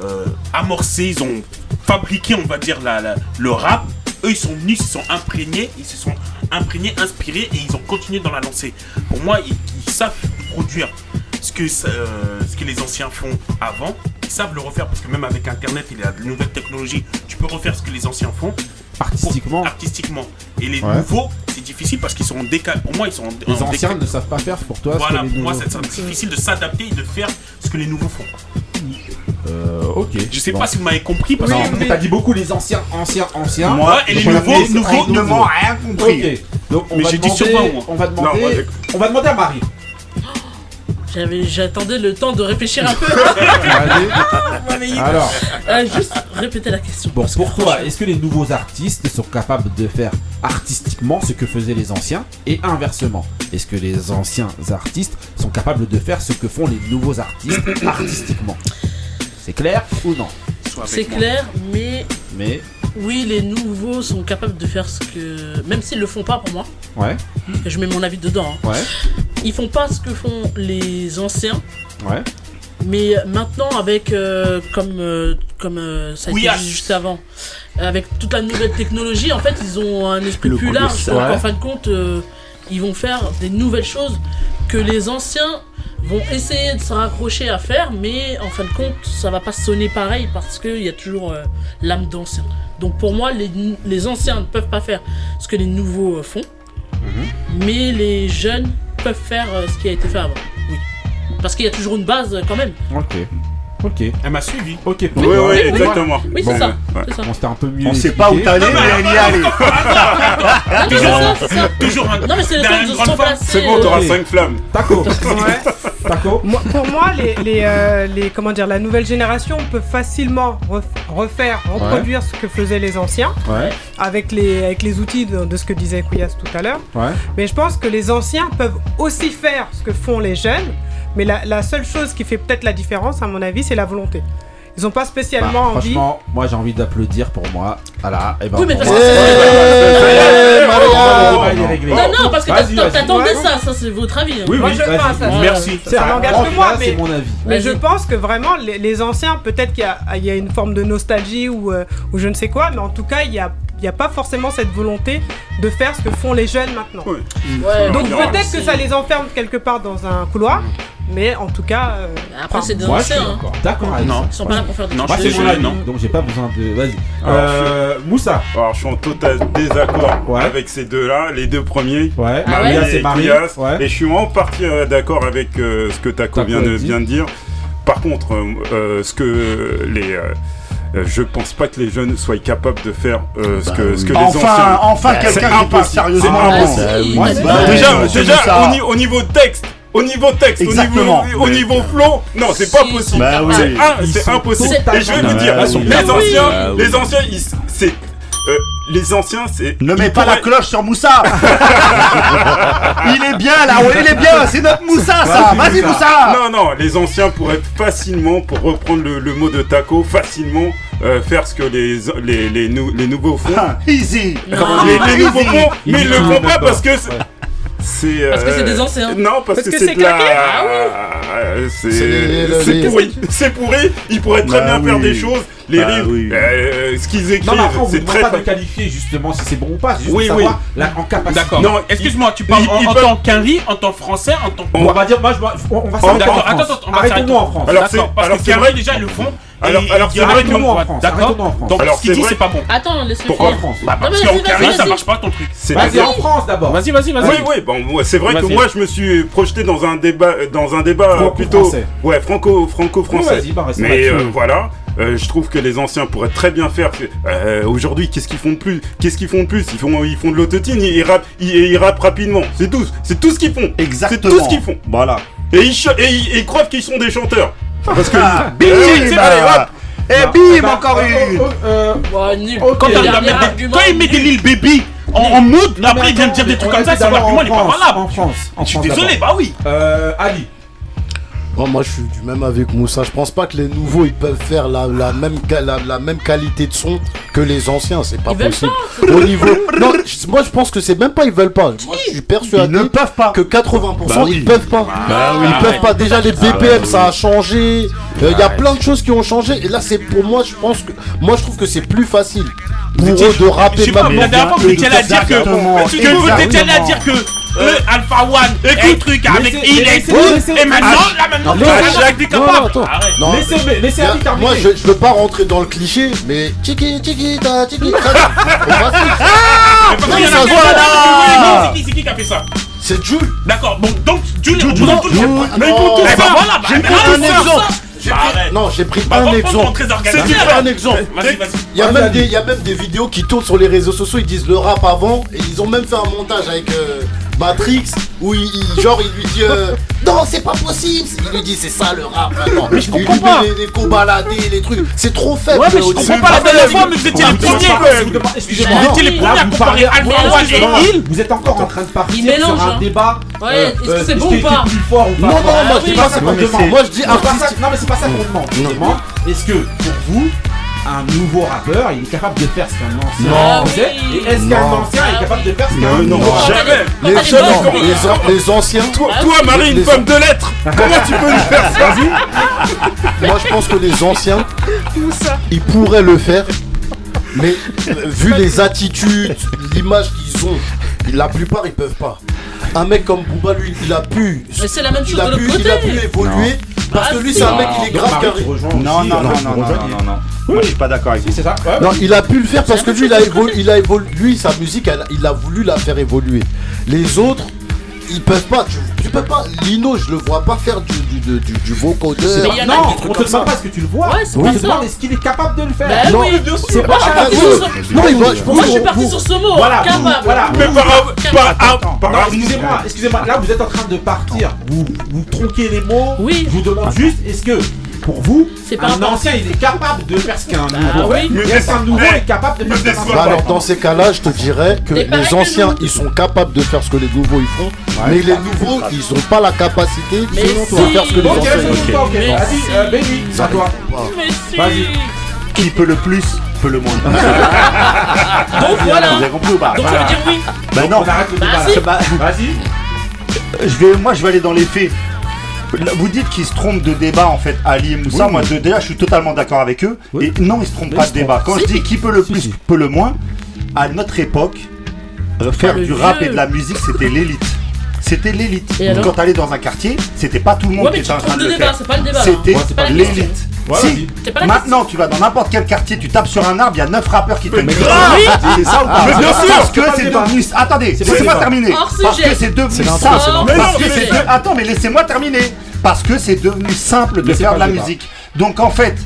euh, amorcé, ils ont fabriqué, on va dire, la, le rap. Eux, ils sont venus, ils se sont imprégnés, ils se sont imprégnés, inspirés et ils ont continué dans la lancée. Pour moi, ils, savent produire ce que, euh, ce que les anciens font avant. Ils savent le refaire parce que même avec Internet, il y a de nouvelles technologies. Tu peux refaire ce que les anciens font. Artistiquement. artistiquement. Et les Ouais. nouveaux, c'est difficile parce qu'ils sont en décalé. Pour moi, ils sont en, Les en anciens ne savent pas faire pour toi ce Voilà, que les pour moi, nouveaux c'est c'est difficile de s'adapter et de faire ce que les nouveaux font. Euh, ok. Je sais Bon. pas si vous m'avez compris parce non, que. mais t'as dit beaucoup les anciens, anciens, anciens. Moi, et les nouveaux, nouveaux, ne m'ont rien compris. Ok. Donc on Mais va j'ai dit demander, moi. on va demander, on va demander à Marie. J'avais, j'attendais le temps de réfléchir un peu. Allez. Il- Alors. Euh, juste répéter la question. Bon, pour toi, franchement- est-ce que les nouveaux artistes sont capables de faire artistiquement ce que faisaient les anciens et inversement? Est-ce que les anciens artistes sont capables de faire ce que font les nouveaux artistes artistiquement? C'est clair ou non? C'est clair, mais Mais oui, les nouveaux sont capables de faire ce que. Même s'ils le font pas pour moi, ouais, je mets mon avis dedans, hein. ouais, ils font pas ce que font les anciens. ouais. Mais maintenant, avec, euh, comme, euh, comme euh, ça a été dit juste avant, avec toute la nouvelle technologie, en fait, ils ont un esprit Le plus large. Ouais. En fin de compte, euh, ils vont faire des nouvelles choses que les anciens vont essayer de se raccrocher à faire, mais en fin de compte, ça va pas sonner pareil parce qu'il y a toujours euh, l'âme d'ancien. Donc pour moi, les, les anciens ne peuvent pas faire ce que les nouveaux euh, font, mais les jeunes peuvent faire euh, ce qui a été fait avant. Oui. Parce qu'il y a toujours une base quand même. Ok. Ok. Elle m'a suivi. Ok, Oui, oui, oui, exactement. Oui, c'est Bon, ça. ouais. c'est ça. On s'était un peu mieux. On sait pas où t'allais, mais elle y est allée. Toujours un. Non, mais c'est le temps de se placer, C'est bon, t'auras Ok. 5 flammes. Taco. Taco. Pour moi, les, les, euh, les- comment dire, la nouvelle génération peut facilement ref- refaire, reproduire ce que faisaient les anciens Ouais, avec les, avec les outils de, de ce que disait Kouyas tout à l'heure. ouais. Mais je pense que les anciens peuvent aussi faire ce que font les jeunes. Mais la, la seule chose qui fait peut-être la différence, à mon avis, c'est la volonté. Ils n'ont pas Bah, spécialement envie. franchement, moi j'ai envie d'applaudir pour moi. Voilà. Et ben, Oui, mais parce va- que c'est-. Non, non, parce que t'attendais ça, ça c'est votre avis. hein. Oui, Moi, oui, je- enfin, ça- Merci. Ça n'engage moi, que moi, mais, c'est mon avis. mais je pense que vraiment, les, les anciens, peut-être qu'il y a, il y a une forme de nostalgie ou, euh, ou je ne sais quoi, mais en tout cas, il n'y a, il y a pas forcément cette volonté de faire ce que font les jeunes maintenant. Ouais. Ouais, Donc peut-être que ça les enferme quelque part dans un couloir, mais en tout cas... euh, Après, c'est des anciens. hein. d'accord. Non. Ils sont pas là pour faire des Non, Moi, c'est non. donc j'ai pas besoin de. Vas-y. Euh, Moussa. Alors, je suis en total désaccord Ouais. avec ces deux-là, les deux premiers. Ouais. Ah Maria ouais et Marie. Couillasse. Ouais. Et je suis en partie euh, d'accord avec euh, ce que Taco, vient, de, vient de dire. Par contre, euh, euh, ce que les. euh, je pense pas que les jeunes soient capables de faire euh, ce, Bah que, ce que oui. les Enfin, anciens. enfin, quelqu'un qui parle sérieusement. C'est Ah, c'est bah, déjà, c'est déjà ni- au niveau texte, au niveau texte, au niveau, au niveau flow, non, c'est pas Si, possible. Bah oui. C'est impossible. Et je vais vous Ah, dire, bah oui. les Ah anciens, Ah oui. les anciens, ils- c'est euh, les anciens, c'est Ne mets pas la cloche sur Moussa Il est bien là, ouais, il est bien, c'est notre Moussa ça Vas-y, Moussa. Moussa Non, non, les anciens pourraient facilement, pour reprendre le, le mot de Taco, facilement euh, faire ce que les, les, les, nou- les nouveaux font. Ah, Easy Non. les, les nouveaux font, Il mais dit ils le font pas parce que c'est. c'est, Parce que c'est euh, des anciens. Non, parce, Parce que, que c'est de la. claqué. Ah Euh, C'est les- C'est pourri. C'est pourri. Ils pourraient très Bah bien faire oui. des choses. Les Bah rimes, oui. euh, ce qu'ils écrivent, Non, mais après, on vous c'est très. pas de fa- qualifier justement si c'est bon ou pas. Juste Oui, de savoir la, en capacité. D'accord. Non, excuse-moi, tu parles ils- en, ils en peuvent- tant qu'Henri, en tant que français, en tant que. On va dire, moi, je, on on va s'arrêter en D'accord, France. attends, attends, on va Arrêtons-nous s'arrêter. en France. Alors, parce que c'est Carré, vrai- déjà, ils le font. Alors- et alors, c'est vrai que- nous, en France, D'accord en. Donc, Alors, ce qu'il c'est dit, c'est pas bon. Attends, laisse-le Pourquoi finir. France Bah, parce qu'en vas-y, Carré, ça marche pas ton truc. c'est- Vas-y en France d'abord. Vas-y, vas-y, vas-y. Oui, oui, bon, c'est vrai que moi je me suis projeté dans un débat, dans un débat euh, plutôt, Franco-français. ouais, franco, franco-français. Vas-y, bah, Mais euh, voilà, euh, je trouve que les anciens pourraient très bien faire. euh, Aujourd'hui, qu'est-ce qu'ils font de plus Qu'est-ce qu'ils font de plus? Ils font, ils font de l'autotune, ils, ils rappent, ils, ils rappent rapidement. C'est tout, c'est tout ce qu'ils font. Exactement C'est tout ce qu'ils font. Voilà Et ils, ch- et ils, et ils croient qu'ils sont des chanteurs. Parce que Bim oui, c'est vrai, hop. Et Bah, bim, bah, encore une. Quand il met des. Lil Baby en, en mood, non, mais après il vient de dire des trucs comme ça, son argument en il est pas France, valable. En France. en Je suis désolé, bah oui. Euh, Ali. Moi, moi, je suis du même avec Moussa. Je pense pas que les nouveaux ils peuvent faire la, la même, qualité de son que les anciens. C'est pas possible. Au niveau. Non, moi, je pense que c'est même pas ils veulent pas. Je suis persuadé ils ne peuvent pas. que 80% bah ils peuvent pas. Bah ils bah peuvent pas. Déjà, les BPM, ça a changé. Euh, il y a plein de choses qui ont changé. Et là, c'est pour moi, je pense que. Moi, je trouve que c'est plus facile de rap et ma La dernière fois, vous à dire que. étiez là à dire que. Euh. Le Alpha One, écoute truc avec il est et maintenant là ah, maintenant non, laissez Moi je, je veux pas rentrer dans le cliché mais tiki tiki ta tiki C'est qui qui a fait ça? C'est Jules. D'accord, bon donc Jules, on tout. Mais eh ben voilà. Bah, eh ben, non, j'ai pris un exemple. C'est un exemple. Il y, a même des, vidéos qui tournent sur les réseaux sociaux. Ils disent le rap avant. Et ils ont même fait un montage avec. Euh... Matrix, où il, genre il lui dit euh, Non, c'est pas possible Il lui dit C'est ça le rap Mais je comprends pas. les, les les trucs. C'est trop faible Ouais, mais je comprends pas la dernière mais vous étiez ah, les premiers. Vous étiez les premiers à vous êtes encore en train de partir sur un hein. débat. Ouais, euh, est-ce que euh, c'est bon ou pas Non, non, ah moi je dis pas ça qu'on demande. Moi je dis Non, mais c'est pas ça qu'on demande. Demande, Est-ce que pour vous, un nouveau rappeur, il est capable de faire ce qu'un ancien Et est-ce qu'un ancien est capable de faire ce qu'un non, non, jamais. Les, anciens. Toi, Marie, une femme de lettres. Comment tu peux lui faire ça? Moi, je pense que les anciens, ils pourraient le faire. Mais vu les attitudes, l'image qu'ils ont la plupart, ils peuvent pas. Un mec comme Booba, lui, il a pu. Mais c'est la même chose il a pu. Il a pu évoluer. Parce que lui, c'est un mec, il est grave carré. Non, non, non, non, non, non. Moi, je suis pas d'accord avec lui. C'est ça Non, il a pu le faire parce que lui, il a évolué. Lui, sa musique, il a voulu la faire évoluer. Les autres, ils peuvent pas. Tu, tu, peux pas. Lino, je le vois pas faire du, du, du, du vocodeur. Non, on te demande pas ce que tu le vois. Ouais, on te demande est-ce qu'il est capable de le faire. Non, oui. C'est pas capable. Non, moi, je suis parti sur ce mot. Voilà. Voilà. Mais par Excusez-moi, excusez-moi. Là, vous êtes en train de partir. Vous tronquez les mots. Oui. Je vous demande juste est-ce que pour vous, un ancien il est capable de faire ce qu'un nouveau. Mais un nouveau est capable de faire ce qu'un Alors dans ces cas-là, je te dirais que les anciens ils sont capables de faire ce que les nouveaux ils font, mais les nouveaux ils n'ont pas la capacité de faire ce que les anciens. Ok, vas-y, euh, Benny, c'est à toi. Vas-y. Qui peut le plus peut le moins. Donc voilà. Vous avez compris ou pas dire oui. Bah, bah non. On arrête le débat. Vas-y. Je vais, moi, je vais aller dans les faits. Vous dites qu'ils se trompent de débat en fait, Ali et Moussa. Oui, moi, oui. déjà, je suis totalement d'accord avec eux. Oui. Et non, ils se trompent pas de débat. Quand je dis qui peut le plus, peut le moins, à notre époque, euh, faire ah, du rap et de la musique, c'était l'élite c'était l'élite. Et alors Quand t'allais dans un quartier, c'était pas tout le monde qui était en train de faire. pas C'était l'élite. Si, maintenant tu vas dans n'importe quel quartier, tu tapes sur un arbre, il y a 9 rappeurs qui te Mais ah, C'est ça ou pas Mais bien sûr, Parce que c'est devenu. Attendez, pas Parce que c'est devenu simple. Parce que c'est Attends, mais laissez-moi terminer. Parce que c'est devenu simple de faire de la musique. Donc en fait,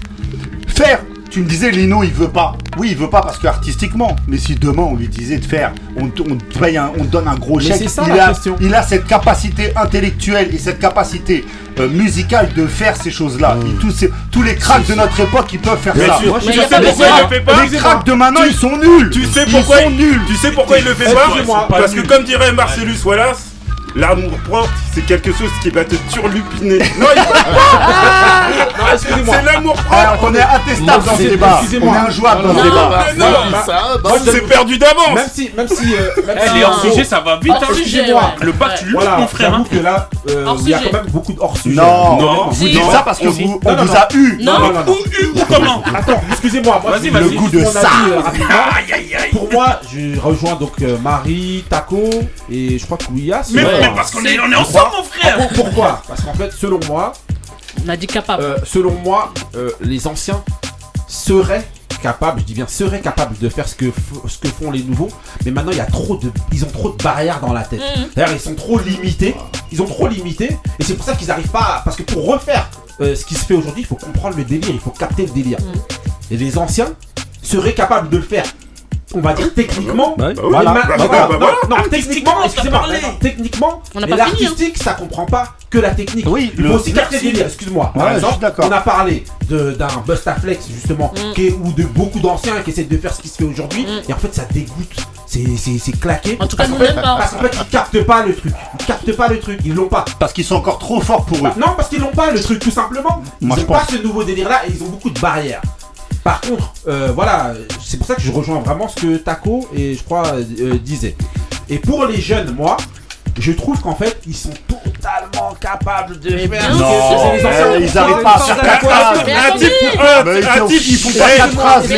faire tu me disais, Lino, il veut pas. Oui, il veut pas parce que artistiquement. Mais si demain on lui disait de faire, on, on paye un, on donne un gros chèque. Il, a, il a cette capacité intellectuelle et cette capacité euh, musicale de faire ces choses-là. Hmm. Tous, ces, tous les cracks de notre époque, ils peuvent faire ça. Je sais pourquoi Les cracks de maintenant, ils sont nuls. Tu sais pourquoi ils sont nuls. Tu sais pourquoi il le fait pas? Parce que comme dirait Marcellus Wallace. L'amour propre, c'est quelque chose qui va te turlupiner. Non, il faut. C'est l'amour propre. on est attestable dans ce débat. On est injouable dans ce débat. Non, non, on s'est bah, perdu d'avance. Même si, même si, euh, les hors euh, sujet, ça va vite. Hein, excusez-moi. Le bac, tu mon frère. Hein. que là, euh, il y a quand même beaucoup de hors sujet. Non, non. Vous dites ça parce que vous, on a eu. Non, ou eu ou comment Attends, excusez-moi. Vas-y, vas-y. Le goût de ça. Pour moi, je rejoins donc Marie, Taco et je crois que Ouya parce qu'on est, ensemble, mon frère Pourquoi Parce qu'en fait, selon moi. On a dit capable. Euh, selon moi, euh, les anciens seraient capables, je dis bien seraient capables de faire ce que, font les nouveaux, mais maintenant il trop de, ils ont trop de barrières dans la tête. Mm. D'ailleurs, ils sont trop limités, ils ont trop limité, et c'est pour ça qu'ils n'arrivent pas, parce que pour refaire euh, ce qui se fait aujourd'hui, il faut comprendre le délire, il faut capter le délire. Mm. Et les anciens seraient capables de le faire, on va dire techniquement. Techniquement, excusez-moi. Techniquement, l'artistique, hein. ça comprend pas que la technique. Il faut aussi capter délire, excuse-moi. Par exemple, on a parlé d'un Bustaflex, justement, mm. ou de beaucoup d'anciens qui essaient de faire ce qui se fait aujourd'hui. Mm. Et en fait, ça dégoûte. C'est claqué. En tout cas, parce qu'en fait, fait, ils captent pas le truc. Ils captent pas le truc. Ils l'ont pas. Parce qu'ils sont encore trop forts pour eux. non, parce qu'ils l'ont pas le truc, tout simplement. Ils n'ont pas ce nouveau délire-là et ils ont beaucoup de barrières. Par contre, euh, voilà, c'est pour ça que je rejoins vraiment ce que Taco et je crois euh, disait. Et pour les jeunes, moi, je trouve qu'en fait, ils sont totalement capables de faire. Non, ils n'arrivent pas à faire 4 phrases. Un type, un type, ils font pas 4 phrases.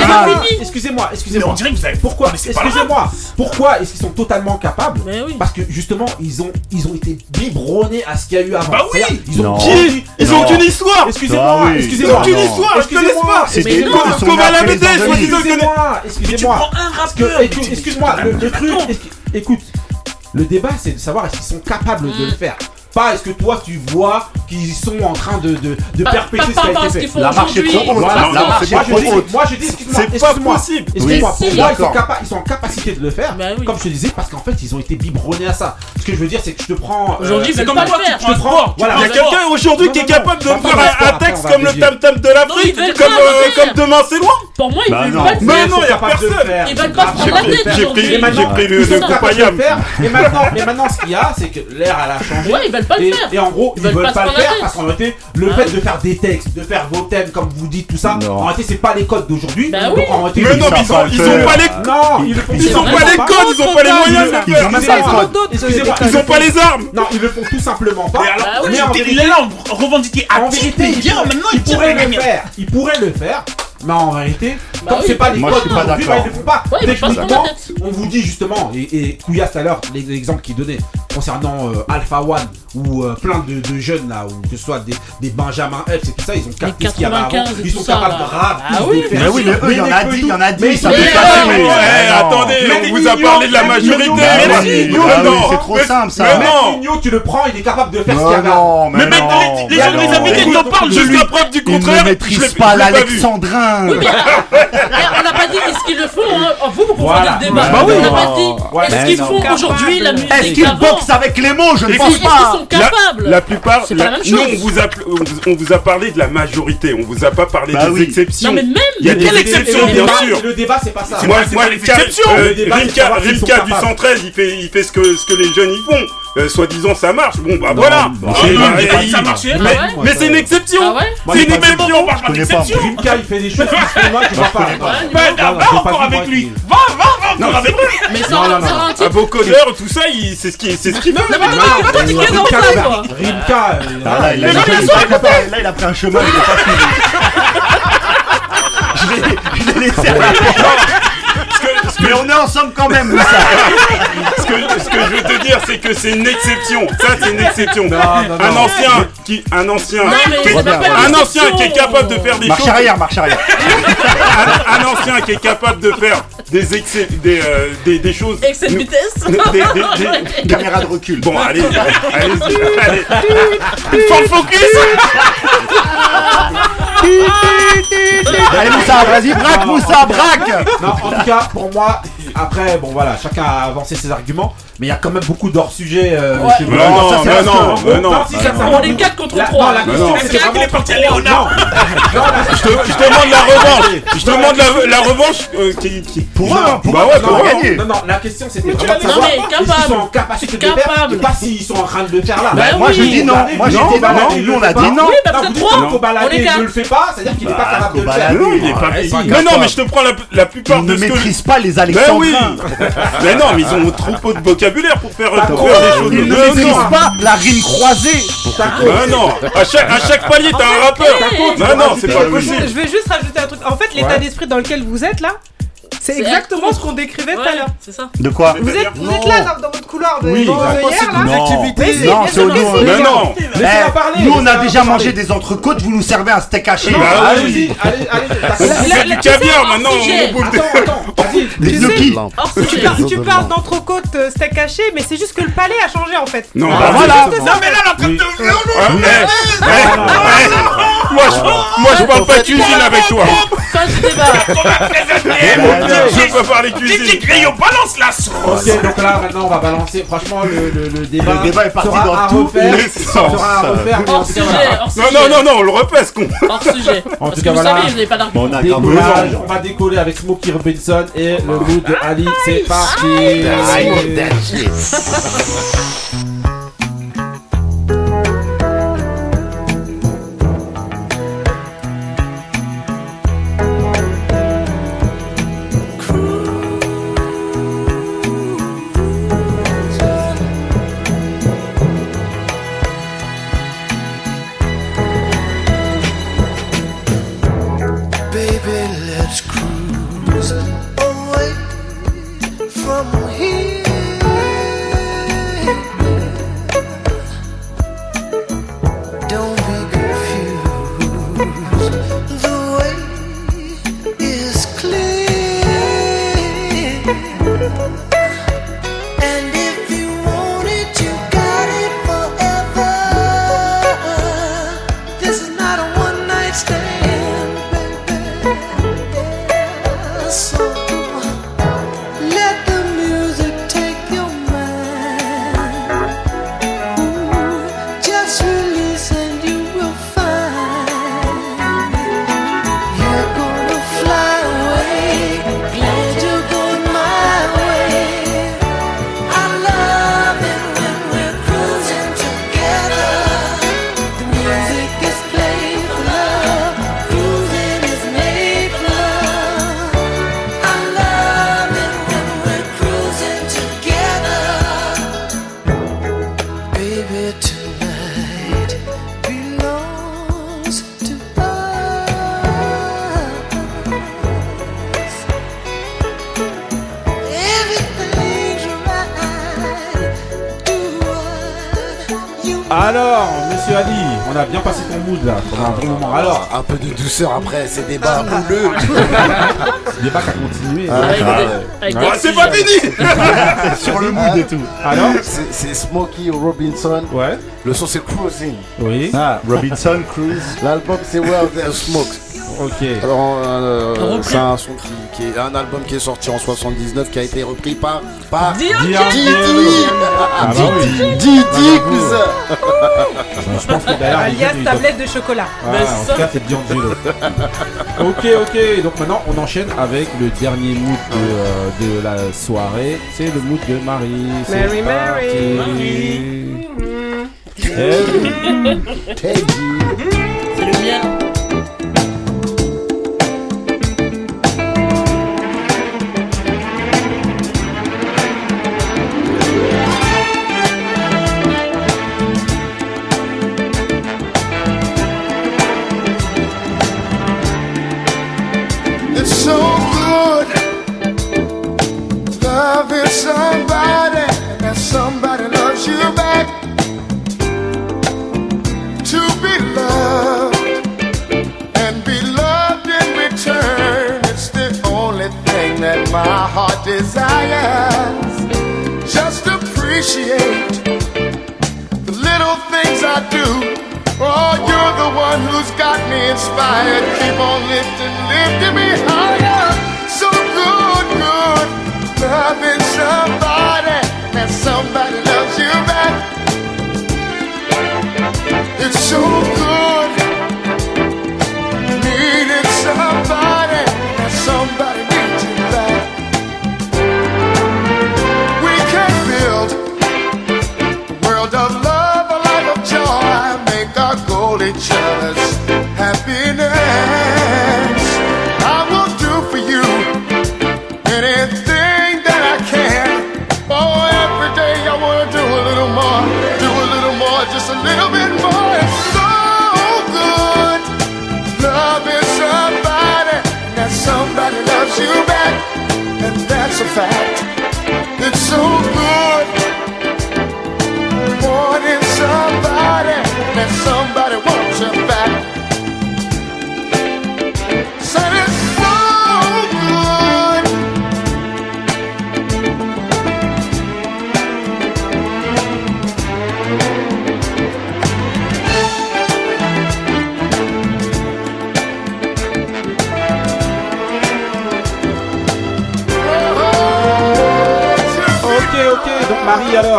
Excusez-moi, excusez-moi. On dirait que vous savez pourquoi. Excusez-moi. Pourquoi est-ce qu'ils sont totalement capables Parce que justement, ils ont, ils ont été biberonnés à ce qu'il y a eu avant. Bah oui Ils ont Ils ont aucune histoire Excusez-moi bah Excusez-moi Ils ont aucune histoire Excusez-moi Comme à la BD, Excusez-moi Excusez-moi Excuse-moi Le truc. Écoute, le débat, c'est de savoir s'ils sont capables de le mm. faire est-ce que toi tu vois qu'ils sont en train de, de, perpétuer ce qui a été fait. La marche est trop moi. Moi je dis, excuse-moi, c'est pas possible. Excuse-moi, pour moi ils sont, capa- ils sont en capacité de le faire. Comme je te disais, parce qu'en fait ils ont été biberonnés à ça. Ce que je veux dire, c'est que je te prends. Euh, aujourd'hui, c'est comme moi, je te prends. Voilà, il y a quelqu'un aujourd'hui qui est capable de faire un texte comme le tam tam de l'Afrique, euh, comme demain c'est loin. Pour moi, ils bah veulent pas. Mais non, il y a personne. Ils veulent pas prendre. J'ai pris le maintenant, ce qu'il y a, c'est que l'air a changé et, en gros, ils, veulent, veulent pas, le faire parce qu'en réalité, le fait de faire des textes, de faire vos thèmes, comme vous dites, tout ça, en réalité, c'est pas les codes d'aujourd'hui. Mais non, mais ils, ont, ils pas les non, ils, ont pas les codes, ils ont pas les moyens. Ils ont pas les armes. Non, ils le font tout simplement pas. Mais il est là, revendiqué à titre. Ils pourraient le faire. Ils pourraient le faire. Mais en vérité, bah c'est pas les codes, bah, ils ne font pas. Ouais, Techniquement, on vous dit justement, et, et tout à l'heure, l'exemple qu'il donnait, concernant euh, Alpha One ou euh, plein de, jeunes là, ou que ce soit des, des Benjamin et tout ça, ils ont capté ce qu'il y avait avant. Ils sont capables de grave ah oui, mais, oui, il y en a dit, il y en a dit, ça pas Attendez, on vous a parlé de la majorité. C'est trop simple ça. Mais tu le prends, il est capable de faire ce qu'il y avait avant. Mais mec, les gens les ils en parlent preuve du contraire. Ils ne maîtrisent pas l'alexandrin. On n'a pas dit est-ce qu'ils le font. Hein. Vous, vous confondez le débat. Bah on n'a pas dit est-ce qu'ils font aujourd'hui la musique. Est-ce qu'ils avec les mots, je ne pense pas. Sont capables la, la, plupart, la, la même. Non, on, vous a, on vous a parlé de la majorité, on vous a pas parlé bah des exceptions. Non, mais même, il y a des exceptions, bien sûr. Le débat, c'est pas ça. Moi, moi, les. Rimka euh, du 113, il fait, il fait ce que, ce que les jeunes y font euh, soi-disant ça marche. Bon bah voilà. Bah, ah, bah, eh, eh, eh, mais ça. Mais, c'est une ah exception. Ah c'est une exception. Rimka, il fait des choses qui se va encore avec lui. Va, va, va encore avec lui. Mais tout ça, c'est ce qui, c'est Rimka, là, il a- là, il a pris un chemin, il pas je l'ai laissé. Mais on est ensemble quand même. ce, que, ce, que, je veux te dire, c'est que c'est une exception. Ça, c'est une exception. Un ancien qui, un ancien, un ancien qui est capable de faire des marche choses. Arrière, marche arrière, un, ancien qui est capable de faire des excès, des, euh, des, des, choses. Excès de vitesse des, des, Caméra de recul. Bon, allez, allez, allez. Full focus Allez Moussa, vas-y, braque Moussa, braque Non, en tout cas, pour moi, après, bon voilà, chacun a avancé ses arguments mais il y a quand même beaucoup d'hors-sujets. Euh, non, non, non, On est 4 contre 3. La question, c'est qu'il est parti à Léonard. Je te demande la revanche. Je demande la revanche euh, qui. Pour eux, pour. Bah non, non, la question, c'était vraiment de savoir s'ils sont en de faire, pas s'ils sont en train de faire là. Bah, moi, je dis non. Moi, je dis non. Nous, on a dit non. Oui, parce que on ne le fait pas, c'est-à-dire qu'il n'est pas bah, capable de le faire. Mais non, mais je te prends la plupart de ne maîtrise pas les ben Alexandrins. Mais. Mais non, mais ils ont trop peu de vocabulaire pour faire, pour des choses. Il ne maîtrise pas la rime croisée. Non, à chaque, palier, t'as un rappeur. Non, non, c'est pas possible. Je vais juste rajouter un truc. En fait, l'état d'esprit dans lequel vous êtes là, c'est C'est exactement ce qu'on décrivait tout à l'heure. C'est ça. De quoi Vous êtes, vous êtes là dans, dans votre couloir de, Oui, de hier là. Non, non c'est au si. Mais non. Eh, parler, Nous, on a déjà parler. mangé des entrecôtes, vous nous servez un steak haché. Non, Bah allez-y, oui. allez, allez, d'accord. On fait du caviar maintenant, on vas-y. Des Tu parles d'entrecôte euh, steak haché, mais c'est juste que le palais a changé en fait. Non, Ah, bah, voilà. c'est- Non, mais là, Ah, eh, eh, Moi, je, moi, je parle pas cuisine avec toi. Fin du débat. Je prépare les cuisines. Et on balance la sauce. Ok, donc là maintenant on va balancer. Franchement, le, le, le débat. Le débat est parti sera dans tous les sens. Sera hors sujet, hors sujet. Non, non, non, on le repasse con. Hors sujet. En tout cas, vous savez, je n'ai pas d'argument. On, on va décoller avec Smokey Robinson et le mood de Ali. C'est parti. peu de douceur après ces débats ah, bah. houleux. Débat qui continué. c'est pas euh, fini Sur le mood ah. et tout. Alors C'est Smokey Robinson. Ouais. Le son c'est Cruising. Oui. Ah, Robinson Cruise. L'album c'est Where There's Smoke. Ok. Alors, euh, euh c'est un son qui, est un album qui est sorti en 79 qui a été repris par par Didi ah bah ah bah Didi bah, cousin. Euh, je pense que d'ailleurs alias tablette de chocolat. Ah, en tout cas, c'est Ok, ok. Donc maintenant, on enchaîne avec le dernier mood de, euh, la soirée. C'est le mood de Marie. Mary, Mary. Teddy. C'est le mien.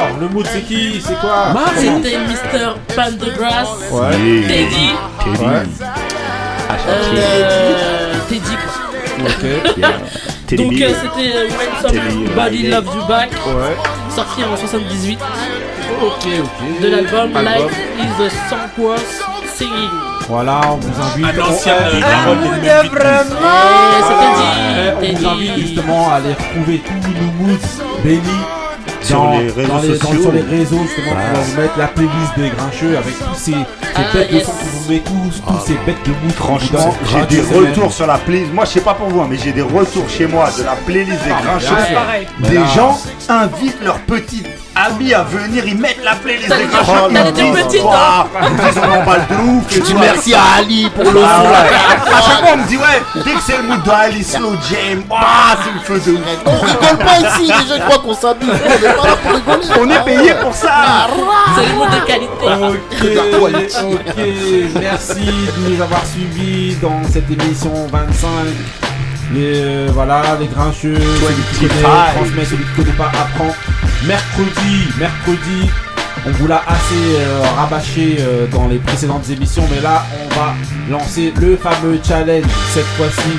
Alors, le mood c'est qui C'est quoi C'était Mr. Pandergrass, ouais. Teddy. Teddy. Ouais. Ah, euh, Teddy quoi. Ok. Donc euh, c'était euh, When Somebody Loves You Back, ouais. sorti en 78. Ok, ok. De l'album Life is a Songworth Singing. Voilà, on vous invite. On, vraiment. Eh, eh, eh, on vous invite justement à aller retrouver tous nos moods bénis sur dans- les réseaux dans les- dans- sociaux. sur les réseaux justement Ah. vous mettre la playlist des grincheux avec tous ces, ces Ah, bêtes de son vous met tous, tous ces bêtes de Franchement, j'ai des retours sur la playlist. Moi, je sais pas pour vous, hein, mais j'ai des retours chez moi de la playlist des Ah, grincheux. Des gens invitent leurs petites amis à venir, ils mettent la des des- grincheux. t'as des petites, ils disent, on emballe de ouf. et Je dis merci à Ali pour le Ah. À chaque fois, on me dit, ouais, dès que c'est le mood de Ali Slow Jam, ouah, c'est le feu de ouf. On rigole pas ici, les gens croient qu'on s'amuse. On est pas là pour rigoler. On est payé pour ça. C'est le mot de qualité. Ok, ok, merci de nous avoir suivis dans cette émission 25. Les, euh, voilà, les grincheux, celui qui connaît 25. transmet, celui qui connaît pas apprend. Mercredi, mercredi, on vous l'a assez euh, rabâché euh, dans les précédentes émissions, mais là, on va lancer le fameux challenge cette fois-ci.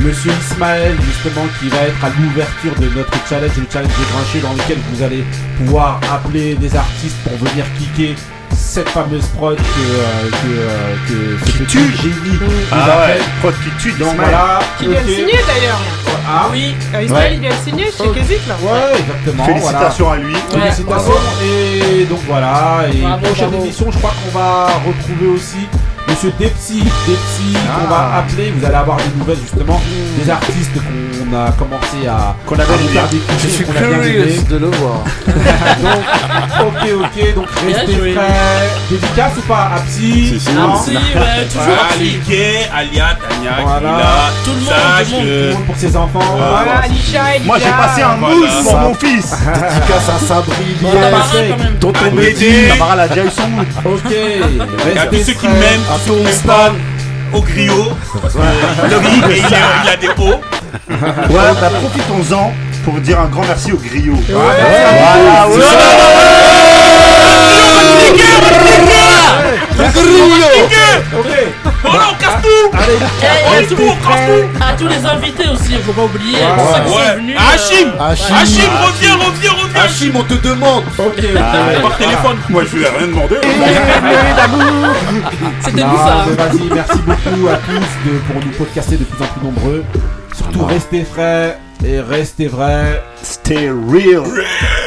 Monsieur Ismaël, justement, qui va être à l'ouverture de notre challenge, le challenge des grincheux, dans lequel vous allez pouvoir appeler des artistes pour venir kicker cette fameuse prod que, euh, que, euh, que ce petit génie nous Ah appelle. ouais, prod qui tue Donc voilà. Qui vient de signer d'ailleurs. Ah Oui. Euh, Ismaël, il vient de signer chez. Kezik là. Ouais, exactement. Félicitations à lui. Félicitations. Et donc voilà. Et Bravo, prochaine bravo. émission, je crois qu'on va retrouver aussi Monsieur Depsy. Depsy, qu'on Ah. va appeler. Vous allez avoir des nouvelles justement des artistes qu'on a commencé à, Qu'on a à bien Je suis qu'on a curieux de le voir. donc, ok, ok, donc restez prêts. Dédicace ou pas à Psy Si, si. Non Merci, ouais, toujours les gays, Alia, Tania, Voilà. Tout le monde, sache tout le monde. Pour ses enfants. Voilà, Elijah. Moi, j'ai passé un Voilà. mousse pour mon fils. Dédicace à Sabri, Bon, Lies, Tamara, quand même. tonton Ah, Médé. Tamara, elle a déjà eu son mood. Ok. Et à tous Restez ceux qui m'aiment, sont mes fans, au griot. Parce que le riz, il, est- il a des hauts. Ouais, bah profitons-en pour dire un grand merci au griot. Voilà, non, on casse tout Allez, restez et tout. À tous les invités aussi, faut pas oublier. Ouais. Pour ceux qui sont Ouais. venus. Hachim euh, Hachim. Hachim, reviens, reviens, reviens Hachim, on te demande. Ok. Par téléphone. Moi, je lui ai rien demandé. C'était Non, nous ça. vas-y, merci beaucoup à tous de, pour nous podcaster de plus en plus nombreux. Surtout restez frais et restez vrais. Stay real.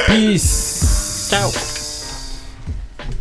Peace. Ciao.